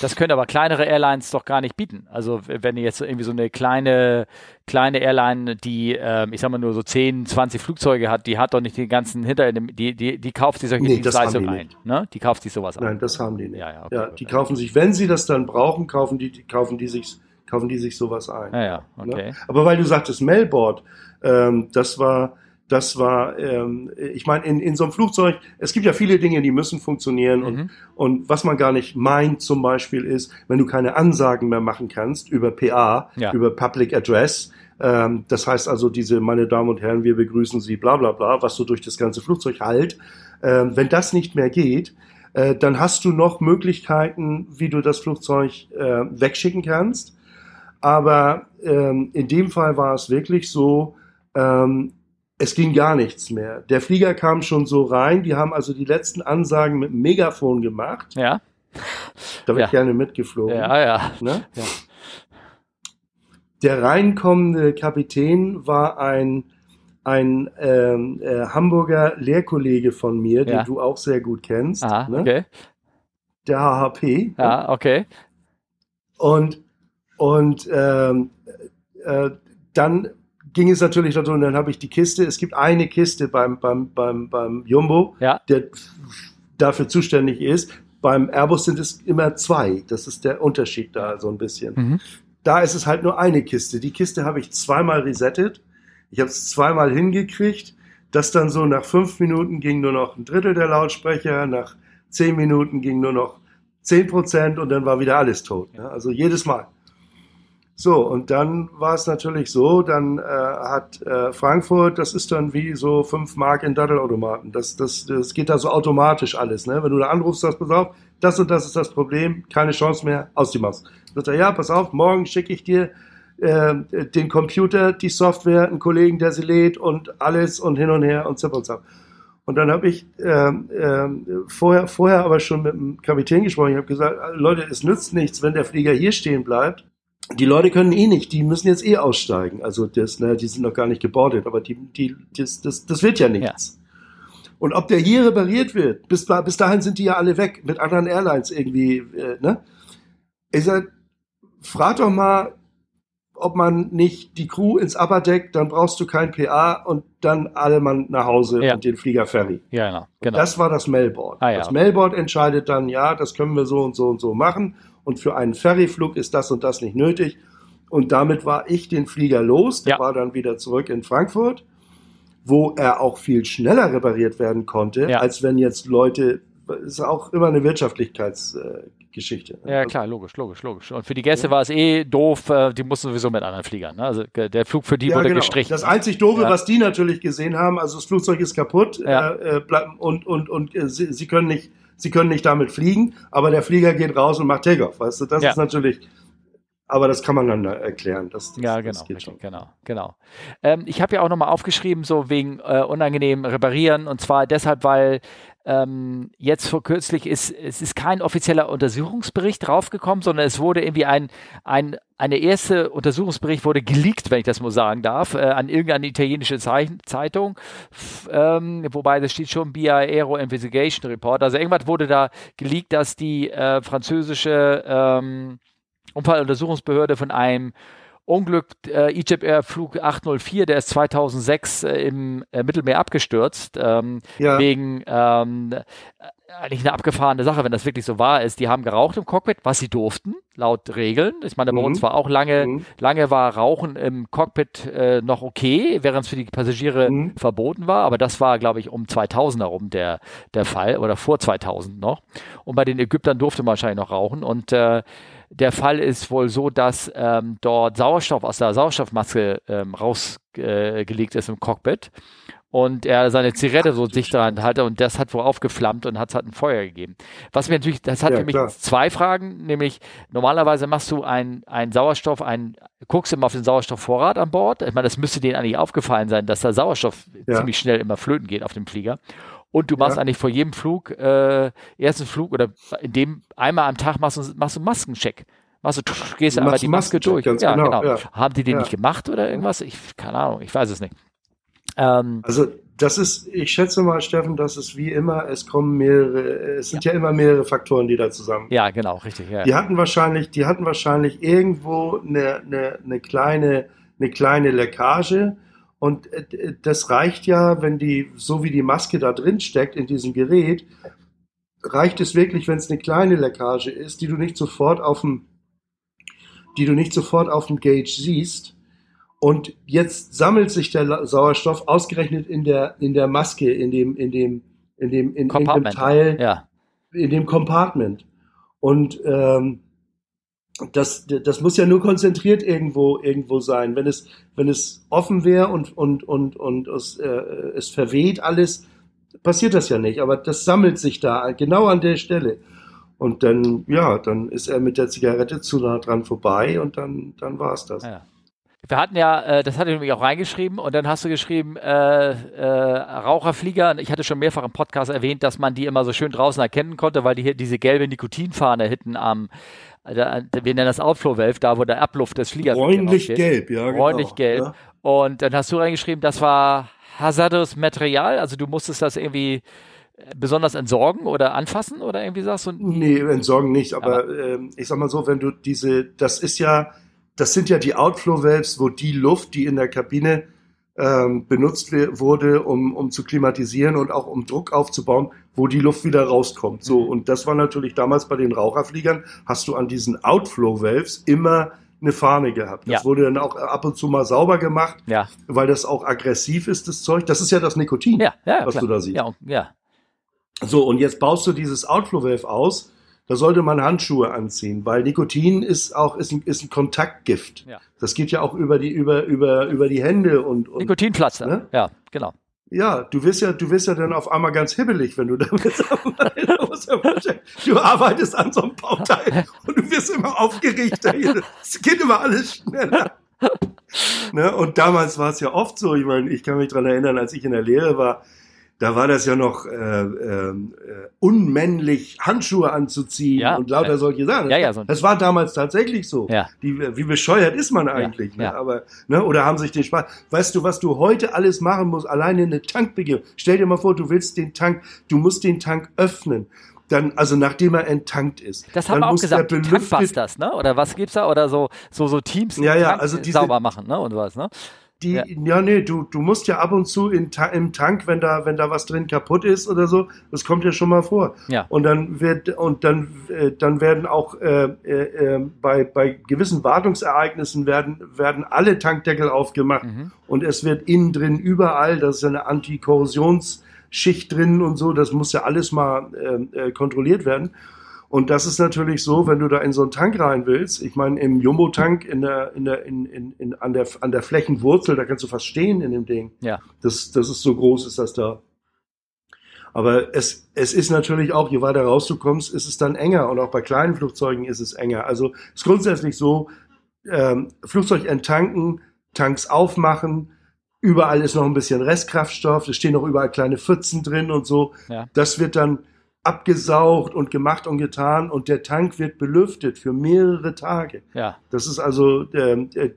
Das können aber kleinere Airlines doch gar nicht bieten. Also wenn jetzt irgendwie so eine kleine, kleine Airline, die, äh, ich sag mal nur so 10, 20 Flugzeuge hat, die hat doch nicht den ganzen hinter, die, die, die kauft sich solche nee, Dienstleistungen ein. Ne? Die kauft sich sowas ein. Nein, das haben die nicht. Ja, ja, okay, ja die gut. kaufen sich, wenn sie das dann brauchen, kaufen die, kaufen die sich, kaufen die sich sowas ein. Ja, ja, ne? okay. Ne? Aber weil du sagtest Mailboard, ähm, das war, das war, ähm, ich meine, in, in so einem Flugzeug, es gibt ja viele Dinge, die müssen funktionieren und, mhm. und was man gar nicht meint zum Beispiel ist, wenn du keine Ansagen mehr machen kannst über PA, ja. über Public Address, ähm, das heißt also diese, meine Damen und Herren, wir begrüßen Sie, bla bla bla, was so durch das ganze Flugzeug halt, ähm, wenn das nicht mehr geht, äh, dann hast du noch Möglichkeiten, wie du das Flugzeug äh, wegschicken kannst. Aber ähm, in dem Fall war es wirklich so, ähm, es ging gar nichts mehr. Der Flieger kam schon so rein, die haben also die letzten Ansagen mit Megafon gemacht. Ja. Da wäre ja. ich gerne mitgeflogen. Ja, ja. Ne? ja. Der reinkommende Kapitän war ein, ein ähm, äh, Hamburger Lehrkollege von mir, den ja. du auch sehr gut kennst. Aha, ne? okay. Der HHP. Ja, okay. Und, und ähm, äh, dann ging es natürlich darum, dann habe ich die Kiste. Es gibt eine Kiste beim, beim, beim, beim Jumbo, ja. der dafür zuständig ist. Beim Airbus sind es immer zwei. Das ist der Unterschied da so ein bisschen. Mhm. Da ist es halt nur eine Kiste. Die Kiste habe ich zweimal resettet. Ich habe es zweimal hingekriegt. Das dann so nach fünf Minuten ging nur noch ein Drittel der Lautsprecher, nach zehn Minuten ging nur noch zehn Prozent und dann war wieder alles tot. Ne? Also jedes Mal. So, und dann war es natürlich so, dann äh, hat äh, Frankfurt, das ist dann wie so fünf Mark in Dattelautomaten. Das, das, das geht da so automatisch alles. Ne? Wenn du da anrufst, sagst, pass auf, das und das ist das Problem, keine Chance mehr, aus die Maus. Sagt er, ja, pass auf, morgen schicke ich dir äh, den Computer, die Software, einen Kollegen, der sie lädt und alles und hin und her und zip und zap. Und dann habe ich äh, äh, vorher, vorher aber schon mit dem Kapitän gesprochen. Ich habe gesagt, Leute, es nützt nichts, wenn der Flieger hier stehen bleibt die Leute können eh nicht, die müssen jetzt eh aussteigen. Also das, ne, die sind noch gar nicht gebordet, aber die, die, das, das, das wird ja nichts. Ja. Und ob der hier repariert wird, bis, bis dahin sind die ja alle weg mit anderen Airlines irgendwie. Äh, ne? Ich sag, frag doch mal, ob man nicht die Crew ins Upper Deck, dann brauchst du kein PA und dann alle Mann nach Hause ja. und den Flieger Ferry. Ja, genau. genau. Das war das Mailboard. Ah, ja. Das Mailboard entscheidet dann, ja, das können wir so und so und so machen und für einen Ferryflug ist das und das nicht nötig. Und damit war ich den Flieger los. Der ja. war dann wieder zurück in Frankfurt, wo er auch viel schneller repariert werden konnte, ja. als wenn jetzt Leute, ist auch immer eine Wirtschaftlichkeitsgeschichte. Äh, ja, klar, logisch, logisch, logisch. Und für die Gäste ja. war es eh doof, äh, die mussten sowieso mit anderen Fliegern. Ne? Also der Flug für die wurde genau. gestrichen. Das einzig Doofe, was die natürlich gesehen haben, also das Flugzeug ist kaputt äh, äh und, und, und äh, sie, sie können nicht sie können nicht damit fliegen, aber der Flieger geht raus und macht Takeoff. Weißt du, das ja. ist natürlich, aber das kann man dann erklären. Das, das, ja, genau, das genau, genau. Ähm, ich habe ja auch nochmal aufgeschrieben, so wegen äh, unangenehm reparieren und zwar deshalb, weil ähm, jetzt vor kürzlich ist, es ist kein offizieller Untersuchungsbericht draufgekommen, sondern es wurde irgendwie ein, ein, eine erste Untersuchungsbericht wurde geleakt, wenn ich das mal sagen darf, äh, an irgendeine italienische Zeitung, ähm, wobei das steht schon BI Aero Investigation Report. Also irgendwas wurde da geleakt, dass die äh, französische ähm, Unfalluntersuchungsbehörde von einem Unglück äh, Egypt Air Flug 804, der ist 2006 äh, im äh, Mittelmeer abgestürzt, ähm, ja. wegen ähm, äh, eigentlich eine abgefahrene Sache, wenn das wirklich so wahr ist. Die haben geraucht im Cockpit, was sie durften, laut Regeln. Ich meine, bei mhm. uns war auch lange, mhm. lange war Rauchen im Cockpit äh, noch okay, während es für die Passagiere mhm. verboten war. Aber das war, glaube ich, um 2000 herum der, der Fall oder vor 2000 noch. Und bei den Ägyptern durfte man wahrscheinlich noch rauchen. Und äh, der Fall ist wohl so, dass ähm, dort Sauerstoff aus der Sauerstoffmaske ähm, rausgelegt äh, ist im Cockpit und er seine Zigarette so dicht daran hatte und das hat wohl aufgeflammt und hat, hat ein Feuer gegeben. Was mir natürlich, das hat ja, für mich klar. zwei Fragen, nämlich normalerweise machst du ein, ein Sauerstoff, ein, guckst immer auf den Sauerstoffvorrat an Bord. Ich meine, das müsste denen eigentlich aufgefallen sein, dass der Sauerstoff ja. ziemlich schnell immer flöten geht auf dem Flieger. Und du machst ja. eigentlich vor jedem Flug, äh, ersten Flug oder in dem einmal am Tag machst du, machst du Maskencheck. Machst du, gehst du einfach die Maske durch. Ja, genau. genau. Haben die den nicht gemacht oder irgendwas? Ich, keine Ahnung, ich weiß es nicht. Ähm, also das ist, ich schätze mal, Steffen, dass es wie immer, es kommen mehrere, es sind ja, ja immer mehrere Faktoren, die da zusammen. Ja, genau, richtig. Ja. Die hatten wahrscheinlich, die hatten wahrscheinlich irgendwo eine, eine, eine kleine, eine kleine Leckage. Und äh, das reicht ja, wenn die, so wie die Maske da drin steckt in diesem Gerät, reicht es wirklich, wenn es eine kleine Leckage ist, die du nicht sofort auf dem, die du nicht sofort auf dem Gauge siehst und jetzt sammelt sich der Sauerstoff ausgerechnet in der, in der Maske, in dem, in dem, in dem, in, in dem Teil, ja. in dem Compartment. Und ähm, das, das muss ja nur konzentriert irgendwo, irgendwo sein. Wenn es, wenn es offen wäre und, und, und, und es, äh, es verweht alles, passiert das ja nicht. Aber das sammelt sich da genau an der Stelle. Und dann, ja, dann ist er mit der Zigarette zu nah dran vorbei und dann, dann war es das. Ja. Wir hatten ja, äh, das hatte ich nämlich auch reingeschrieben und dann hast du geschrieben, äh, äh, Raucherflieger. Ich hatte schon mehrfach im Podcast erwähnt, dass man die immer so schön draußen erkennen konnte, weil die hier diese gelbe Nikotinfahne hinten am, da, wir nennen das Outflow Valve, da wo der Abluft des Fliegers Bräunlich gelb, ja. Genau. Bräunlich gelb. Ja. Und dann hast du reingeschrieben, das war hazardous Material, also du musstest das irgendwie äh, besonders entsorgen oder anfassen oder irgendwie sagst du? Nee, entsorgen nicht, aber, aber äh, ich sag mal so, wenn du diese, das ist ja, das sind ja die Outflow Valves, wo die Luft, die in der Kabine ähm, benutzt wurde, um, um zu klimatisieren und auch um Druck aufzubauen, wo die Luft wieder rauskommt. So, mhm. und das war natürlich damals bei den Raucherfliegern, hast du an diesen Outflow Valves immer eine Fahne gehabt. Das ja. wurde dann auch ab und zu mal sauber gemacht, ja. weil das auch aggressiv ist, das Zeug. Das ist ja das Nikotin, ja, was klar. du da siehst. Ja, ja. So, und jetzt baust du dieses Outflow Valve aus da sollte man Handschuhe anziehen, weil Nikotin ist auch ist ein, ist ein Kontaktgift. Ja. Das geht ja auch über die über über über die Hände und, und Nikotinpflaster. Ne? Ja, genau. Ja, du wirst ja, du wirst ja dann auf einmal ganz hibbelig, wenn du damit Du arbeitest an so einem Bauteil und du wirst immer aufgeregter. Es geht immer alles schneller. ne? Und damals war es ja oft so, ich meine, ich kann mich dran erinnern, als ich in der Lehre war, da war das ja noch äh, äh, unmännlich, Handschuhe anzuziehen ja, und lauter äh, solche Sachen. Ja, ja, so das war damals tatsächlich so. Ja. Die, wie bescheuert ist man eigentlich? Ja, ne? ja. Aber, ne? Oder haben sich den Spaß. Weißt du, was du heute alles machen musst, alleine eine Tankbegehung. Stell dir mal vor, du willst den Tank, du musst den Tank öffnen dann, also nachdem er enttankt ist. Das haben wir auch gesagt, Tankbusters, ne? Oder was gibt's da? Oder so, so, so Teams, die ja, ja, also diese, sauber machen, ne? Und was, ne? Die, ja. ja, nee, du, du musst ja ab und zu in, im Tank, wenn da, wenn da was drin kaputt ist oder so, das kommt ja schon mal vor. Ja. Und dann wird, und dann, äh, dann werden auch äh, äh, äh, bei, bei gewissen Wartungsereignissen werden, werden alle Tankdeckel aufgemacht mhm. und es wird innen drin überall, das ist eine Antikorrosionsschicht drin und so, das muss ja alles mal äh, äh kontrolliert werden. Und das ist natürlich so, wenn du da in so einen Tank rein willst. Ich meine, im Jumbo-Tank in der, in der, in, in, in, an der, an der Flächenwurzel, da kannst du fast stehen in dem Ding. Ja. Das, das ist so groß, ist das da. Aber es, es ist natürlich auch, je weiter raus du kommst, ist es dann enger. Und auch bei kleinen Flugzeugen ist es enger. Also ist grundsätzlich so, ähm, Flugzeug enttanken, Tanks aufmachen, überall ist noch ein bisschen Restkraftstoff, es stehen noch überall kleine Pfützen drin und so. Ja. Das wird dann, abgesaugt und gemacht und getan und der Tank wird belüftet für mehrere Tage. Ja. Das ist also ähm, äh,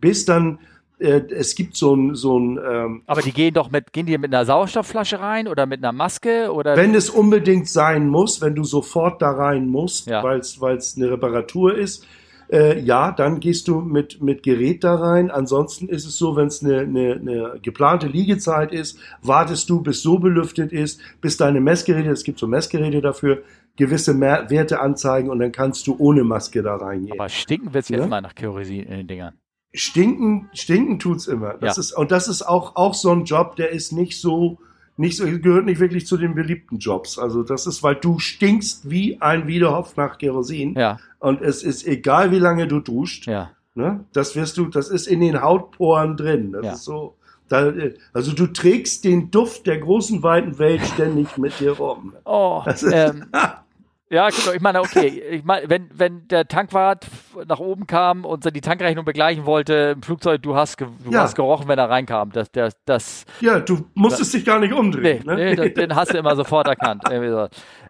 bis dann äh, es gibt so ein so ein ähm, Aber die gehen doch mit gehen die mit einer Sauerstoffflasche rein oder mit einer Maske oder Wenn es unbedingt sein muss, wenn du sofort da rein musst, ja. weil es weil es eine Reparatur ist, äh, ja, dann gehst du mit, mit Gerät da rein. Ansonsten ist es so, wenn es eine, eine, eine geplante Liegezeit ist, wartest du, bis so belüftet ist, bis deine Messgeräte, es gibt so Messgeräte dafür, gewisse Mehr Werte anzeigen und dann kannst du ohne Maske da reingehen. Aber stinken wird's ja? immer nach Kerosin in den Dingern. Stinken, stinken tut's immer. Das ja. ist, und das ist auch, auch so ein Job, der ist nicht so, nicht so, gehört nicht wirklich zu den beliebten Jobs. Also das ist, weil du stinkst wie ein Wiederhopf nach Kerosin. Ja. Und es ist egal, wie lange du duscht. Ja. Ne? Das wirst du, das ist in den Hautporen drin. Das Ja. ist so. Da, also du trägst den Duft der großen weiten Welt ständig mit dir rum. Oh, Das ist, ähm, ja, genau. Ich meine, okay, ich meine, wenn, wenn der Tankwart nach oben kam und die Tankrechnung begleichen wollte im Flugzeug, du hast, du Ja. hast gerochen, wenn er reinkam. Das, das, das, ja, du musstest dich gar nicht nee, umdrehen. ne? nee, das, den hast du immer sofort erkannt. So.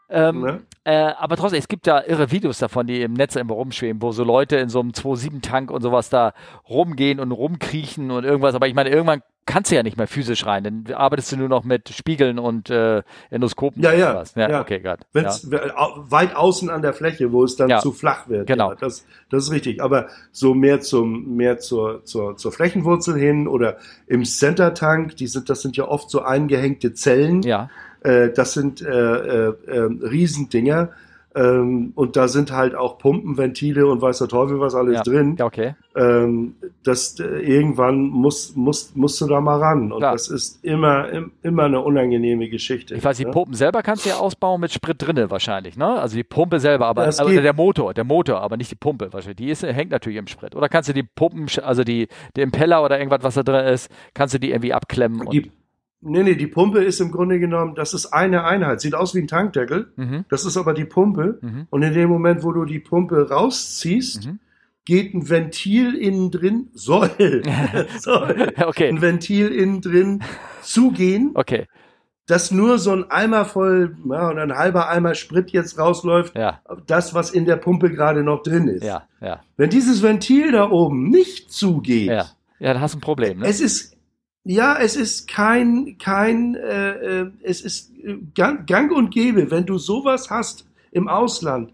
Ähm, Ne? äh, aber trotzdem, es gibt ja irre Videos davon, die im Netz immer rumschweben, wo so Leute in so einem 2.7-Tank und sowas da rumgehen und rumkriechen und irgendwas. Aber ich meine, irgendwann kannst du ja nicht mehr physisch rein. Dann arbeitest du nur noch mit Spiegeln und äh, Endoskopen Ja, und ja, sowas. Ja, ja. okay. Ja. Wenn's, au- weit außen an der Fläche, wo es dann Ja. zu flach wird. Genau. Ja, das, das ist richtig. Aber so mehr zum, mehr zur, zur, zur Flächenwurzel hin oder im Center-Tank, die sind, das sind ja oft so eingehängte Zellen. ja. Äh, das sind äh, äh, äh, Riesendinger. Ähm, und da sind halt auch Pumpen, Ventile und weiß der Teufel was alles Ja. drin. Ja, okay. Ähm, das äh, irgendwann muss, muss, musst du da mal ran. Und Klar. das ist immer, im, immer eine unangenehme Geschichte. Ich weiß, die ne? Pumpen selber kannst du ja ausbauen mit Sprit drinne wahrscheinlich, ne? Also die Pumpe selber, aber, aber der Motor, der Motor, aber nicht die Pumpe wahrscheinlich. Die ist, hängt natürlich im Sprit. Oder kannst du die Pumpen, also die, die Impeller oder irgendwas, was da drin ist, kannst du die irgendwie abklemmen und, Die, nee, nee, die Pumpe ist im Grunde genommen, das ist eine Einheit. Sieht aus wie ein Tankdeckel. mhm, Das ist aber die Pumpe. mhm, Und in dem Moment, wo du die Pumpe rausziehst, mhm. geht ein Ventil innen drin, soll, soll okay, ein Ventil innen drin zugehen, okay, dass nur so ein Eimer voll, ja, und ein halber Eimer Sprit jetzt rausläuft, ja, das, was in der Pumpe gerade noch drin ist. ja, ja, Wenn dieses Ventil da oben nicht zugeht, ja. Ja, dann hast du ein Problem, ne? es ist, ja, es ist kein, kein, äh, äh, es ist äh, gang, gang und gäbe, wenn du sowas hast im Ausland.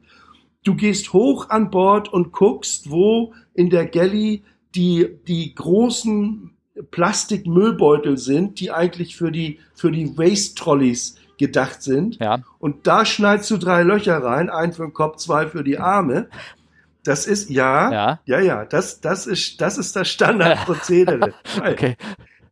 Du gehst hoch an Bord und guckst, wo in der Galley die, die großen Plastikmüllbeutel sind, die eigentlich für die, für die Waste-Trolleys gedacht sind. Ja, Und da schneidest du drei Löcher rein, einen für den Kopf, zwei für die Arme. Das ist, ja, ja, ja, ja, das, das ist, das ist das Standardprozedere. Okay,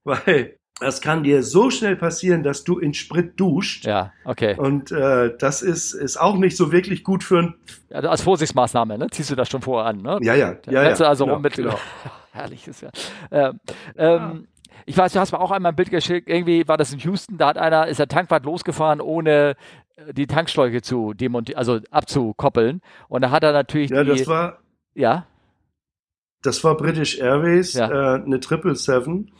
weil das kann dir so schnell passieren, dass du in Sprit duscht. ja, okay. Und äh, das ist, ist auch nicht so wirklich gut für ein. Also als Vorsichtsmaßnahme, ne? Ziehst du das schon vorher an, ne? Ja, ja, ja. ja also genau, rum mit. Genau. Herrlich ist ja. Ähm, ähm, ich weiß, du hast mir auch einmal ein Bild geschickt, irgendwie war das in Houston, da hat einer, ist der Tankwart losgefahren, ohne äh, die Tankschläuche zu demontieren, also abzukoppeln. Und da hat er natürlich Ja, die, das war, ja, das war British Airways, Ja. äh, eine 777.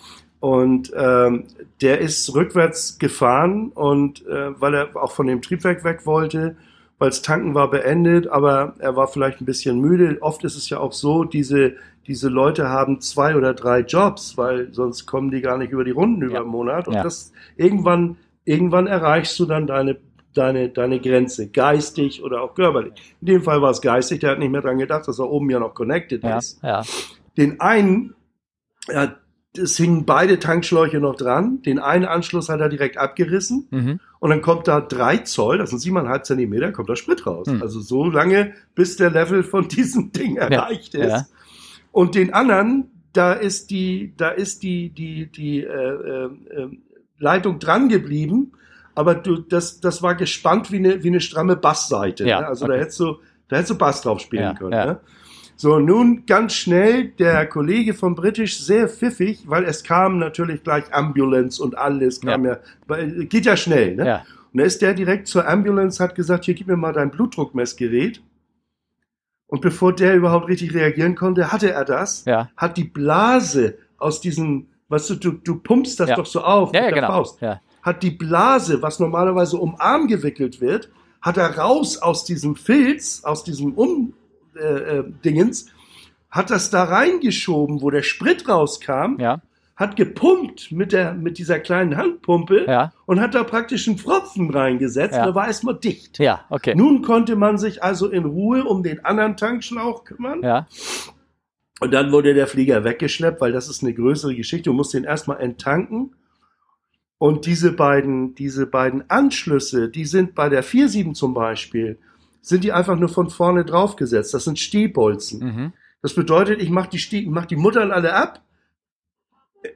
Und ähm, der ist rückwärts gefahren und äh, weil er auch von dem Triebwerk weg wollte, weil das Tanken war beendet, aber er war vielleicht ein bisschen müde. Oft ist es ja auch so, diese, diese Leute haben zwei oder drei Jobs, weil sonst kommen die gar nicht über die Runden über Ja. den Monat. Und Ja. das irgendwann, irgendwann erreichst du dann deine, deine, deine Grenze, geistig oder auch körperlich. In dem Fall war es geistig, der hat nicht mehr dran gedacht, dass er oben ja noch connected ja, ist ja, den einen, ja, es hingen beide Tankschläuche noch dran. Den einen Anschluss hat er direkt abgerissen. mhm. Und dann kommt da drei Zoll, das sind siebeneinhalb Zentimeter, kommt da Sprit raus. Hm. Also so lange, bis der Level von diesem Ding erreicht ist. ja. Und den anderen, da ist die, da ist die, die, die äh, äh, Leitung dran geblieben. Aber du, das, das war gespannt wie eine, wie eine stramme Bassseite. Ja, ne? Also okay. da hättest du, da hättest du Bass drauf spielen Ja, können. ja. Ne? So, nun ganz schnell der Kollege von British sehr pfiffig, weil es kam natürlich gleich Ambulance und alles kam ja, weil- geht ja schnell, ne? ja, Und da ist der direkt zur Ambulance, hat gesagt, hier gib mir mal dein Blutdruckmessgerät. Und bevor der überhaupt richtig reagieren konnte, hatte er das, ja, hat die Blase aus diesem, weißt du, du, du pumpst das Ja. doch so auf ja, ja mit der genau, Faust, ja, hat die Blase, was normalerweise um Arm gewickelt wird, hat er raus aus diesem Filz, aus diesem Um, äh, äh, Dingens, hat das da reingeschoben, wo der Sprit rauskam, ja, hat gepumpt mit der, mit dieser kleinen Handpumpe ja, und hat da praktisch einen Pfropfen reingesetzt Ja. da war erstmal dicht. ja, okay, Nun konnte man sich also in Ruhe um den anderen Tankschlauch kümmern. ja, Und dann wurde der Flieger weggeschleppt, weil das ist eine größere Geschichte. Du musst den erstmal enttanken. Und diese beiden, diese beiden Anschlüsse, die sind bei der 47 zum Beispiel, sind die einfach nur von vorne draufgesetzt. Das sind Stehbolzen. mhm. Das bedeutet, ich mache die, Steh- mach die Muttern alle ab.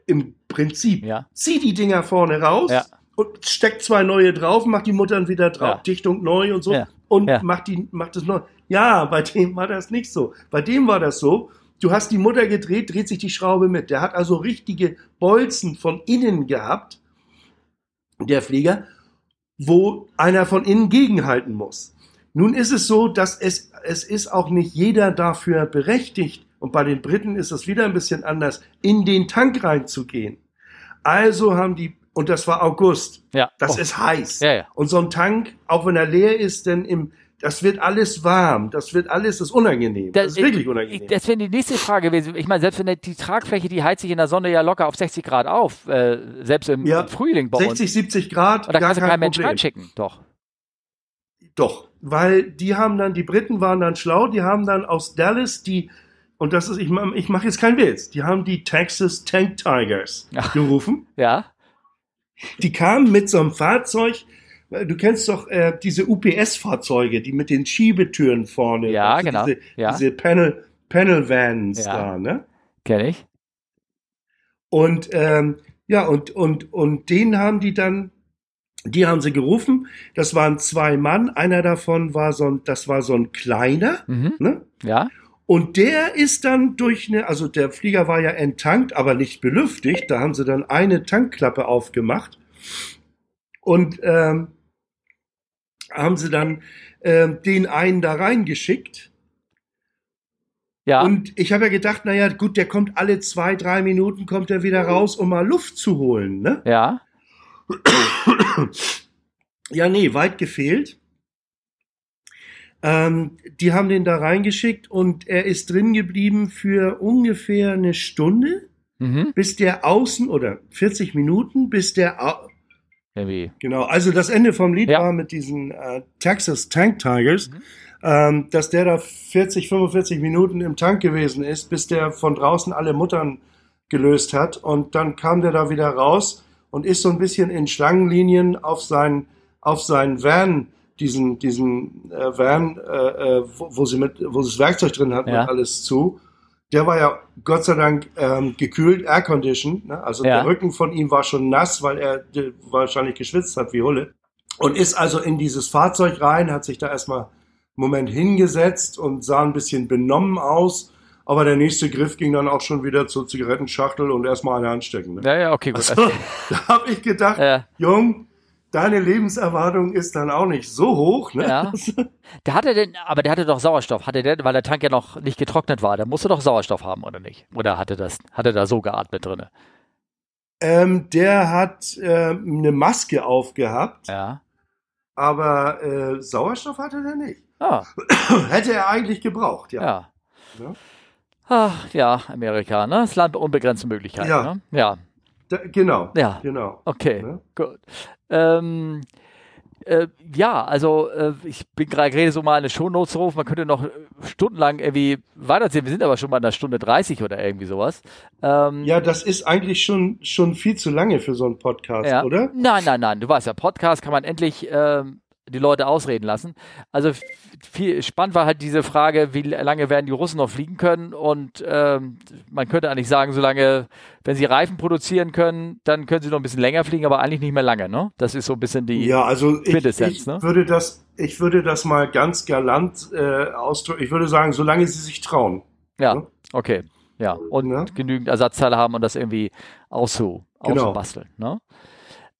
Im Prinzip ja, zieh die Dinger vorne raus Ja. und steckt zwei neue drauf, macht die Muttern wieder drauf, ja. Dichtung neu und so ja. und ja. macht die macht es neu. Ja, bei dem war das nicht so. Bei dem war das so. Du hast die Mutter gedreht, dreht sich die Schraube mit. Der hat also richtige Bolzen von innen gehabt, der Flieger, wo einer von innen gegenhalten muss. Nun ist es so, dass es, es ist auch nicht jeder dafür berechtigt, und bei den Briten ist es wieder ein bisschen anders, in den Tank reinzugehen. Also haben die und das war August. Ja. Das oh. ist heiß. Ja, ja. Und so ein Tank, auch wenn er leer ist, denn im, das wird alles warm. Das wird alles, das ist unangenehm. Das, das ist wirklich unangenehm. Das wäre die nächste Frage gewesen. Ich meine, selbst wenn die Tragfläche, die heizt sich in der Sonne ja locker auf 60 Grad auf, äh, selbst im ja, Frühling bei 60, uns. 70 Grad. Und da kannst du keinen Mensch reinschicken, doch. Doch, weil die haben dann, die Briten waren dann schlau, die haben dann aus Dallas die, und das ist, ich, ich mache jetzt keinen Witz, die haben die Texas Tank Tigers gerufen. Ja. Die kamen mit so einem Fahrzeug, du kennst doch äh, diese UPS-Fahrzeuge, die mit den Schiebetüren vorne. Ja, also genau. Diese, ja. diese Panel, Panel Vans ja. da, ne? Kenn ich. Und ähm, ja, und, und, und den haben die dann, die haben sie gerufen. Das waren zwei Mann. Einer davon war so ein, das war so ein kleiner, mhm. ne? Ja. Und der ist dann durch eine, also der Flieger war ja enttankt, aber nicht belüftigt. Da haben sie dann eine Tankklappe aufgemacht und ähm, haben sie dann ähm, den einen da reingeschickt. Ja. Und ich habe ja gedacht, naja, gut, der kommt alle zwei, drei Minuten, kommt er wieder raus, um mal Luft zu holen, ne? Ja. Ja, nee, weit gefehlt. Ähm, die haben den da reingeschickt und er ist drin geblieben für ungefähr eine Stunde, mhm. bis der außen oder 40 Minuten, bis der Irgendwie. Genau, also das Ende vom Lied ja. war mit diesen äh, Texas Tank Tigers, mhm. ähm, dass der da 40, 45 Minuten im Tank gewesen ist, bis der von draußen alle Muttern gelöst hat und dann kam der da wieder raus und ist so ein bisschen in Schlangenlinien auf sein auf sein Van diesen, diesen äh, Van, äh, äh, wo, wo sie mit, wo sie das Werkzeug drin hatten ja. und alles zu. Der war ja Gott sei Dank ähm, gekühlt, air-conditioned. Ne? Also ja. der Rücken von ihm war schon nass, weil er wahrscheinlich geschwitzt hat wie Hulle. Und ist also in dieses Fahrzeug rein, hat sich da erstmal einen Moment hingesetzt und sah ein bisschen benommen aus. Aber der nächste Griff ging dann auch schon wieder zur Zigarettenschachtel und erstmal eine anstecken. Ne? Ja, ja, okay, gut. Also, da habe ich gedacht, ja. Jung, deine Lebenserwartung ist dann auch nicht so hoch, ne? Ja. Der hatte denn, aber der hatte doch Sauerstoff, hatte der, weil der Tank ja noch nicht getrocknet war, der musste doch Sauerstoff haben, oder nicht? Oder hatte das, hatte da so geatmet drinne? Ähm, der hat äh, eine Maske aufgehabt. Ja. Aber äh, Sauerstoff hatte der nicht. Ah. Hätte er eigentlich gebraucht, ja. Ja. ja. Ach, ja, Amerika, ne? Das Land mit unbegrenzten Möglichkeiten. Ja. Ne? ja. Da, genau. Ja. Genau. Okay. Ja? Gut. Ähm, äh, ja, also äh, ich bin gerade so mal eine Shownotes drauf. Man könnte noch stundenlang irgendwie weiterziehen. Wir sind aber schon bei einer Stunde 30 oder irgendwie sowas. Ähm, ja, das ist eigentlich schon, schon viel zu lange für so einen Podcast, ja. oder? Nein, nein, nein. Du weißt ja, Podcast kann man endlich ähm, die Leute ausreden lassen. Also viel spannend war halt diese Frage, wie lange werden die Russen noch fliegen können? Und ähm, man könnte eigentlich sagen, solange, wenn sie Reifen produzieren können, dann können sie noch ein bisschen länger fliegen, aber eigentlich nicht mehr lange, ne? Das ist so ein bisschen die ja, also ich, ich ne? würde das, ich würde das mal ganz galant äh, ausdrücken. Ich würde sagen, solange sie sich trauen. Ja, ne? okay. Ja, und ne? genügend Ersatzteile haben und das irgendwie auszu, genau. auszubasteln. Ne?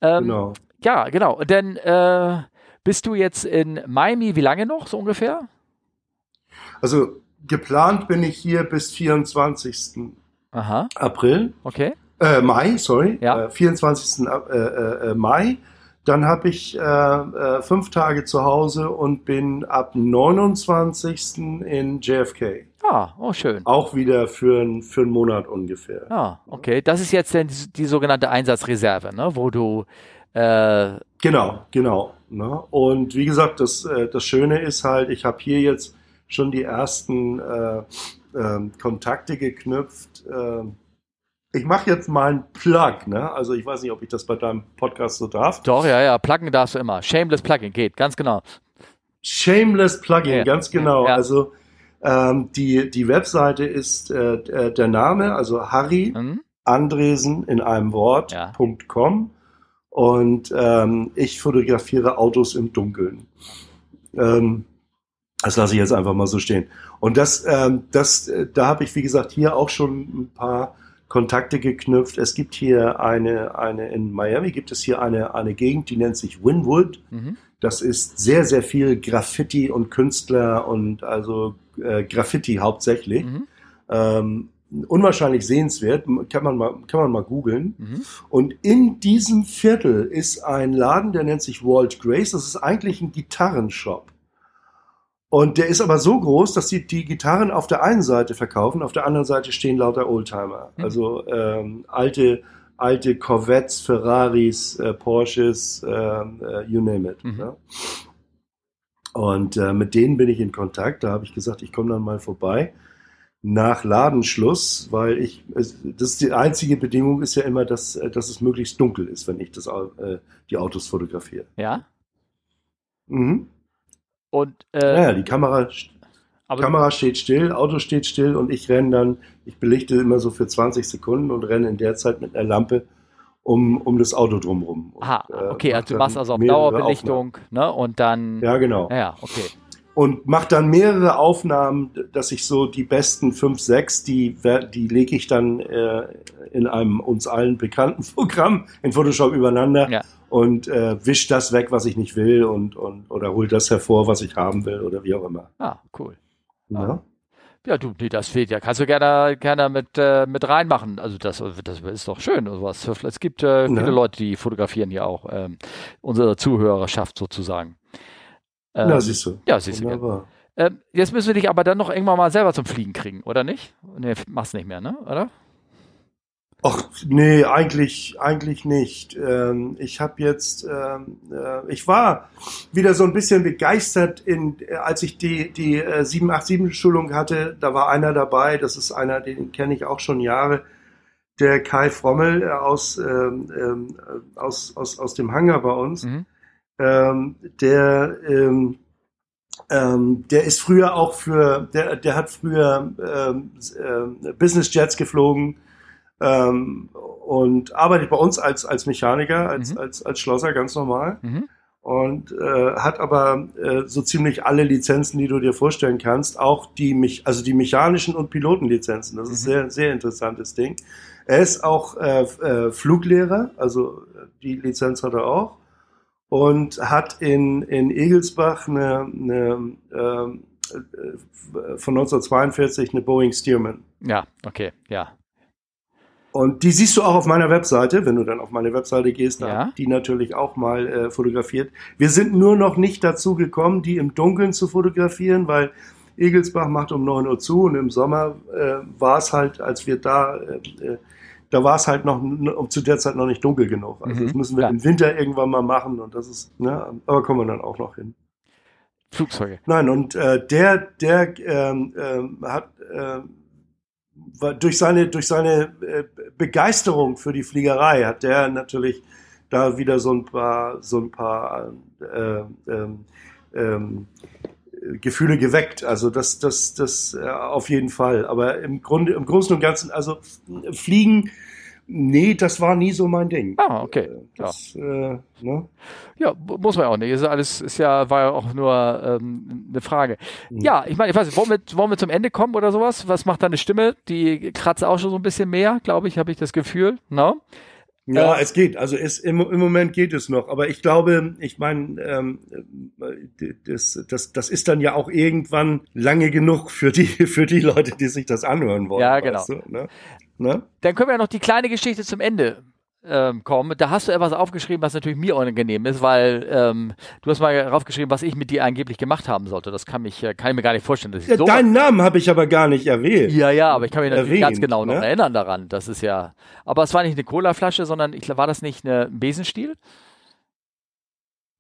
Ähm, genau. Ja, genau. Denn äh, bist du jetzt in Miami, wie lange noch so ungefähr? Also geplant bin ich hier bis 24. Aha. April. Okay. Äh, Mai, sorry. Ja. Äh, 24. Äh, äh, äh, Mai. Dann habe ich äh, fünf Tage zu Hause und bin ab 29. in JFK. Ah, oh schön. Auch wieder für, ein, für einen Monat ungefähr. Ah, okay. Das ist jetzt die, die sogenannte Einsatzreserve, ne? wo du genau, genau. Ne? Und wie gesagt, das, äh, das Schöne ist halt, ich habe hier jetzt schon die ersten äh, äh, Kontakte geknüpft. Äh, ich mache jetzt mal einen Plug, ne? Also ich weiß nicht, ob ich das bei deinem Podcast so darf. Doch, ja, ja, pluggen darfst du immer. Shameless Plugging geht, ganz genau. Shameless Plugging, ja. ganz genau. Ja. Also ähm, die, die Webseite ist äh, der Name, also Harry mhm. Andresen in einem Wort.com. Ja. Und ähm, ich fotografiere Autos im Dunkeln. Ähm, das lasse ich jetzt einfach mal so stehen. Und das, ähm, das, äh, da habe ich, wie gesagt, hier auch schon ein paar Kontakte geknüpft. Es gibt hier eine, eine in Miami gibt es hier eine, eine Gegend, die nennt sich Winwood. Mhm. Das ist sehr, sehr viel Graffiti und Künstler und also äh, Graffiti hauptsächlich. Mhm. Ähm, unwahrscheinlich sehenswert, kann man mal, kann man mal googeln. Mhm. Und in diesem Viertel ist ein Laden, der nennt sich Walt Grace. Das ist eigentlich ein Gitarrenshop. Und der ist aber so groß, dass sie die Gitarren auf der einen Seite verkaufen, auf der anderen Seite stehen lauter Oldtimer. Mhm. Also ähm, alte, alte Corvettes, Ferraris, äh, Porsches, äh, äh, you name it. Mhm. Ja? Und äh, mit denen bin ich in Kontakt. Da habe ich gesagt, ich komme dann mal vorbei nach Ladenschluss, weil ich, das ist die einzige Bedingung ist ja immer, dass, äh, dass es möglichst dunkel ist, wenn ich das, äh, die Autos fotografiere. Ja. Mhm. Und, äh, ja, die Kamera, Kamera steht still, Auto steht still und ich renne dann, ich belichte immer so für 20 Sekunden und renne in der Zeit mit einer Lampe um, um das Auto drumherum. Aha, okay, äh, also du machst also auf Dauerbelichtung, ne? Und dann. Ja, genau. Ja, okay. Und mach dann mehrere Aufnahmen, dass ich so die besten fünf, sechs, die, die lege ich dann äh, in einem uns allen bekannten Programm in Photoshop übereinander. Ja und äh, wischt das weg, was ich nicht will und, und oder holt das hervor, was ich haben will oder wie auch immer. Ah, cool. Ja. Ja, du, nee, das fehlt ja. Kannst du gerne, gerne mit, äh, mit reinmachen. Also das, das ist doch schön. Sowas. Es gibt äh, viele ja. Leute, die fotografieren hier auch. Ähm, unsere Zuhörerschaft sozusagen. Ähm, ja, siehst du. Ja, siehst du. Ähm, jetzt müssen wir dich aber dann noch irgendwann mal selber zum Fliegen kriegen, oder nicht? Nee, machst nicht mehr, ne? Oder? Ach, nee, eigentlich, eigentlich nicht. Ähm, ich habe jetzt, ähm, äh, ich war wieder so ein bisschen begeistert, in, äh, als ich die, die äh, 787-Schulung hatte. Da war einer dabei, das ist einer, den kenne ich auch schon Jahre, der Kai Frommel äh, aus, ähm, ähm, aus, aus, aus dem Hangar bei uns. Mhm. Ähm, der, ähm, ähm, der ist früher auch für, der, der hat früher ähm, äh, Business Jets geflogen ähm, und arbeitet bei uns als, als Mechaniker, als, mhm. als, als Schlosser ganz normal. Mhm. Und äh, hat aber äh, so ziemlich alle Lizenzen, die du dir vorstellen kannst, auch die mich, also die mechanischen und Pilotenlizenzen. Das ist mhm. sehr, sehr interessantes Ding. Er ist auch äh, äh, Fluglehrer, also die Lizenz hat er auch und hat in, in Egelsbach eine, eine ähm, äh, von 1942 eine Boeing Stearman. Ja, okay, ja. Und die siehst du auch auf meiner Webseite, wenn du dann auf meine Webseite gehst, da ja. die natürlich auch mal äh, fotografiert. Wir sind nur noch nicht dazu gekommen, die im Dunkeln zu fotografieren, weil Egelsbach macht um 9 Uhr zu und im Sommer äh, war es halt, als wir da, äh, äh da war es halt noch zu der Zeit noch nicht dunkel genug. Also mhm, das müssen wir klar. im Winter irgendwann mal machen und das ist, ne, aber kommen wir dann auch noch hin. Flugzeuge. Nein, und äh, der, der ähm, äh, hat äh, durch seine, durch seine äh, Begeisterung für die Fliegerei hat der natürlich da wieder so ein paar, so ein paar äh, ähm, ähm, Gefühle geweckt. Also das, das, das äh, auf jeden Fall. Aber im Grunde, im Großen und Ganzen, also Fliegen Nee, das war nie so mein Ding. Ah, okay. Äh, das, ja. Äh, ne? ja, muss man auch nicht. Ist alles ist ja, war ja auch nur ähm, eine Frage. Mhm. Ja, ich meine, ich weiß nicht, wollen wir, wollen wir zum Ende kommen oder sowas? Was macht deine Stimme? Die kratzt auch schon so ein bisschen mehr, glaube ich, habe ich das Gefühl. No? Ja, äh, es geht. Also es, im, im Moment geht es noch. Aber ich glaube, ich meine, ähm, das, das, das ist dann ja auch irgendwann lange genug für die, für die Leute, die sich das anhören wollen. Ja, genau. Du, ne? Ne? Dann können wir ja noch die kleine Geschichte zum Ende ähm, kommen. Da hast du etwas aufgeschrieben, was natürlich mir unangenehm ist, weil ähm, du hast mal draufgeschrieben, was ich mit dir angeblich gemacht haben sollte. Das kann, mich, kann ich mir gar nicht vorstellen. Dass ja, so deinen Namen habe ich aber gar nicht erwähnt. Ja, ja, aber ich kann mich natürlich erwähnt, ganz genau ne? noch erinnern daran. Das ist ja. Aber es war nicht eine Colaflasche, sondern ich, war das nicht ein Besenstiel?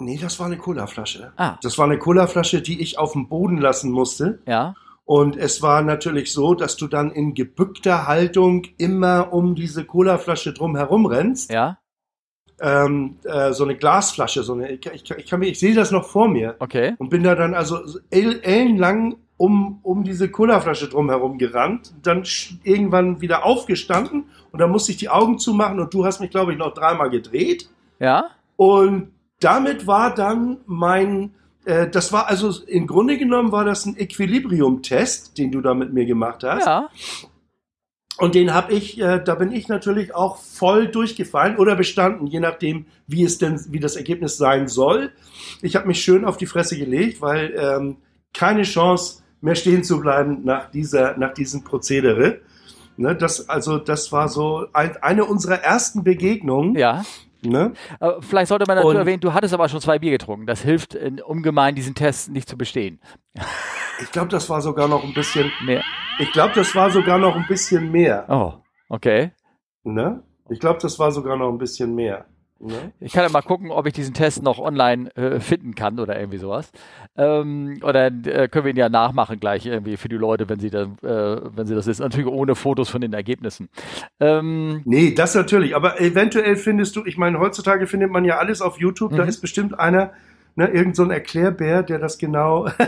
Nee, das war eine Colaflasche. Ah. Das war eine Colaflasche, die ich auf dem Boden lassen musste. Ja. Und es war natürlich so, dass du dann in gebückter Haltung immer um diese Colaflasche drum herum rennst. Ja. Ähm, äh, so eine Glasflasche, so eine, ich, ich, ich, kann mir, ich sehe das noch vor mir. Okay. Und bin da dann also ellenlang um, um diese Colaflasche drum herum gerannt, dann irgendwann wieder aufgestanden und dann musste ich die Augen zumachen und du hast mich, glaube ich, noch dreimal gedreht Ja. Und damit war dann mein, äh, das war also im Grunde genommen war das ein Equilibrium-Test, den du da mit mir gemacht hast. Ja. Und den habe ich, äh, da bin ich natürlich auch voll durchgefallen oder bestanden, je nachdem, wie es denn, wie das Ergebnis sein soll. Ich habe mich schön auf die Fresse gelegt, weil ähm, keine Chance mehr stehen zu bleiben nach dieser, nach diesem Prozedere. Ne, das, also, das war so ein, eine unserer ersten Begegnungen. Ja. Ne? Aber vielleicht sollte man dazu Und- erwähnen, du hattest aber schon zwei Bier getrunken. Das hilft in, ungemein, diesen Test nicht zu bestehen. Ich glaube, das war sogar noch ein bisschen, Mehr. ich glaube, das war sogar noch ein bisschen mehr. Oh, okay. Ne? Ich glaube, das war sogar noch ein bisschen mehr. Ne? Ich kann ja mal gucken, ob ich diesen Test noch online äh, finden kann oder irgendwie sowas. Ähm, oder äh, können wir ihn ja nachmachen gleich irgendwie für die Leute, wenn sie dann, äh, wenn sie das ist. Natürlich ohne Fotos von den Ergebnissen. Ähm, Nee, das natürlich. Aber eventuell findest du, ich meine, heutzutage findet man ja alles auf YouTube. Da Mhm. ist bestimmt einer, ne, irgend so ein Erklärbär, der das genau.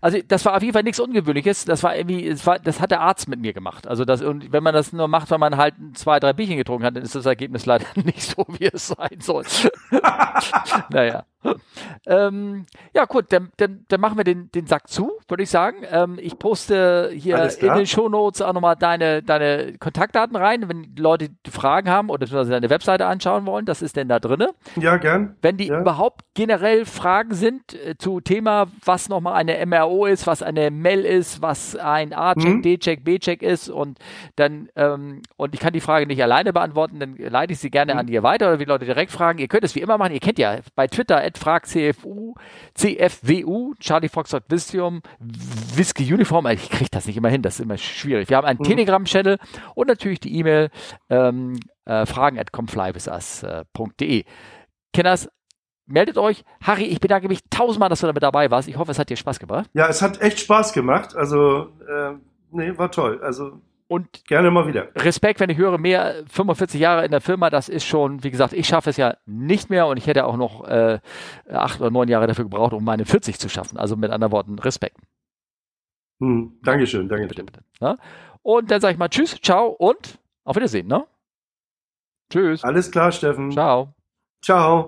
Also das war auf jeden Fall nichts Ungewöhnliches. Das war irgendwie, es war, das hat der Arzt mit mir gemacht. Also das, und wenn man das nur macht, wenn man halt zwei, drei Bierchen getrunken hat, dann ist das Ergebnis leider nicht so, wie es sein soll. naja. Ähm, ja, gut, dann, dann, dann machen wir den, den Sack zu, würde ich sagen. Ähm, ich poste hier in den Shownotes auch nochmal deine, deine Kontaktdaten rein, wenn die Leute Fragen haben oder deine Webseite anschauen wollen. Das ist denn da drinne. ja, gern. Wenn die Ja. überhaupt generell Fragen sind äh, zu Thema, was nochmal eine MRO ist, was eine MEL ist, was ein A-Check, Mhm. D-Check, B-Check ist und dann, ähm, und ich kann die Frage nicht alleine beantworten, dann leite ich sie gerne Mhm. an dir weiter oder die Leute direkt fragen. Ihr könnt es wie immer machen. Ihr kennt ja bei Twitter fragcfu, CFWU, Charlie Foxtrot Visium, Whisky Uniform. Ich kriege das nicht immer hin, das ist immer schwierig. Wir haben einen Mhm. Telegram-Channel und natürlich die E-Mail ähm, äh, fragen at comflywisus.de. Kenners, meldet euch. Harry, ich bedanke mich tausendmal, dass du damit dabei warst. Ich hoffe, es hat dir Spaß gebracht. Ja, es hat echt Spaß gemacht. Also, äh, nee, war toll. Also, Und gerne mal wieder. Respekt, wenn ich höre, mehr 45 Jahre in der Firma, das ist schon, wie gesagt, ich schaffe es ja nicht mehr und ich hätte auch noch äh, acht oder neun Jahre dafür gebraucht, um meine 40 zu schaffen. Also mit anderen Worten, Respekt. Hm, Dankeschön, Bitte, Dankeschön. bitte. Ne? Und dann sage ich mal Tschüss, ciao und auf Wiedersehen. Ne? Tschüss. Alles klar, Steffen. Ciao. Ciao.